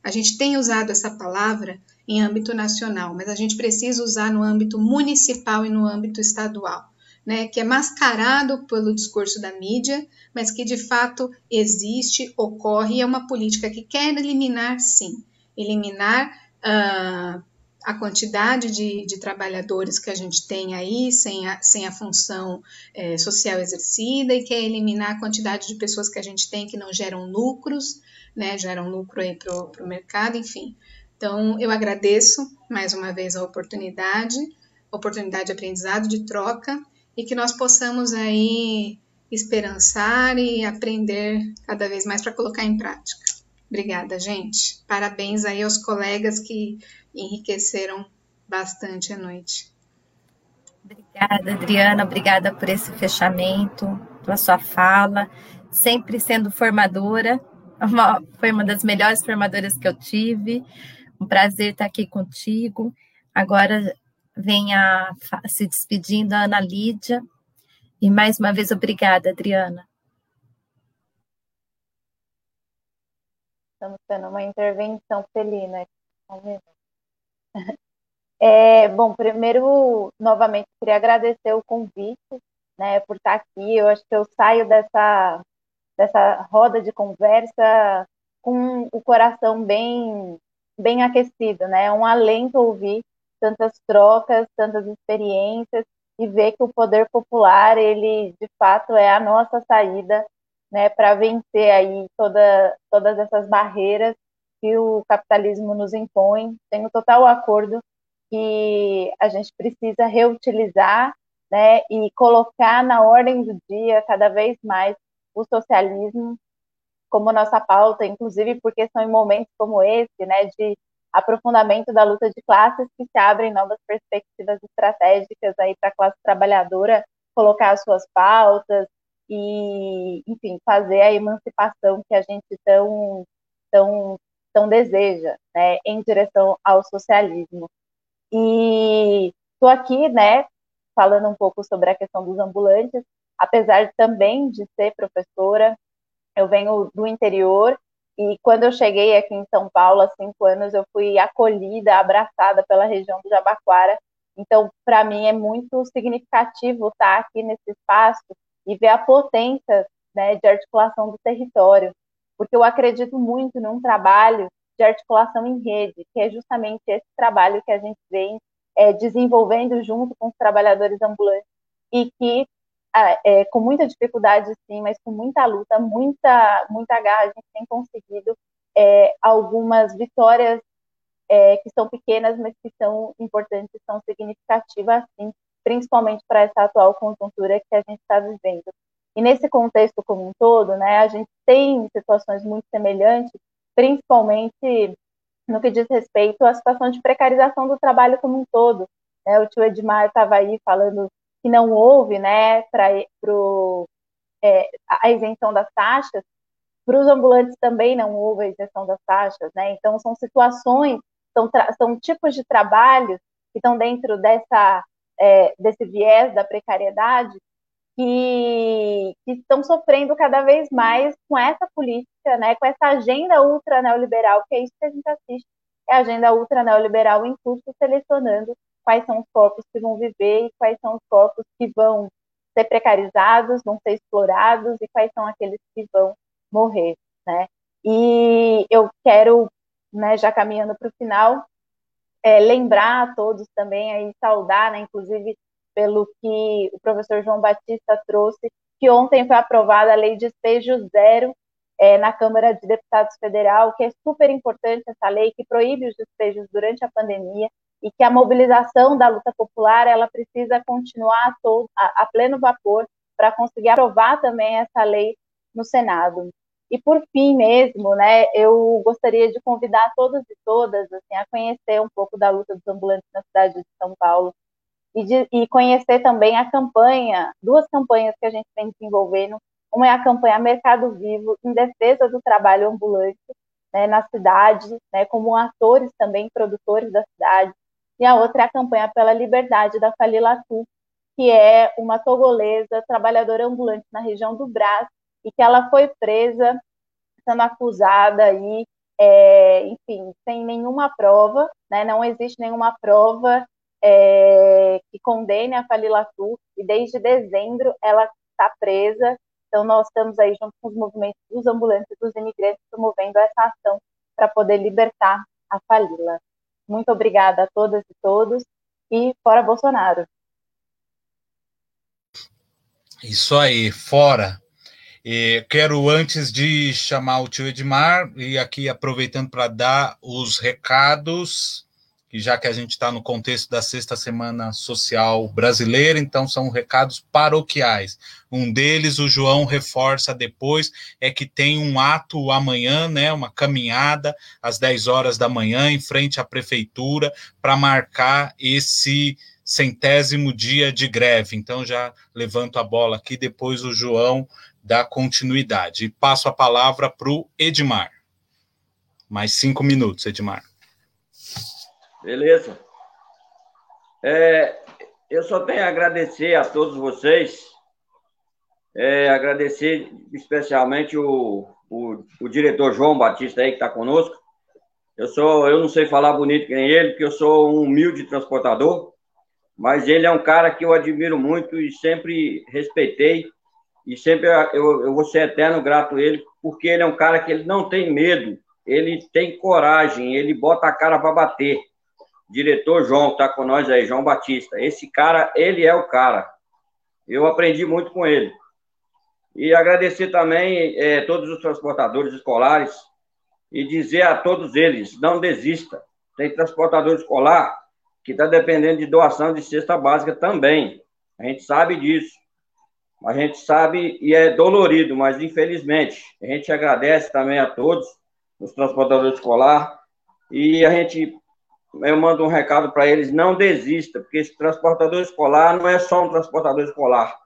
A gente tem usado essa palavra em âmbito nacional, mas a gente precisa usar no âmbito municipal e no âmbito estadual, né, que é mascarado pelo discurso da mídia, mas que de fato existe, ocorre e é uma política que quer eliminar, sim, eliminar uh, a quantidade de, de, trabalhadores que a gente tem aí sem a, sem a função é, social exercida e quer eliminar a quantidade de pessoas que a gente tem que não geram lucros, né, geram lucro aí para o mercado, enfim. Então, eu agradeço mais uma vez a oportunidade, oportunidade de aprendizado, de troca, e que nós possamos aí esperançar e aprender cada vez mais para colocar em prática. Obrigada, gente. Parabéns aí aos colegas que enriqueceram bastante a noite. Obrigada, Adriana. Obrigada por esse fechamento, pela sua fala, sempre sendo formadora. [laughs] Uma, foi uma das melhores formadoras que eu tive. Um prazer estar aqui contigo. Agora venha se despedindo a Ana Lídia. E mais uma vez, obrigada, Adriana. Estamos tendo uma intervenção felina. É, bom, primeiro, novamente, queria agradecer o convite, né, por estar aqui. Eu acho que eu saio dessa, dessa roda de conversa com o coração bem, bem aquecido, né? É um alento ouvir tantas trocas, tantas experiências e ver que o poder popular, ele de fato é a nossa saída, né, para vencer aí toda, todas essas barreiras que o capitalismo nos impõe. Tenho total acordo que a gente precisa reutilizar né, e colocar na ordem do dia cada vez mais o socialismo como nossa pauta, inclusive porque são em momentos como esse, né, de aprofundamento da luta de classes que se abrem novas perspectivas estratégicas aí para a classe trabalhadora colocar as suas pautas e, enfim, fazer a emancipação que a gente tão tão tão deseja, né, em direção ao socialismo. E estou aqui, né, falando um pouco sobre a questão dos ambulantes, apesar também de ser professora, eu venho do interior e quando eu cheguei aqui em São Paulo há cinco anos, eu fui acolhida, abraçada pela região do Jabaquara. Então, para mim é muito significativo estar aqui nesse espaço e ver a potência né, de articulação do território, porque eu acredito muito num trabalho de articulação em rede, que é justamente esse trabalho que a gente vem é, desenvolvendo junto com os trabalhadores ambulantes e que ah, é, com muita dificuldade sim, mas com muita luta, muita muita garra, a gente tem conseguido é, algumas vitórias é, que são pequenas, mas que são importantes, são significativas, principalmente para essa atual conjuntura que a gente está vivendo. E nesse contexto como um todo, né, a gente tem situações muito semelhantes principalmente no que diz respeito à situação de precarização do trabalho como um todo. Né? O tio Edmar estava aí falando que não houve né, para é, a isenção das taxas, para os ambulantes também não houve a isenção das taxas. Né? Então, são situações, são, são tipos de trabalhos que estão dentro dessa, é, desse viés da precariedade que, que estão sofrendo cada vez mais com essa política, né, com essa agenda ultra neoliberal, que é isso que a gente assiste, é a agenda ultra neoliberal em curso selecionando quais são os corpos que vão viver e quais são os corpos que vão ser precarizados, vão ser explorados e quais são aqueles que vão morrer, né? E eu quero, né, já caminhando para o final, é, lembrar a todos também aí saudar, né, inclusive pelo que o professor João Batista trouxe, que ontem foi aprovada a lei de despejo zero é, na Câmara de Deputados Federal, que é super importante essa lei, que proíbe os despejos durante a pandemia e que a mobilização da luta popular ela precisa continuar a, todo, a, a pleno vapor para conseguir aprovar também essa lei no Senado. E por fim mesmo, né, eu gostaria de convidar todos e todas assim, a conhecer um pouco da luta dos ambulantes na cidade de São Paulo, e, de, e conhecer também a campanha, duas campanhas que a gente vem desenvolvendo. Uma é a campanha Mercado Vivo, em defesa do trabalho ambulante né, na cidade, né, como atores também, produtores da cidade. E a outra é a campanha pela liberdade da Falila Tu, que é uma togolesa trabalhadora ambulante na região do Brás, e que ela foi presa, sendo acusada aí, é, enfim, sem nenhuma prova, né, não existe nenhuma prova é, que condene a Falila Sul, e desde dezembro ela está presa. Então, nós estamos aí junto com os movimentos dos ambulantes dos imigrantes promovendo essa ação para poder libertar a Falila. Muito obrigada a todas e todos e fora Bolsonaro. Isso aí, fora. Quero, antes de chamar o tio Edmar, e aqui aproveitando para dar os recados que já que a gente está no contexto da sexta semana social brasileira, então são recados paroquiais. Um deles, o João reforça depois, é que tem um ato amanhã, né, uma caminhada às 10 horas da manhã em frente à prefeitura para marcar esse centésimo dia de greve. Então já levanto a bola aqui, depois o João dá continuidade. E passo a palavra para o Edmar. Mais cinco minutos, Edmar. Beleza. É, eu só tenho a agradecer a todos vocês, é, agradecer especialmente o, o, o, diretor João Batista aí que está conosco. Eu sou, eu não sei falar bonito que nem ele, porque eu sou um humilde transportador, mas ele é um cara que eu admiro muito e sempre respeitei, e sempre eu, eu vou ser eterno grato a ele, porque ele é um cara que ele não tem medo, ele tem coragem, ele bota a cara para bater. Diretor João, tá com nós aí, João Batista. Esse cara, ele é o cara. Eu aprendi muito com ele. E agradecer também é, todos os transportadores escolares e dizer a todos eles: não desista. Tem transportador escolar que está dependendo de doação de cesta básica também. A gente sabe disso. A gente sabe e é dolorido, mas infelizmente a gente agradece também a todos os transportadores escolar e a gente eu mando um recado para eles, não desista, porque esse transportador escolar não é só um transportador escolar,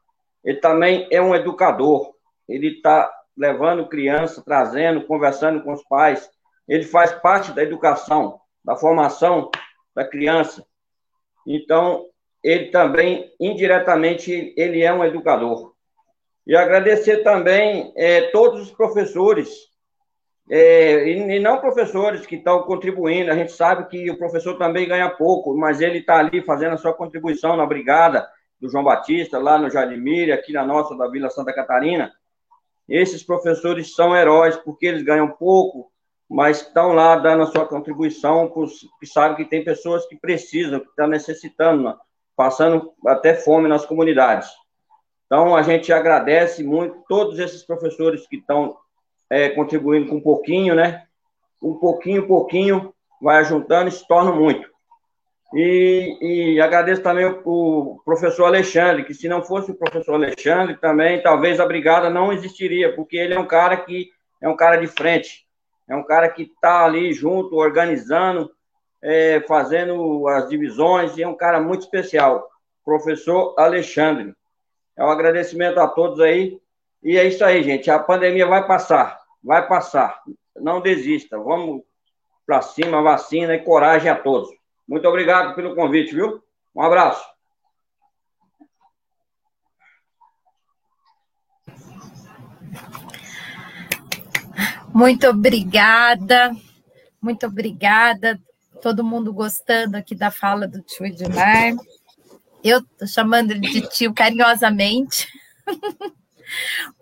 ele também é um educador, ele está levando criança, trazendo, conversando com os pais, ele faz parte da educação, da formação da criança. Então, ele também, indiretamente, ele é um educador. E agradecer também é, todos os professores, é, e, e, não professores que estão contribuindo. A gente sabe que o professor também ganha pouco, mas ele está ali fazendo a sua contribuição na brigada do João Batista, lá no Jardimir, aqui na nossa, da Vila Santa Catarina. Esses professores são heróis, porque eles ganham pouco, mas estão lá dando a sua contribuição, que sabem que tem pessoas que precisam, que estão necessitando, passando até fome nas comunidades. Então, a gente agradece muito todos esses professores que estão é, contribuindo com um pouquinho, né? Um pouquinho, pouquinho, vai juntando e se torna muito. E, e agradeço também o, o, professor Alexandre, que se não fosse o professor Alexandre, também talvez a brigada não existiria, porque ele é um cara que é um cara de frente, é um cara que está ali junto, organizando, é, fazendo as divisões, e é um cara muito especial, professor Alexandre. É um agradecimento a todos aí, e é isso aí, gente. A pandemia vai passar, vai passar. Não desista, vamos para cima, vacina e coragem a todos. Muito obrigado pelo convite, viu? Um abraço. Muito obrigada, muito obrigada. Todo mundo gostando aqui da fala do tio Edmar. Eu estou chamando ele de tio carinhosamente, [laughs]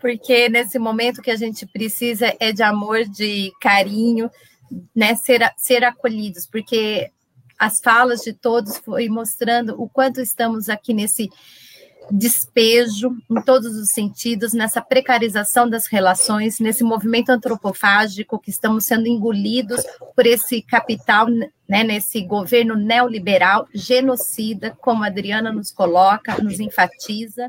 porque nesse momento que a gente precisa é de amor, de carinho, né, ser, ser acolhidos, porque as falas de todos foi mostrando o quanto estamos aqui nesse despejo em todos os sentidos, nessa precarização das relações, nesse movimento antropofágico que estamos sendo engolidos por esse capital, né, nesse governo neoliberal, genocida, como a Adriana nos coloca, nos enfatiza.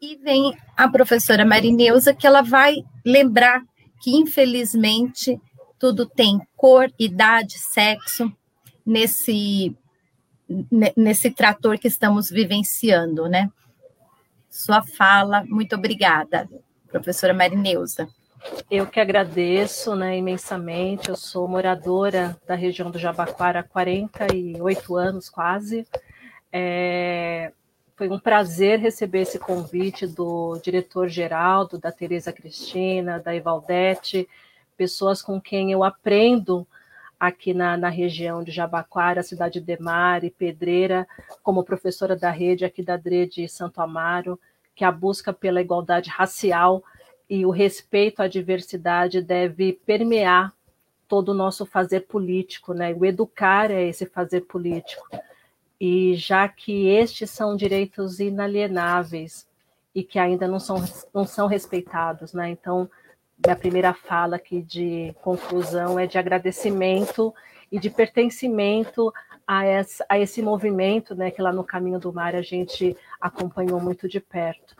E vem a professora Marineusa, que ela vai lembrar que, infelizmente, tudo tem cor, idade, sexo, nesse nesse trator que estamos vivenciando, né? Sua fala, muito obrigada, professora Marineusa. Eu que agradeço né, imensamente. Eu sou moradora da região do Jabaquara há 48 anos, quase. É, foi um prazer receber esse convite do diretor Geraldo, da Tereza Cristina, da Evaldete, pessoas com quem eu aprendo aqui na, na região de Jabaquara, cidade de Mar e Pedreira, como professora da rede aqui da DRE de Santo Amaro, que a busca pela igualdade racial e o respeito à diversidade deve permear todo o nosso fazer político, né? O educar é esse fazer político. E já que estes são direitos inalienáveis e que ainda não são, não são respeitados, né? Então, minha primeira fala aqui de conclusão é de agradecimento e de pertencimento a, essa, a esse movimento, né, que lá no Caminho do Mar a gente acompanhou muito de perto.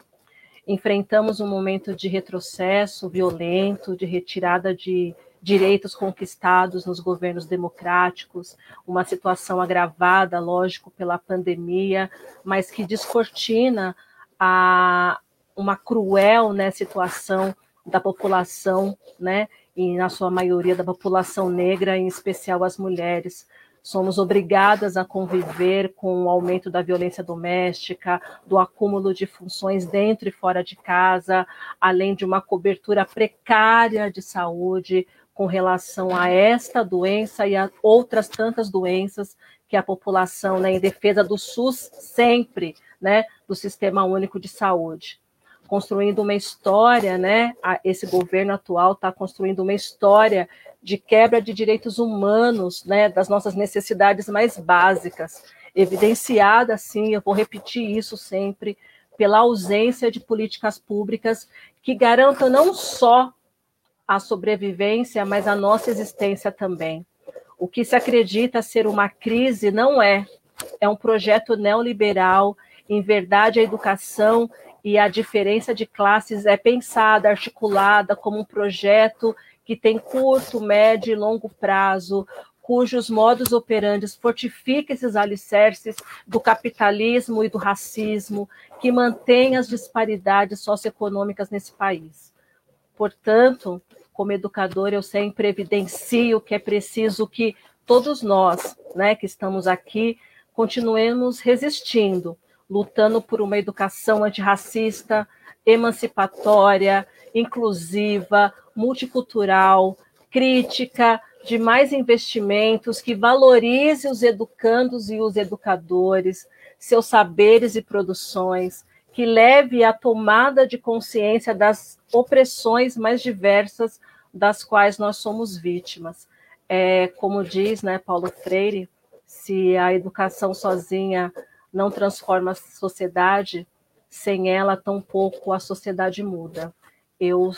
Enfrentamos um momento de retrocesso violento, de retirada de direitos conquistados nos governos democráticos, uma situação agravada, lógico, pela pandemia, mas que descortina a uma cruel né, situação da população, né, e na sua maioria da população negra, em especial as mulheres. Somos obrigadas a conviver com o aumento da violência doméstica, do acúmulo de funções dentro e fora de casa, além de uma cobertura precária de saúde com relação a esta doença e a outras tantas doenças que a população, né, em defesa do SUS sempre, né, do Sistema Único de Saúde. Construindo uma história, né, esse governo atual está construindo uma história de quebra de direitos humanos, né, das nossas necessidades mais básicas, evidenciada, sim, eu vou repetir isso sempre, pela ausência de políticas públicas que garantam não só a sobrevivência, mas a nossa existência também. O que se acredita ser uma crise não é, é um projeto neoliberal. Em verdade, a educação e a diferença de classes é pensada, articulada como um projeto que tem curto, médio e longo prazo, cujos modos operantes fortificam esses alicerces do capitalismo e do racismo, que mantém as disparidades socioeconômicas nesse país. Portanto, como educador, eu sempre evidencio que é preciso que todos nós, né, que estamos aqui, continuemos resistindo, lutando por uma educação antirracista, emancipatória, inclusiva, multicultural, crítica, de mais investimentos, que valorize os educandos e os educadores, seus saberes e produções, que leve à tomada de consciência das opressões mais diversas das quais nós somos vítimas. É, como diz né, Paulo Freire, se a educação sozinha não transforma a sociedade, sem ela, tampouco a sociedade muda eu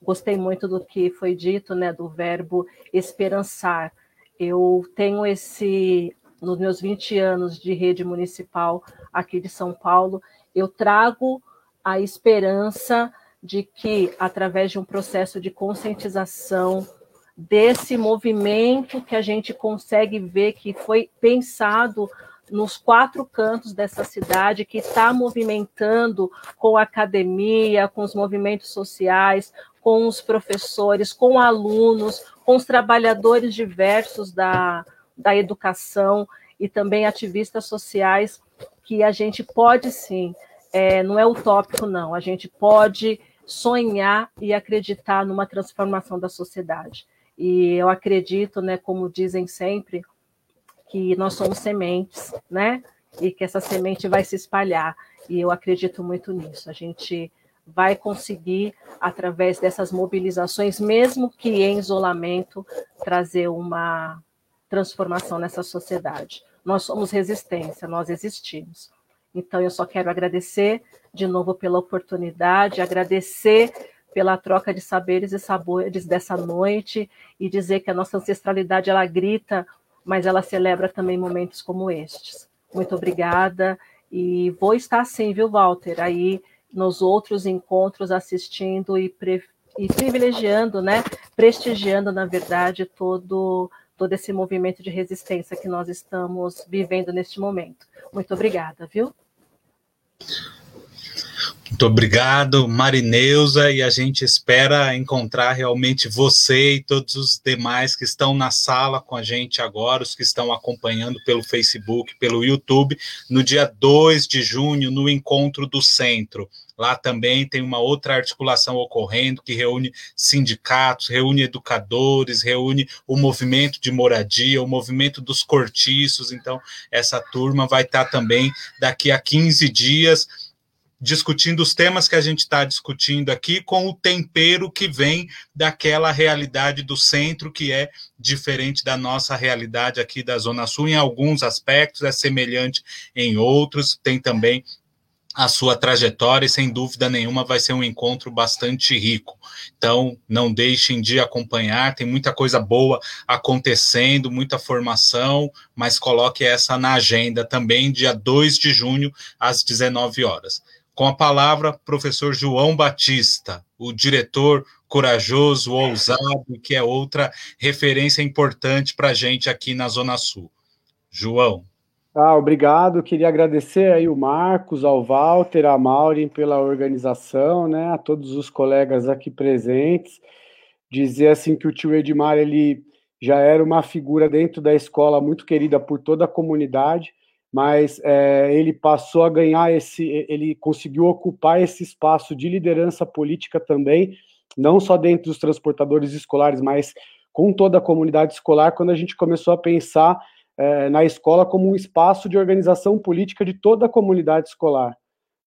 gostei muito do que foi dito, né, do verbo esperançar. Eu tenho esse, nos meus 20 anos de rede municipal aqui de São Paulo, eu trago a esperança de que, através de um processo de conscientização, desse movimento que a gente consegue ver que foi pensado nos quatro cantos dessa cidade, que está movimentando com a academia, com os movimentos sociais, com os professores, com alunos, com os trabalhadores diversos da, da educação e também ativistas sociais, que a gente pode sim, é, não é utópico, não, a gente pode sonhar e acreditar numa transformação da sociedade. E eu acredito, né, como dizem sempre, que nós somos sementes, né? E que essa semente vai se espalhar. E eu acredito muito nisso. A gente vai conseguir, através dessas mobilizações, mesmo que em isolamento, trazer uma transformação nessa sociedade. Nós somos resistência, nós existimos. Então, eu só quero agradecer de novo pela oportunidade, agradecer pela troca de saberes e sabores dessa noite e dizer que a nossa ancestralidade ela grita mas ela celebra também momentos como estes. Muito obrigada e vou estar sim, viu, Walter, aí nos outros encontros assistindo e, e privilegiando, né, prestigiando, na verdade, todo todo esse movimento de resistência que nós estamos vivendo neste momento. Muito obrigada, viu? Muito obrigado, Marineusa, e a gente espera encontrar realmente você e todos os demais que estão na sala com a gente agora, os que estão acompanhando pelo Facebook, pelo YouTube, no dia 2 de junho, no encontro do centro. Lá também tem uma outra articulação ocorrendo que reúne sindicatos, reúne educadores, reúne o movimento de moradia, o movimento dos cortiços. Então, essa turma vai estar também daqui a 15 dias discutindo os temas que a gente está discutindo aqui com o tempero que vem daquela realidade do centro que é diferente da nossa realidade aqui da Zona Sul em alguns aspectos, é semelhante em outros, tem também a sua trajetória e sem dúvida nenhuma vai ser um encontro bastante rico. Então, não deixem de acompanhar, tem muita coisa boa acontecendo, muita formação, mas coloque essa na agenda também, dia 2 de junho, às 19 horas. Com a palavra, professor João Batista, o diretor corajoso, ousado, que é outra referência importante para a gente aqui na Zona Sul. João. Ah, obrigado. Queria agradecer aí o Marcos, ao Walter, a Maureen pela organização, né, a todos os colegas aqui presentes. Dizer assim que o tio Edmar ele já era uma figura dentro da escola muito querida por toda a comunidade mas é, ele passou a ganhar esse, ele conseguiu ocupar esse espaço de liderança política também, não só dentro dos transportadores escolares, mas com toda a comunidade escolar, quando a gente começou a pensar é, na escola como um espaço de organização política de toda a comunidade escolar.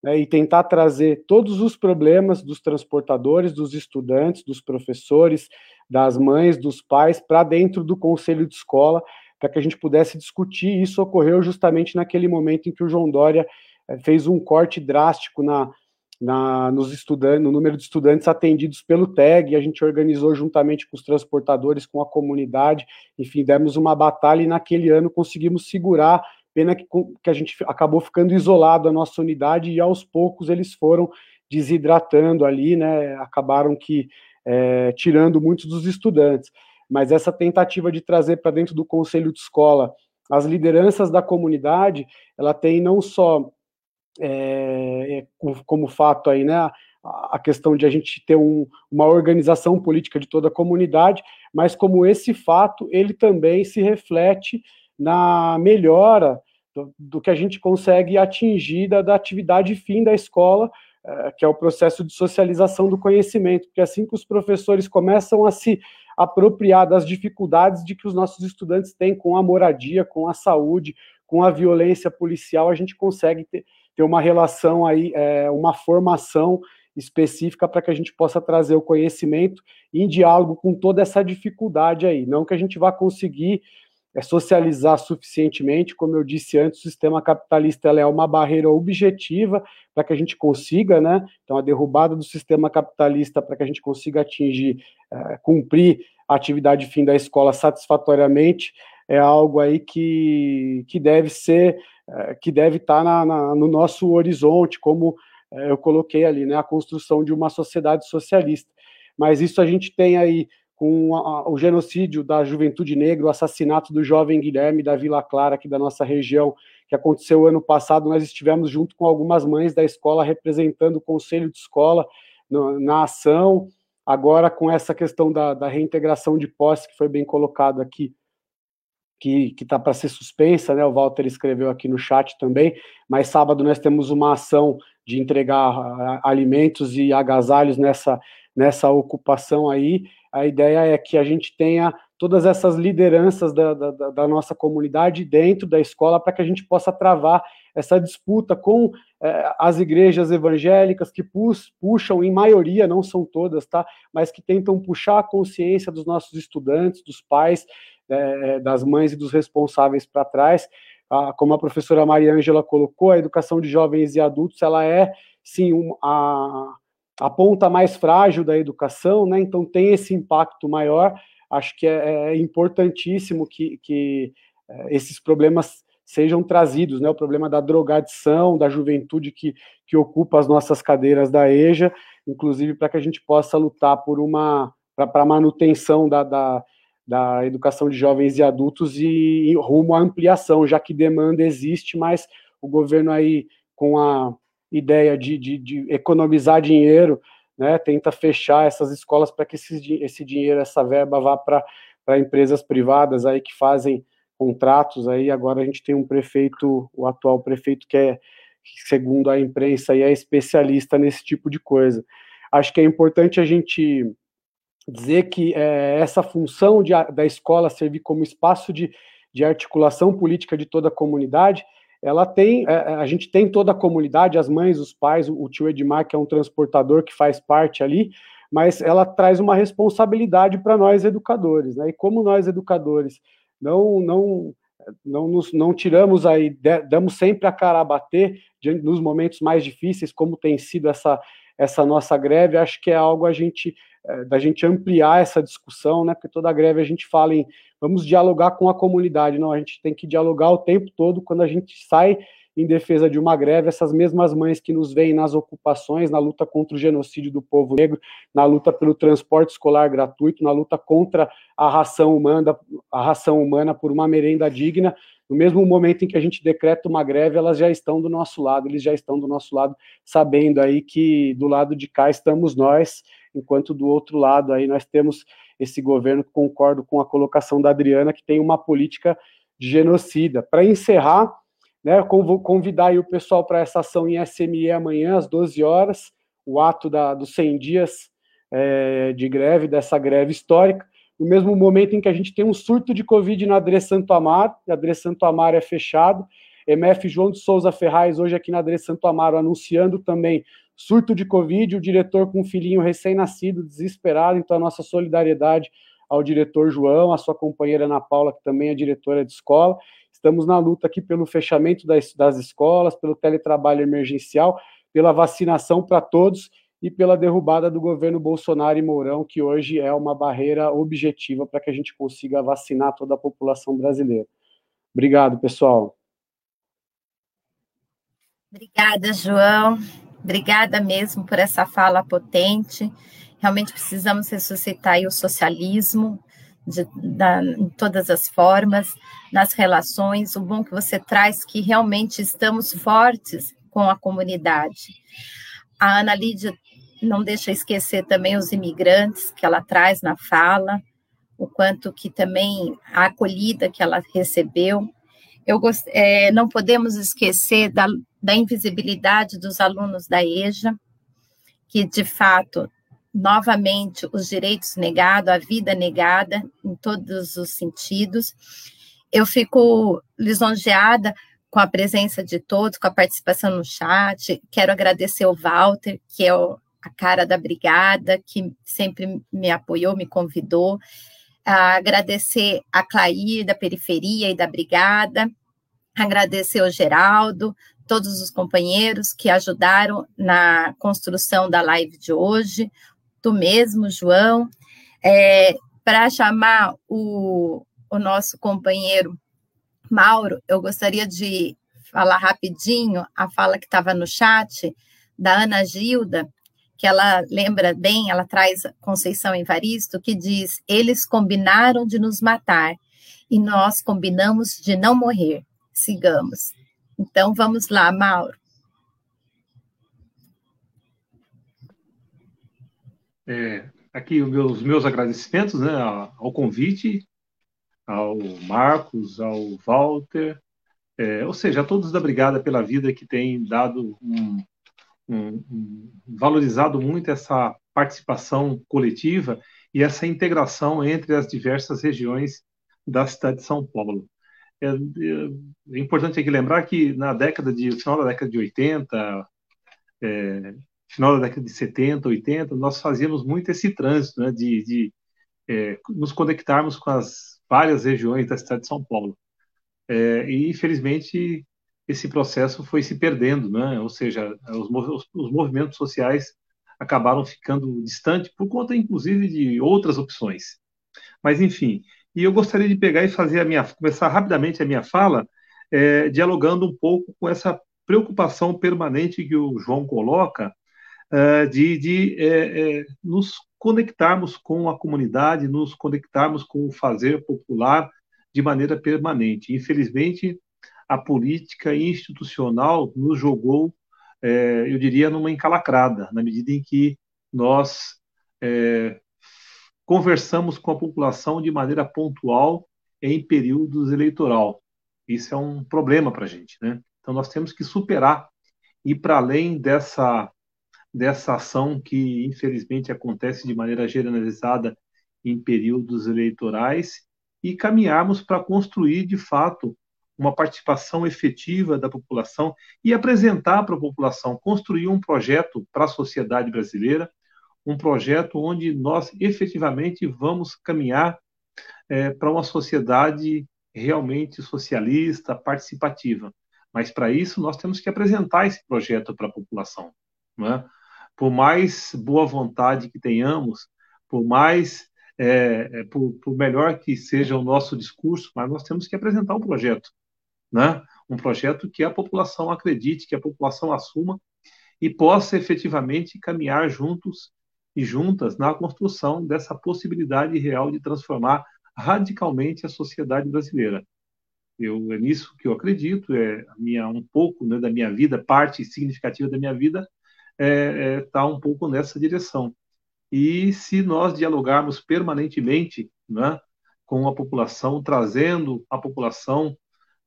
Né, e tentar trazer todos os problemas dos transportadores, dos estudantes, dos professores, das mães, dos pais, para dentro do conselho de escola, para que a gente pudesse discutir. Isso ocorreu justamente naquele momento em que o João Dória é, fez um corte drástico na, na, nos estudantes, no número de estudantes atendidos pelo TEG, a gente organizou juntamente com os transportadores, com a comunidade, enfim, demos uma batalha e naquele ano conseguimos segurar, pena que, que a gente acabou ficando isolado a nossa unidade e aos poucos eles foram desidratando ali, né, acabaram que é, tirando muitos dos estudantes, mas essa tentativa de trazer para dentro do conselho de escola as lideranças da comunidade, ela tem não só é, é como fato aí, né, a questão de a gente ter um, uma organização política de toda a comunidade, mas como esse fato, ele também se reflete na melhora do, do que a gente consegue atingir da, da atividade fim da escola, é, que é o processo de socialização do conhecimento, porque assim que os professores começam a se apropriar das dificuldades de que os nossos estudantes têm com a moradia, com a saúde, com a violência policial, a gente consegue ter, ter uma relação aí, é, uma formação específica para que a gente possa trazer o conhecimento em diálogo com toda essa dificuldade aí. Não que a gente vá conseguir é, socializar suficientemente, como eu disse antes, o sistema capitalista é uma barreira objetiva para que a gente consiga, né? Então, a derrubada do sistema capitalista para que a gente consiga atingir, é, cumprir a atividade fim da escola satisfatoriamente é algo aí que, que deve ser é, que deve estar tá na, na, no nosso horizonte, como é, eu coloquei ali, né, a construção de uma sociedade socialista. Mas isso a gente tem aí com o genocídio da juventude negra, o assassinato do jovem Guilherme da Vila Clara, aqui da nossa região, que aconteceu ano passado. Nós estivemos junto com algumas mães da escola representando o conselho de escola no, na ação. Agora, com essa questão da, da reintegração de posse, que foi bem colocado aqui, que está para ser suspensa, né? O Walter escreveu aqui no chat também. Mas sábado nós temos uma ação de entregar uh, alimentos e agasalhos nessa, nessa ocupação aí. A ideia é que a gente tenha todas essas lideranças da, da, da nossa comunidade dentro da escola para que a gente possa travar essa disputa com eh, as igrejas evangélicas que puxam, em maioria, não são todas, tá? Mas que tentam puxar a consciência dos nossos estudantes, dos pais, é, das mães e dos responsáveis para trás. Ah, como a professora Maria Ângela colocou, a educação de jovens e adultos ela é sim um, a, a ponta mais frágil da educação, né? Então tem esse impacto maior. Acho que é, é importantíssimo que, que é, esses problemas sejam trazidos, né? O problema da drogadição, da juventude que, que ocupa as nossas cadeiras da EJA, inclusive para que a gente possa lutar por uma para a manutenção da, da, da educação de jovens e adultos e, e rumo à ampliação, já que demanda existe, mas o governo aí, com a ideia de, de, de economizar dinheiro, né, tenta fechar essas escolas para que esse, esse dinheiro, essa verba vá para empresas privadas aí que fazem contratos aí, agora a gente tem um prefeito, o atual prefeito que é, segundo a imprensa, é especialista nesse tipo de coisa. Acho que é importante a gente dizer que é, essa função de, da escola servir como espaço de, de articulação política de toda a comunidade, ela tem, é, a gente tem toda a comunidade, as mães, os pais, o, o tio Edmar, que é um transportador que faz parte ali, mas ela traz uma responsabilidade para nós educadores, né? E como nós educadores não não não nos não tiramos aí, damos sempre a cara a bater nos momentos mais difíceis, como tem sido essa essa nossa greve, acho que é algo a gente é, da gente ampliar essa discussão, né? Porque toda greve a gente fala em vamos dialogar com a comunidade, não, a gente tem que dialogar o tempo todo quando a gente sai em defesa de uma greve, essas mesmas mães que nos veem nas ocupações, na luta contra o genocídio do povo negro, na luta pelo transporte escolar gratuito, na luta contra a ração humana, a ração humana por uma merenda digna, no mesmo momento em que a gente decreta uma greve, elas já estão do nosso lado, eles já estão do nosso lado, sabendo aí que do lado de cá estamos nós, enquanto do outro lado aí nós temos esse governo, concordo com a colocação da Adriana, que tem uma política de genocida. Para encerrar, né, vou convidar o pessoal para essa ação em SME amanhã, às 12 horas, o ato da, dos 100 dias é, de greve, dessa greve histórica, no mesmo momento em que a gente tem um surto de Covid na Adre Santo Amaro, a Adre Santo Amaro é fechado, MF João de Souza Ferraz, hoje aqui na Adre Santo Amaro, anunciando também surto de Covid, o diretor com um filhinho recém-nascido, desesperado, então a nossa solidariedade ao diretor João, a sua companheira Ana Paula, que também é diretora de escola. Estamos na luta aqui pelo fechamento das, das escolas, pelo teletrabalho emergencial, pela vacinação para todos e pela derrubada do governo Bolsonaro e Mourão, que hoje é uma barreira objetiva para que a gente consiga vacinar toda a população brasileira. Obrigado, pessoal. Obrigada, João. Obrigada mesmo por essa fala potente. Realmente precisamos ressuscitar o socialismo de, da, em todas as formas, nas relações. O bom que você traz que realmente estamos fortes com a comunidade. A Ana Lídia não deixa esquecer também os imigrantes que ela traz na fala, o quanto que também a acolhida que ela recebeu. Eu gost... É, não podemos esquecer da, da invisibilidade dos alunos da EJA, que de fato, novamente, os direitos negados, a vida negada em todos os sentidos. Eu fico lisonjeada com a presença de todos, com a participação no chat. Quero agradecer o Walter, que é o, a cara da brigada, que sempre me apoiou, me convidou. agradecer a Clair da periferia e da brigada, agradecer ao Geraldo, todos os companheiros que ajudaram na construção da live de hoje, tu mesmo, João, é, para chamar o, o nosso companheiro Mauro, eu gostaria de falar rapidinho a fala que estava no chat da Ana Gilda, que ela lembra bem, ela traz Conceição Evaristo, que diz: Eles combinaram de nos matar e nós combinamos de não morrer. Sigamos. Então, vamos lá, Mauro. É, aqui os meus, meus agradecimentos né, ao convite, ao Marcos, ao Walter, é, ou seja, a todos da Brigada pela Vida que têm dado um, valorizado muito essa participação coletiva e essa integração entre as diversas regiões da cidade de São Paulo. É, é, importante aqui lembrar que na década de final da década de 80, é, final da década de 70, 80, nós fazíamos muito esse trânsito, né, de, de é, nos conectarmos com as várias regiões da cidade de São Paulo. É, e infelizmente esse processo foi se perdendo, né? ou seja, os, os, os movimentos sociais acabaram ficando distantes por conta, inclusive, de outras opções. Mas, enfim, e eu gostaria de pegar e fazer a minha, começar rapidamente a minha fala, é, dialogando um pouco com essa preocupação permanente que o João coloca é, de, de é, é nos conectarmos com a comunidade, nos conectarmos com o fazer popular de maneira permanente. Infelizmente, a política institucional nos jogou, é, eu diria, numa encalacrada, na medida em que nós é, conversamos com a população de maneira pontual em períodos eleitoral. Isso é um problema para a gente, né? Então nós temos que superar e para além dessa dessa ação que infelizmente acontece de maneira generalizada em períodos eleitorais e caminharmos para construir de fato uma participação efetiva da população e apresentar para a população, construir um projeto para a sociedade brasileira, um projeto onde nós efetivamente vamos caminhar é, para uma sociedade realmente socialista, participativa. Mas para isso nós temos que apresentar esse projeto para a população. É? Por mais boa vontade que tenhamos, por mais é, é, por, por, melhor que seja o nosso discurso, mas nós temos que apresentar um projeto né? um projeto que a população acredite, que a população assuma e possa efetivamente caminhar juntos e juntas na construção dessa possibilidade real de transformar radicalmente a sociedade brasileira. Eu é nisso que eu acredito, é minha um pouco né, da minha vida, parte significativa da minha vida é, é, tá um pouco nessa direção. E se nós dialogarmos permanentemente né, com a população, trazendo a população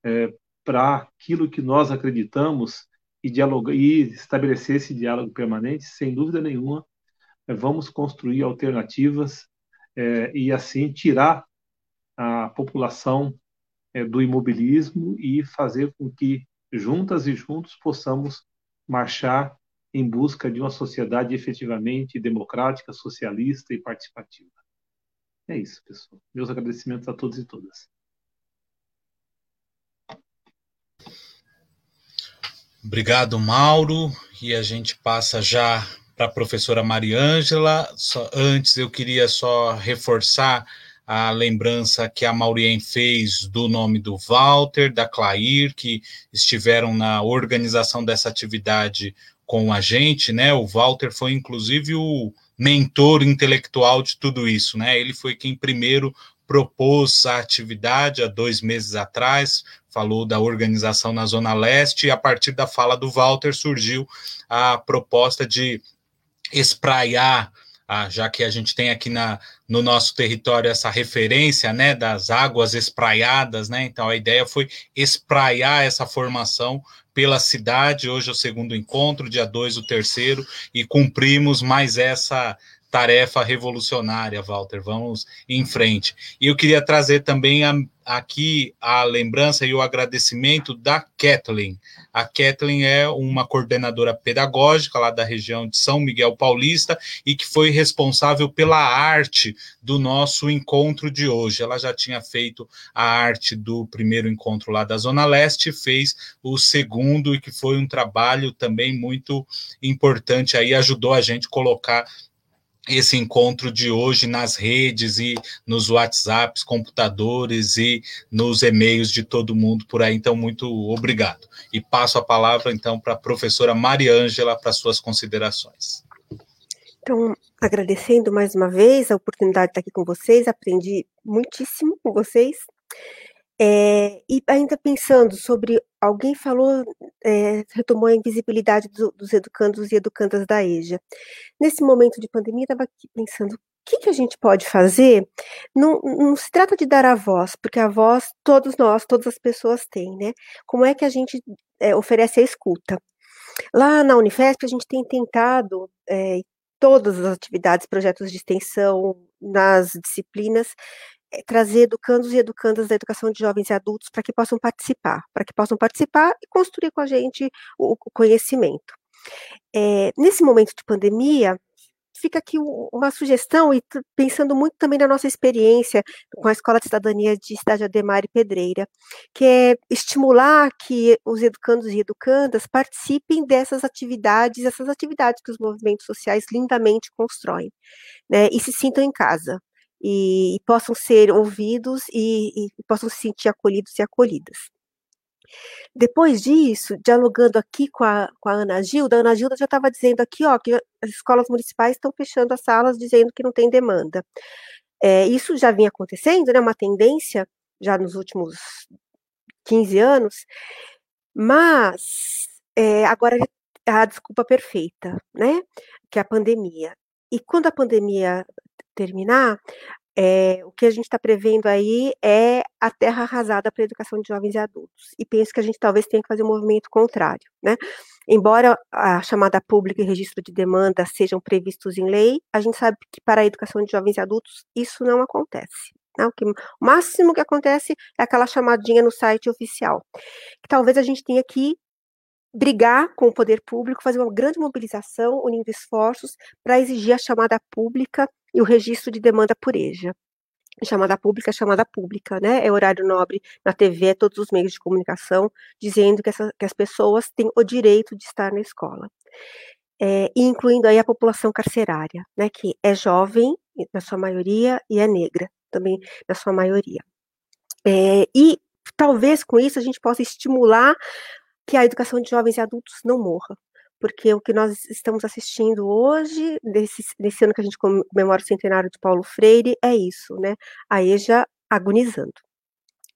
é, para aquilo que nós acreditamos e, dialogar, e estabelecer esse diálogo permanente, sem dúvida nenhuma, é, vamos construir alternativas é, e assim tirar a população é, do imobilismo e fazer com que juntas e juntos possamos marchar em busca de uma sociedade efetivamente democrática, socialista e participativa. É isso, pessoal. Meus agradecimentos a todos e todas. Obrigado, Mauro. E a gente passa já para a professora Mariângela. Antes, eu queria só reforçar a lembrança que a Maurien fez do nome do Walter, da Clair, que estiveram na organização dessa atividade com a gente, né? O Walter foi inclusive o mentor intelectual de tudo isso, né? Ele foi quem primeiro propôs a atividade há dois meses atrás, falou da organização na Zona Leste, e a partir da fala do Walter surgiu a proposta de espraiar ah, já que a gente tem aqui na, no nosso território essa referência né, das águas espraiadas, né? Então a ideia foi espraiar essa formação pela cidade. Hoje é o segundo encontro, dia 2 o terceiro, e cumprimos mais essa tarefa revolucionária, Walter. Vamos em frente. E eu queria trazer também a, aqui a lembrança e o agradecimento da Kathleen. A Kathleen é uma coordenadora pedagógica lá da região de São Miguel Paulista e que foi responsável pela arte do nosso encontro de hoje. Ela já tinha feito a arte do primeiro encontro lá da Zona Leste, fez o segundo e que foi um trabalho também muito importante aí, ajudou a gente a colocar esse encontro de hoje nas redes e nos WhatsApps, computadores e nos e-mails de todo mundo por aí. Então, muito obrigado. E passo a palavra, então, para a professora Mariângela para suas considerações. Então, agradecendo mais uma vez a oportunidade de estar aqui com vocês, aprendi muitíssimo com vocês. É, e ainda pensando sobre, alguém falou, é, retomou a invisibilidade do, dos educandos e educandas da EJA. Nesse momento de pandemia, estava aqui pensando, o que, que, a gente pode fazer? Não, não, se trata de dar a voz, porque a voz todos nós, todas as pessoas têm, né? Como é que a gente é, oferece a escuta? Lá na Unifesp, a gente tem tentado, todas as atividades, projetos de extensão, nas disciplinas, trazer educandos e educandas da educação de jovens e adultos para que possam participar, para que possam participar e construir com a gente o, o conhecimento. É, nesse momento de pandemia, fica aqui uma sugestão, e pensando muito também na nossa experiência com a Escola de Cidadania de Cidade Ademar e Pedreira, que é estimular que os educandos e educandas participem dessas atividades, essas atividades que os movimentos sociais lindamente constroem, né, e se sintam em casa e, e possam ser ouvidos e, e possam se sentir acolhidos e acolhidas. Depois disso, dialogando aqui com a, com a Ana Gilda, a Ana Gilda já estava dizendo aqui, ó, que as escolas municipais estão fechando as salas, dizendo que não tem demanda. É, isso já vinha acontecendo, né, uma tendência já nos últimos 15 anos, mas é, agora a desculpa perfeita, né, que é a pandemia. E quando a pandemia terminar, é, o que a gente está prevendo aí é a terra arrasada para a educação de jovens e adultos. E penso que a gente talvez tenha que fazer um movimento contrário. Né? Embora a chamada pública e registro de demanda sejam previstos em lei, a gente sabe que para a educação de jovens e adultos isso não acontece. Né? O, que, o máximo que acontece é aquela chamadinha no site oficial. Que talvez a gente tenha que brigar com o poder público, fazer uma grande mobilização, unindo esforços para exigir a chamada pública e o registro de demanda por EJA. Chamada pública, chamada pública, né? É horário nobre na TV, é todos os meios de comunicação, dizendo que, essa, que as pessoas têm o direito de estar na escola. É, incluindo aí a população carcerária, né? Que é jovem, na sua maioria, e é negra, também na sua maioria. É, e talvez com isso a gente possa estimular que a educação de jovens e adultos não morra. Porque o que nós estamos assistindo hoje, nesse, nesse ano que a gente comemora o centenário de Paulo Freire, é isso, né? A EJA agonizando.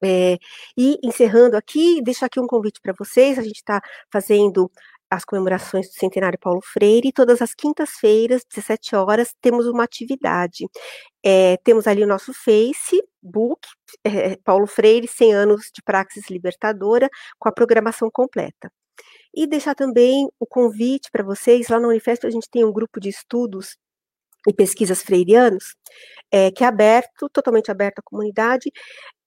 É, e encerrando aqui, deixo aqui um convite para vocês. A gente está fazendo as comemorações do centenário Paulo Freire, e todas as quintas-feiras, 17 horas, temos uma atividade. É, temos ali o nosso Facebook, é, Paulo Freire, 100 anos de praxis libertadora, com a programação completa. E deixar também o convite para vocês, lá na Unifesp a gente tem um grupo de estudos e Pesquisas Freirianos, é, que é aberto, totalmente aberto à comunidade,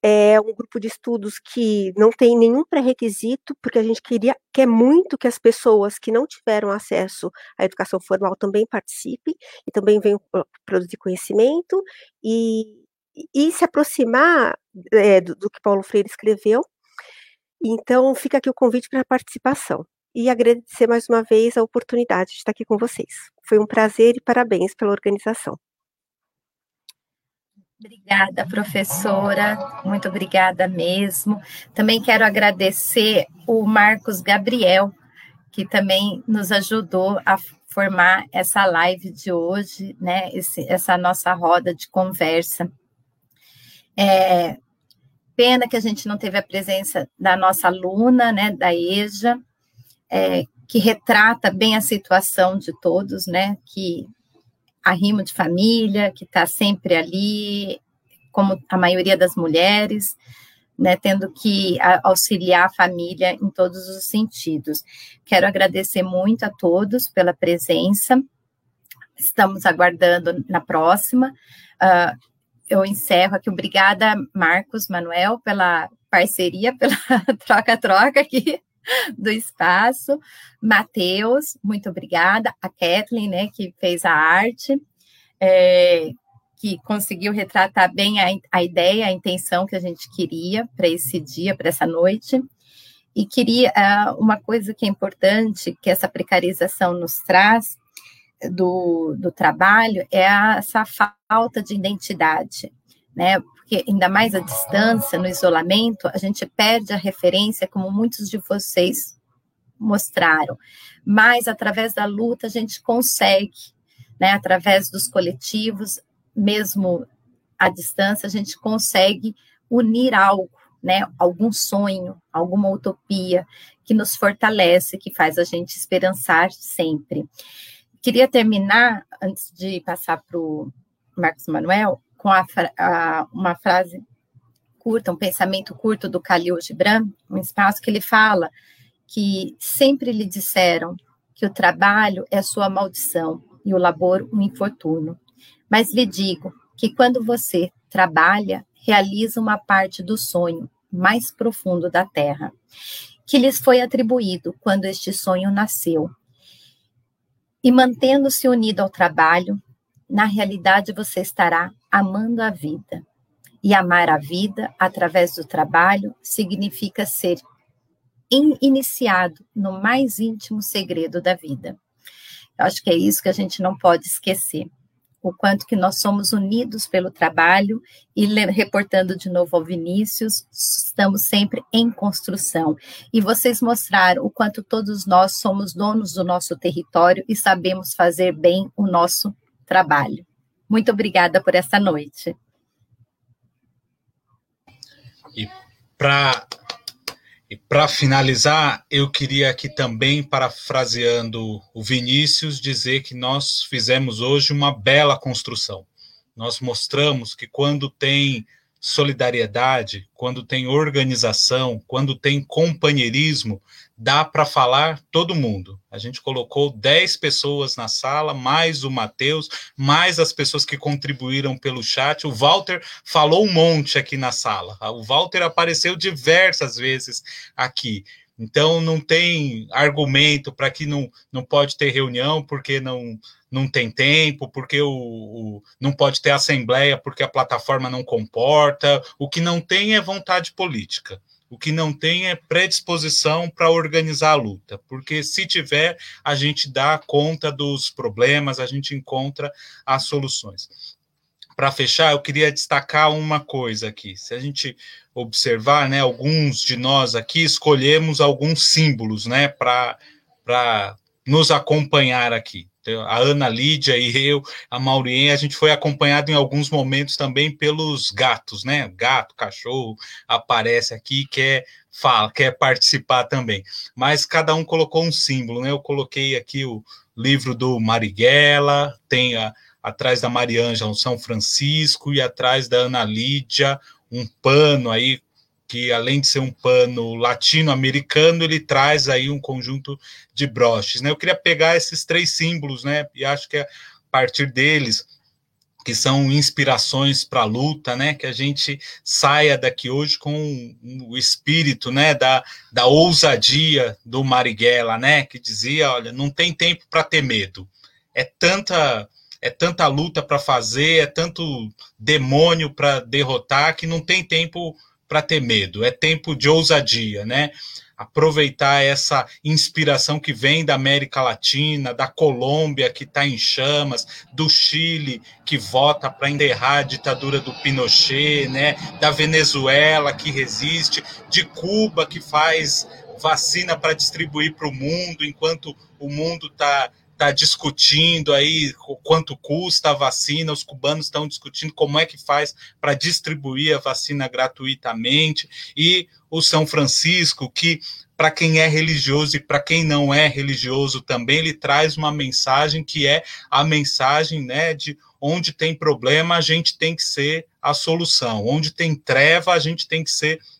é um grupo de estudos que não tem nenhum pré-requisito, porque a gente queria, quer muito que as pessoas que não tiveram acesso à educação formal também participem, e também venham produzir conhecimento, e, e se aproximar é, do, do que Paulo Freire escreveu, então, fica aqui o convite para a participação. E agradecer mais uma vez a oportunidade de estar aqui com vocês. Foi um prazer e parabéns pela organização. Obrigada, professora. Muito obrigada mesmo. Também quero agradecer o Marcos Gabriel, que também nos ajudou a formar essa live de hoje, né? Esse, essa nossa roda de conversa. É, Pena que a gente não teve a presença da nossa aluna, né, da EJA, é, que retrata bem a situação de todos, né, que arrimo de família, que está sempre ali, como a maioria das mulheres, né, tendo que auxiliar a família em todos os sentidos. Quero agradecer muito a todos pela presença. Estamos aguardando na próxima. Uh, eu encerro aqui. Obrigada, Marcos, Manuel, pela parceria, pela [laughs] troca-troca aqui [laughs] do espaço. Matheus, muito obrigada. A Kathleen, né, que fez a arte, é, que conseguiu retratar bem a, a ideia, a intenção que a gente queria para esse dia, para essa noite. E queria uh, uma coisa que é importante, que essa precarização nos traz, do, do trabalho é essa falta de identidade, né? Porque ainda mais à distância, no isolamento, a gente perde a referência, como muitos de vocês mostraram. Mas através da luta a gente consegue, né? Através dos coletivos, mesmo à distância, a gente consegue unir algo, né? Algum sonho, alguma utopia que nos fortalece, que faz a gente esperançar sempre. Queria terminar, antes de passar para o Marcos Manuel, com a, a, uma frase curta, um pensamento curto do Khalil Gibran, um espaço que ele fala que sempre lhe disseram que o trabalho é sua maldição e o labor um infortúnio. Mas lhe digo que quando você trabalha, realiza uma parte do sonho mais profundo da terra, que lhes foi atribuído quando este sonho nasceu e mantendo-se unido ao trabalho, na realidade você estará amando a vida. E amar a vida através do trabalho significa ser in iniciado no mais íntimo segredo da vida. Eu acho que é isso que a gente não pode esquecer o quanto que nós somos unidos pelo trabalho e reportando de novo ao Vinícius, estamos sempre em construção. E vocês mostraram o quanto todos nós somos donos do nosso território e sabemos fazer bem o nosso trabalho. Muito obrigada por essa noite. E para e finalizar, eu queria aqui também, parafraseando o Vinícius, dizer que nós fizemos hoje uma bela construção. Nós mostramos que quando tem solidariedade, quando tem organização, quando tem companheirismo, dá para falar todo mundo. A gente colocou 10 pessoas na sala, mais o Matheus, mais as pessoas que contribuíram pelo chat. O Walter falou um monte aqui na sala. O Walter apareceu diversas vezes aqui. Então não tem argumento para que não, não pode ter reunião porque não, não tem tempo, porque o, o, não pode ter assembleia porque a plataforma não comporta. O que não tem é vontade política. O que não tem é predisposição para organizar a luta, porque se tiver, a gente dá conta dos problemas, a gente encontra as soluções. Para fechar, eu queria destacar uma coisa aqui. Se a gente observar, né, alguns de nós aqui escolhemos alguns símbolos, né, para nos acompanhar aqui a Ana Lídia e eu, a Maurien, a gente foi acompanhado em alguns momentos também pelos gatos, né? Gato, cachorro aparece aqui, quer fala, quer participar também. Mas cada um colocou um símbolo, né? Eu coloquei aqui o livro do Marighella, tem a, atrás da Mariângela um São Francisco e atrás da Ana Lídia um pano aí que além de ser um pano latino-americano, ele traz aí um conjunto de broches, né? Eu queria pegar esses três símbolos, né? E acho que é partir deles que são inspirações para a luta, né? Que a gente saia daqui hoje com o espírito, né? Da, da ousadia do Marighella, né? Que dizia, olha, não tem tempo para ter medo. É tanta é tanta luta para fazer, é tanto demônio para derrotar que não tem tempo para ter medo. É tempo de ousadia, né? aproveitar essa inspiração que vem da América Latina, da Colômbia, que está em chamas, do Chile, que vota para enterrar a ditadura do Pinochet, né? da Venezuela, que resiste, de Cuba, que faz vacina para distribuir para o mundo, enquanto o mundo está está discutindo aí quanto custa a vacina, os cubanos estão discutindo como é que faz para distribuir a vacina gratuitamente, e o São Francisco, que para quem é religioso e para quem não é religioso também, ele traz uma mensagem que é a mensagem né, de onde tem problema, a gente tem que ser a solução, onde tem treva, a gente tem que ser a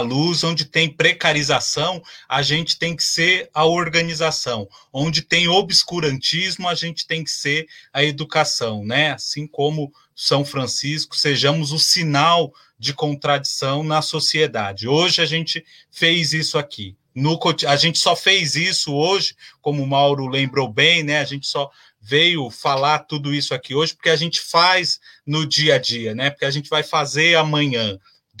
luz, onde tem precarização, a gente tem que ser a organização. Onde tem obscurantismo, a gente tem que ser a educação, né? Assim como São Francisco, sejamos o sinal de contradição na sociedade. Hoje a gente fez isso aqui. No, a gente só fez isso hoje, como o Mauro lembrou bem, né? A gente só veio falar tudo isso aqui hoje porque a gente faz no dia a dia, né? Porque a gente vai fazer amanhã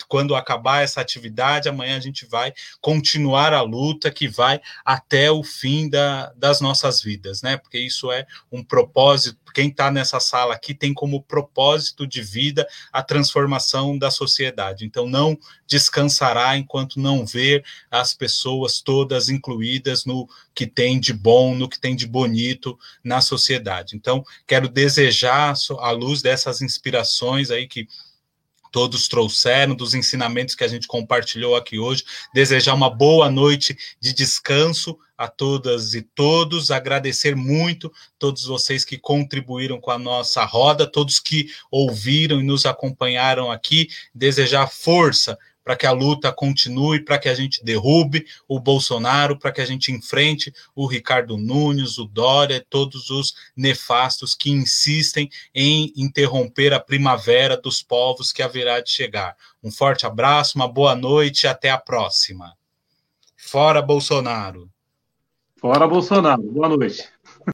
quando acabar essa atividade, amanhã a gente vai continuar a luta que vai até o fim da, das nossas vidas, né? Porque isso é um propósito. Quem está nessa sala aqui tem como propósito de vida a transformação da sociedade. Então, não descansará enquanto não ver as pessoas todas incluídas no que tem de bom, no que tem de bonito na sociedade. Então, quero desejar, à luz dessas inspirações aí que todos trouxeram, dos ensinamentos que a gente compartilhou aqui hoje. Desejar uma boa noite de descanso a todas e todos, agradecer muito todos vocês que contribuíram com a nossa roda, todos que ouviram e nos acompanharam aqui, desejar força para que a luta continue, para que a gente derrube o Bolsonaro, para que a gente enfrente o Ricardo Nunes, o Dória, todos os nefastos que insistem em interromper a primavera dos povos que haverá de chegar. Um forte abraço, uma boa noite e até a próxima. Fora Bolsonaro. Fora Bolsonaro. Boa noite.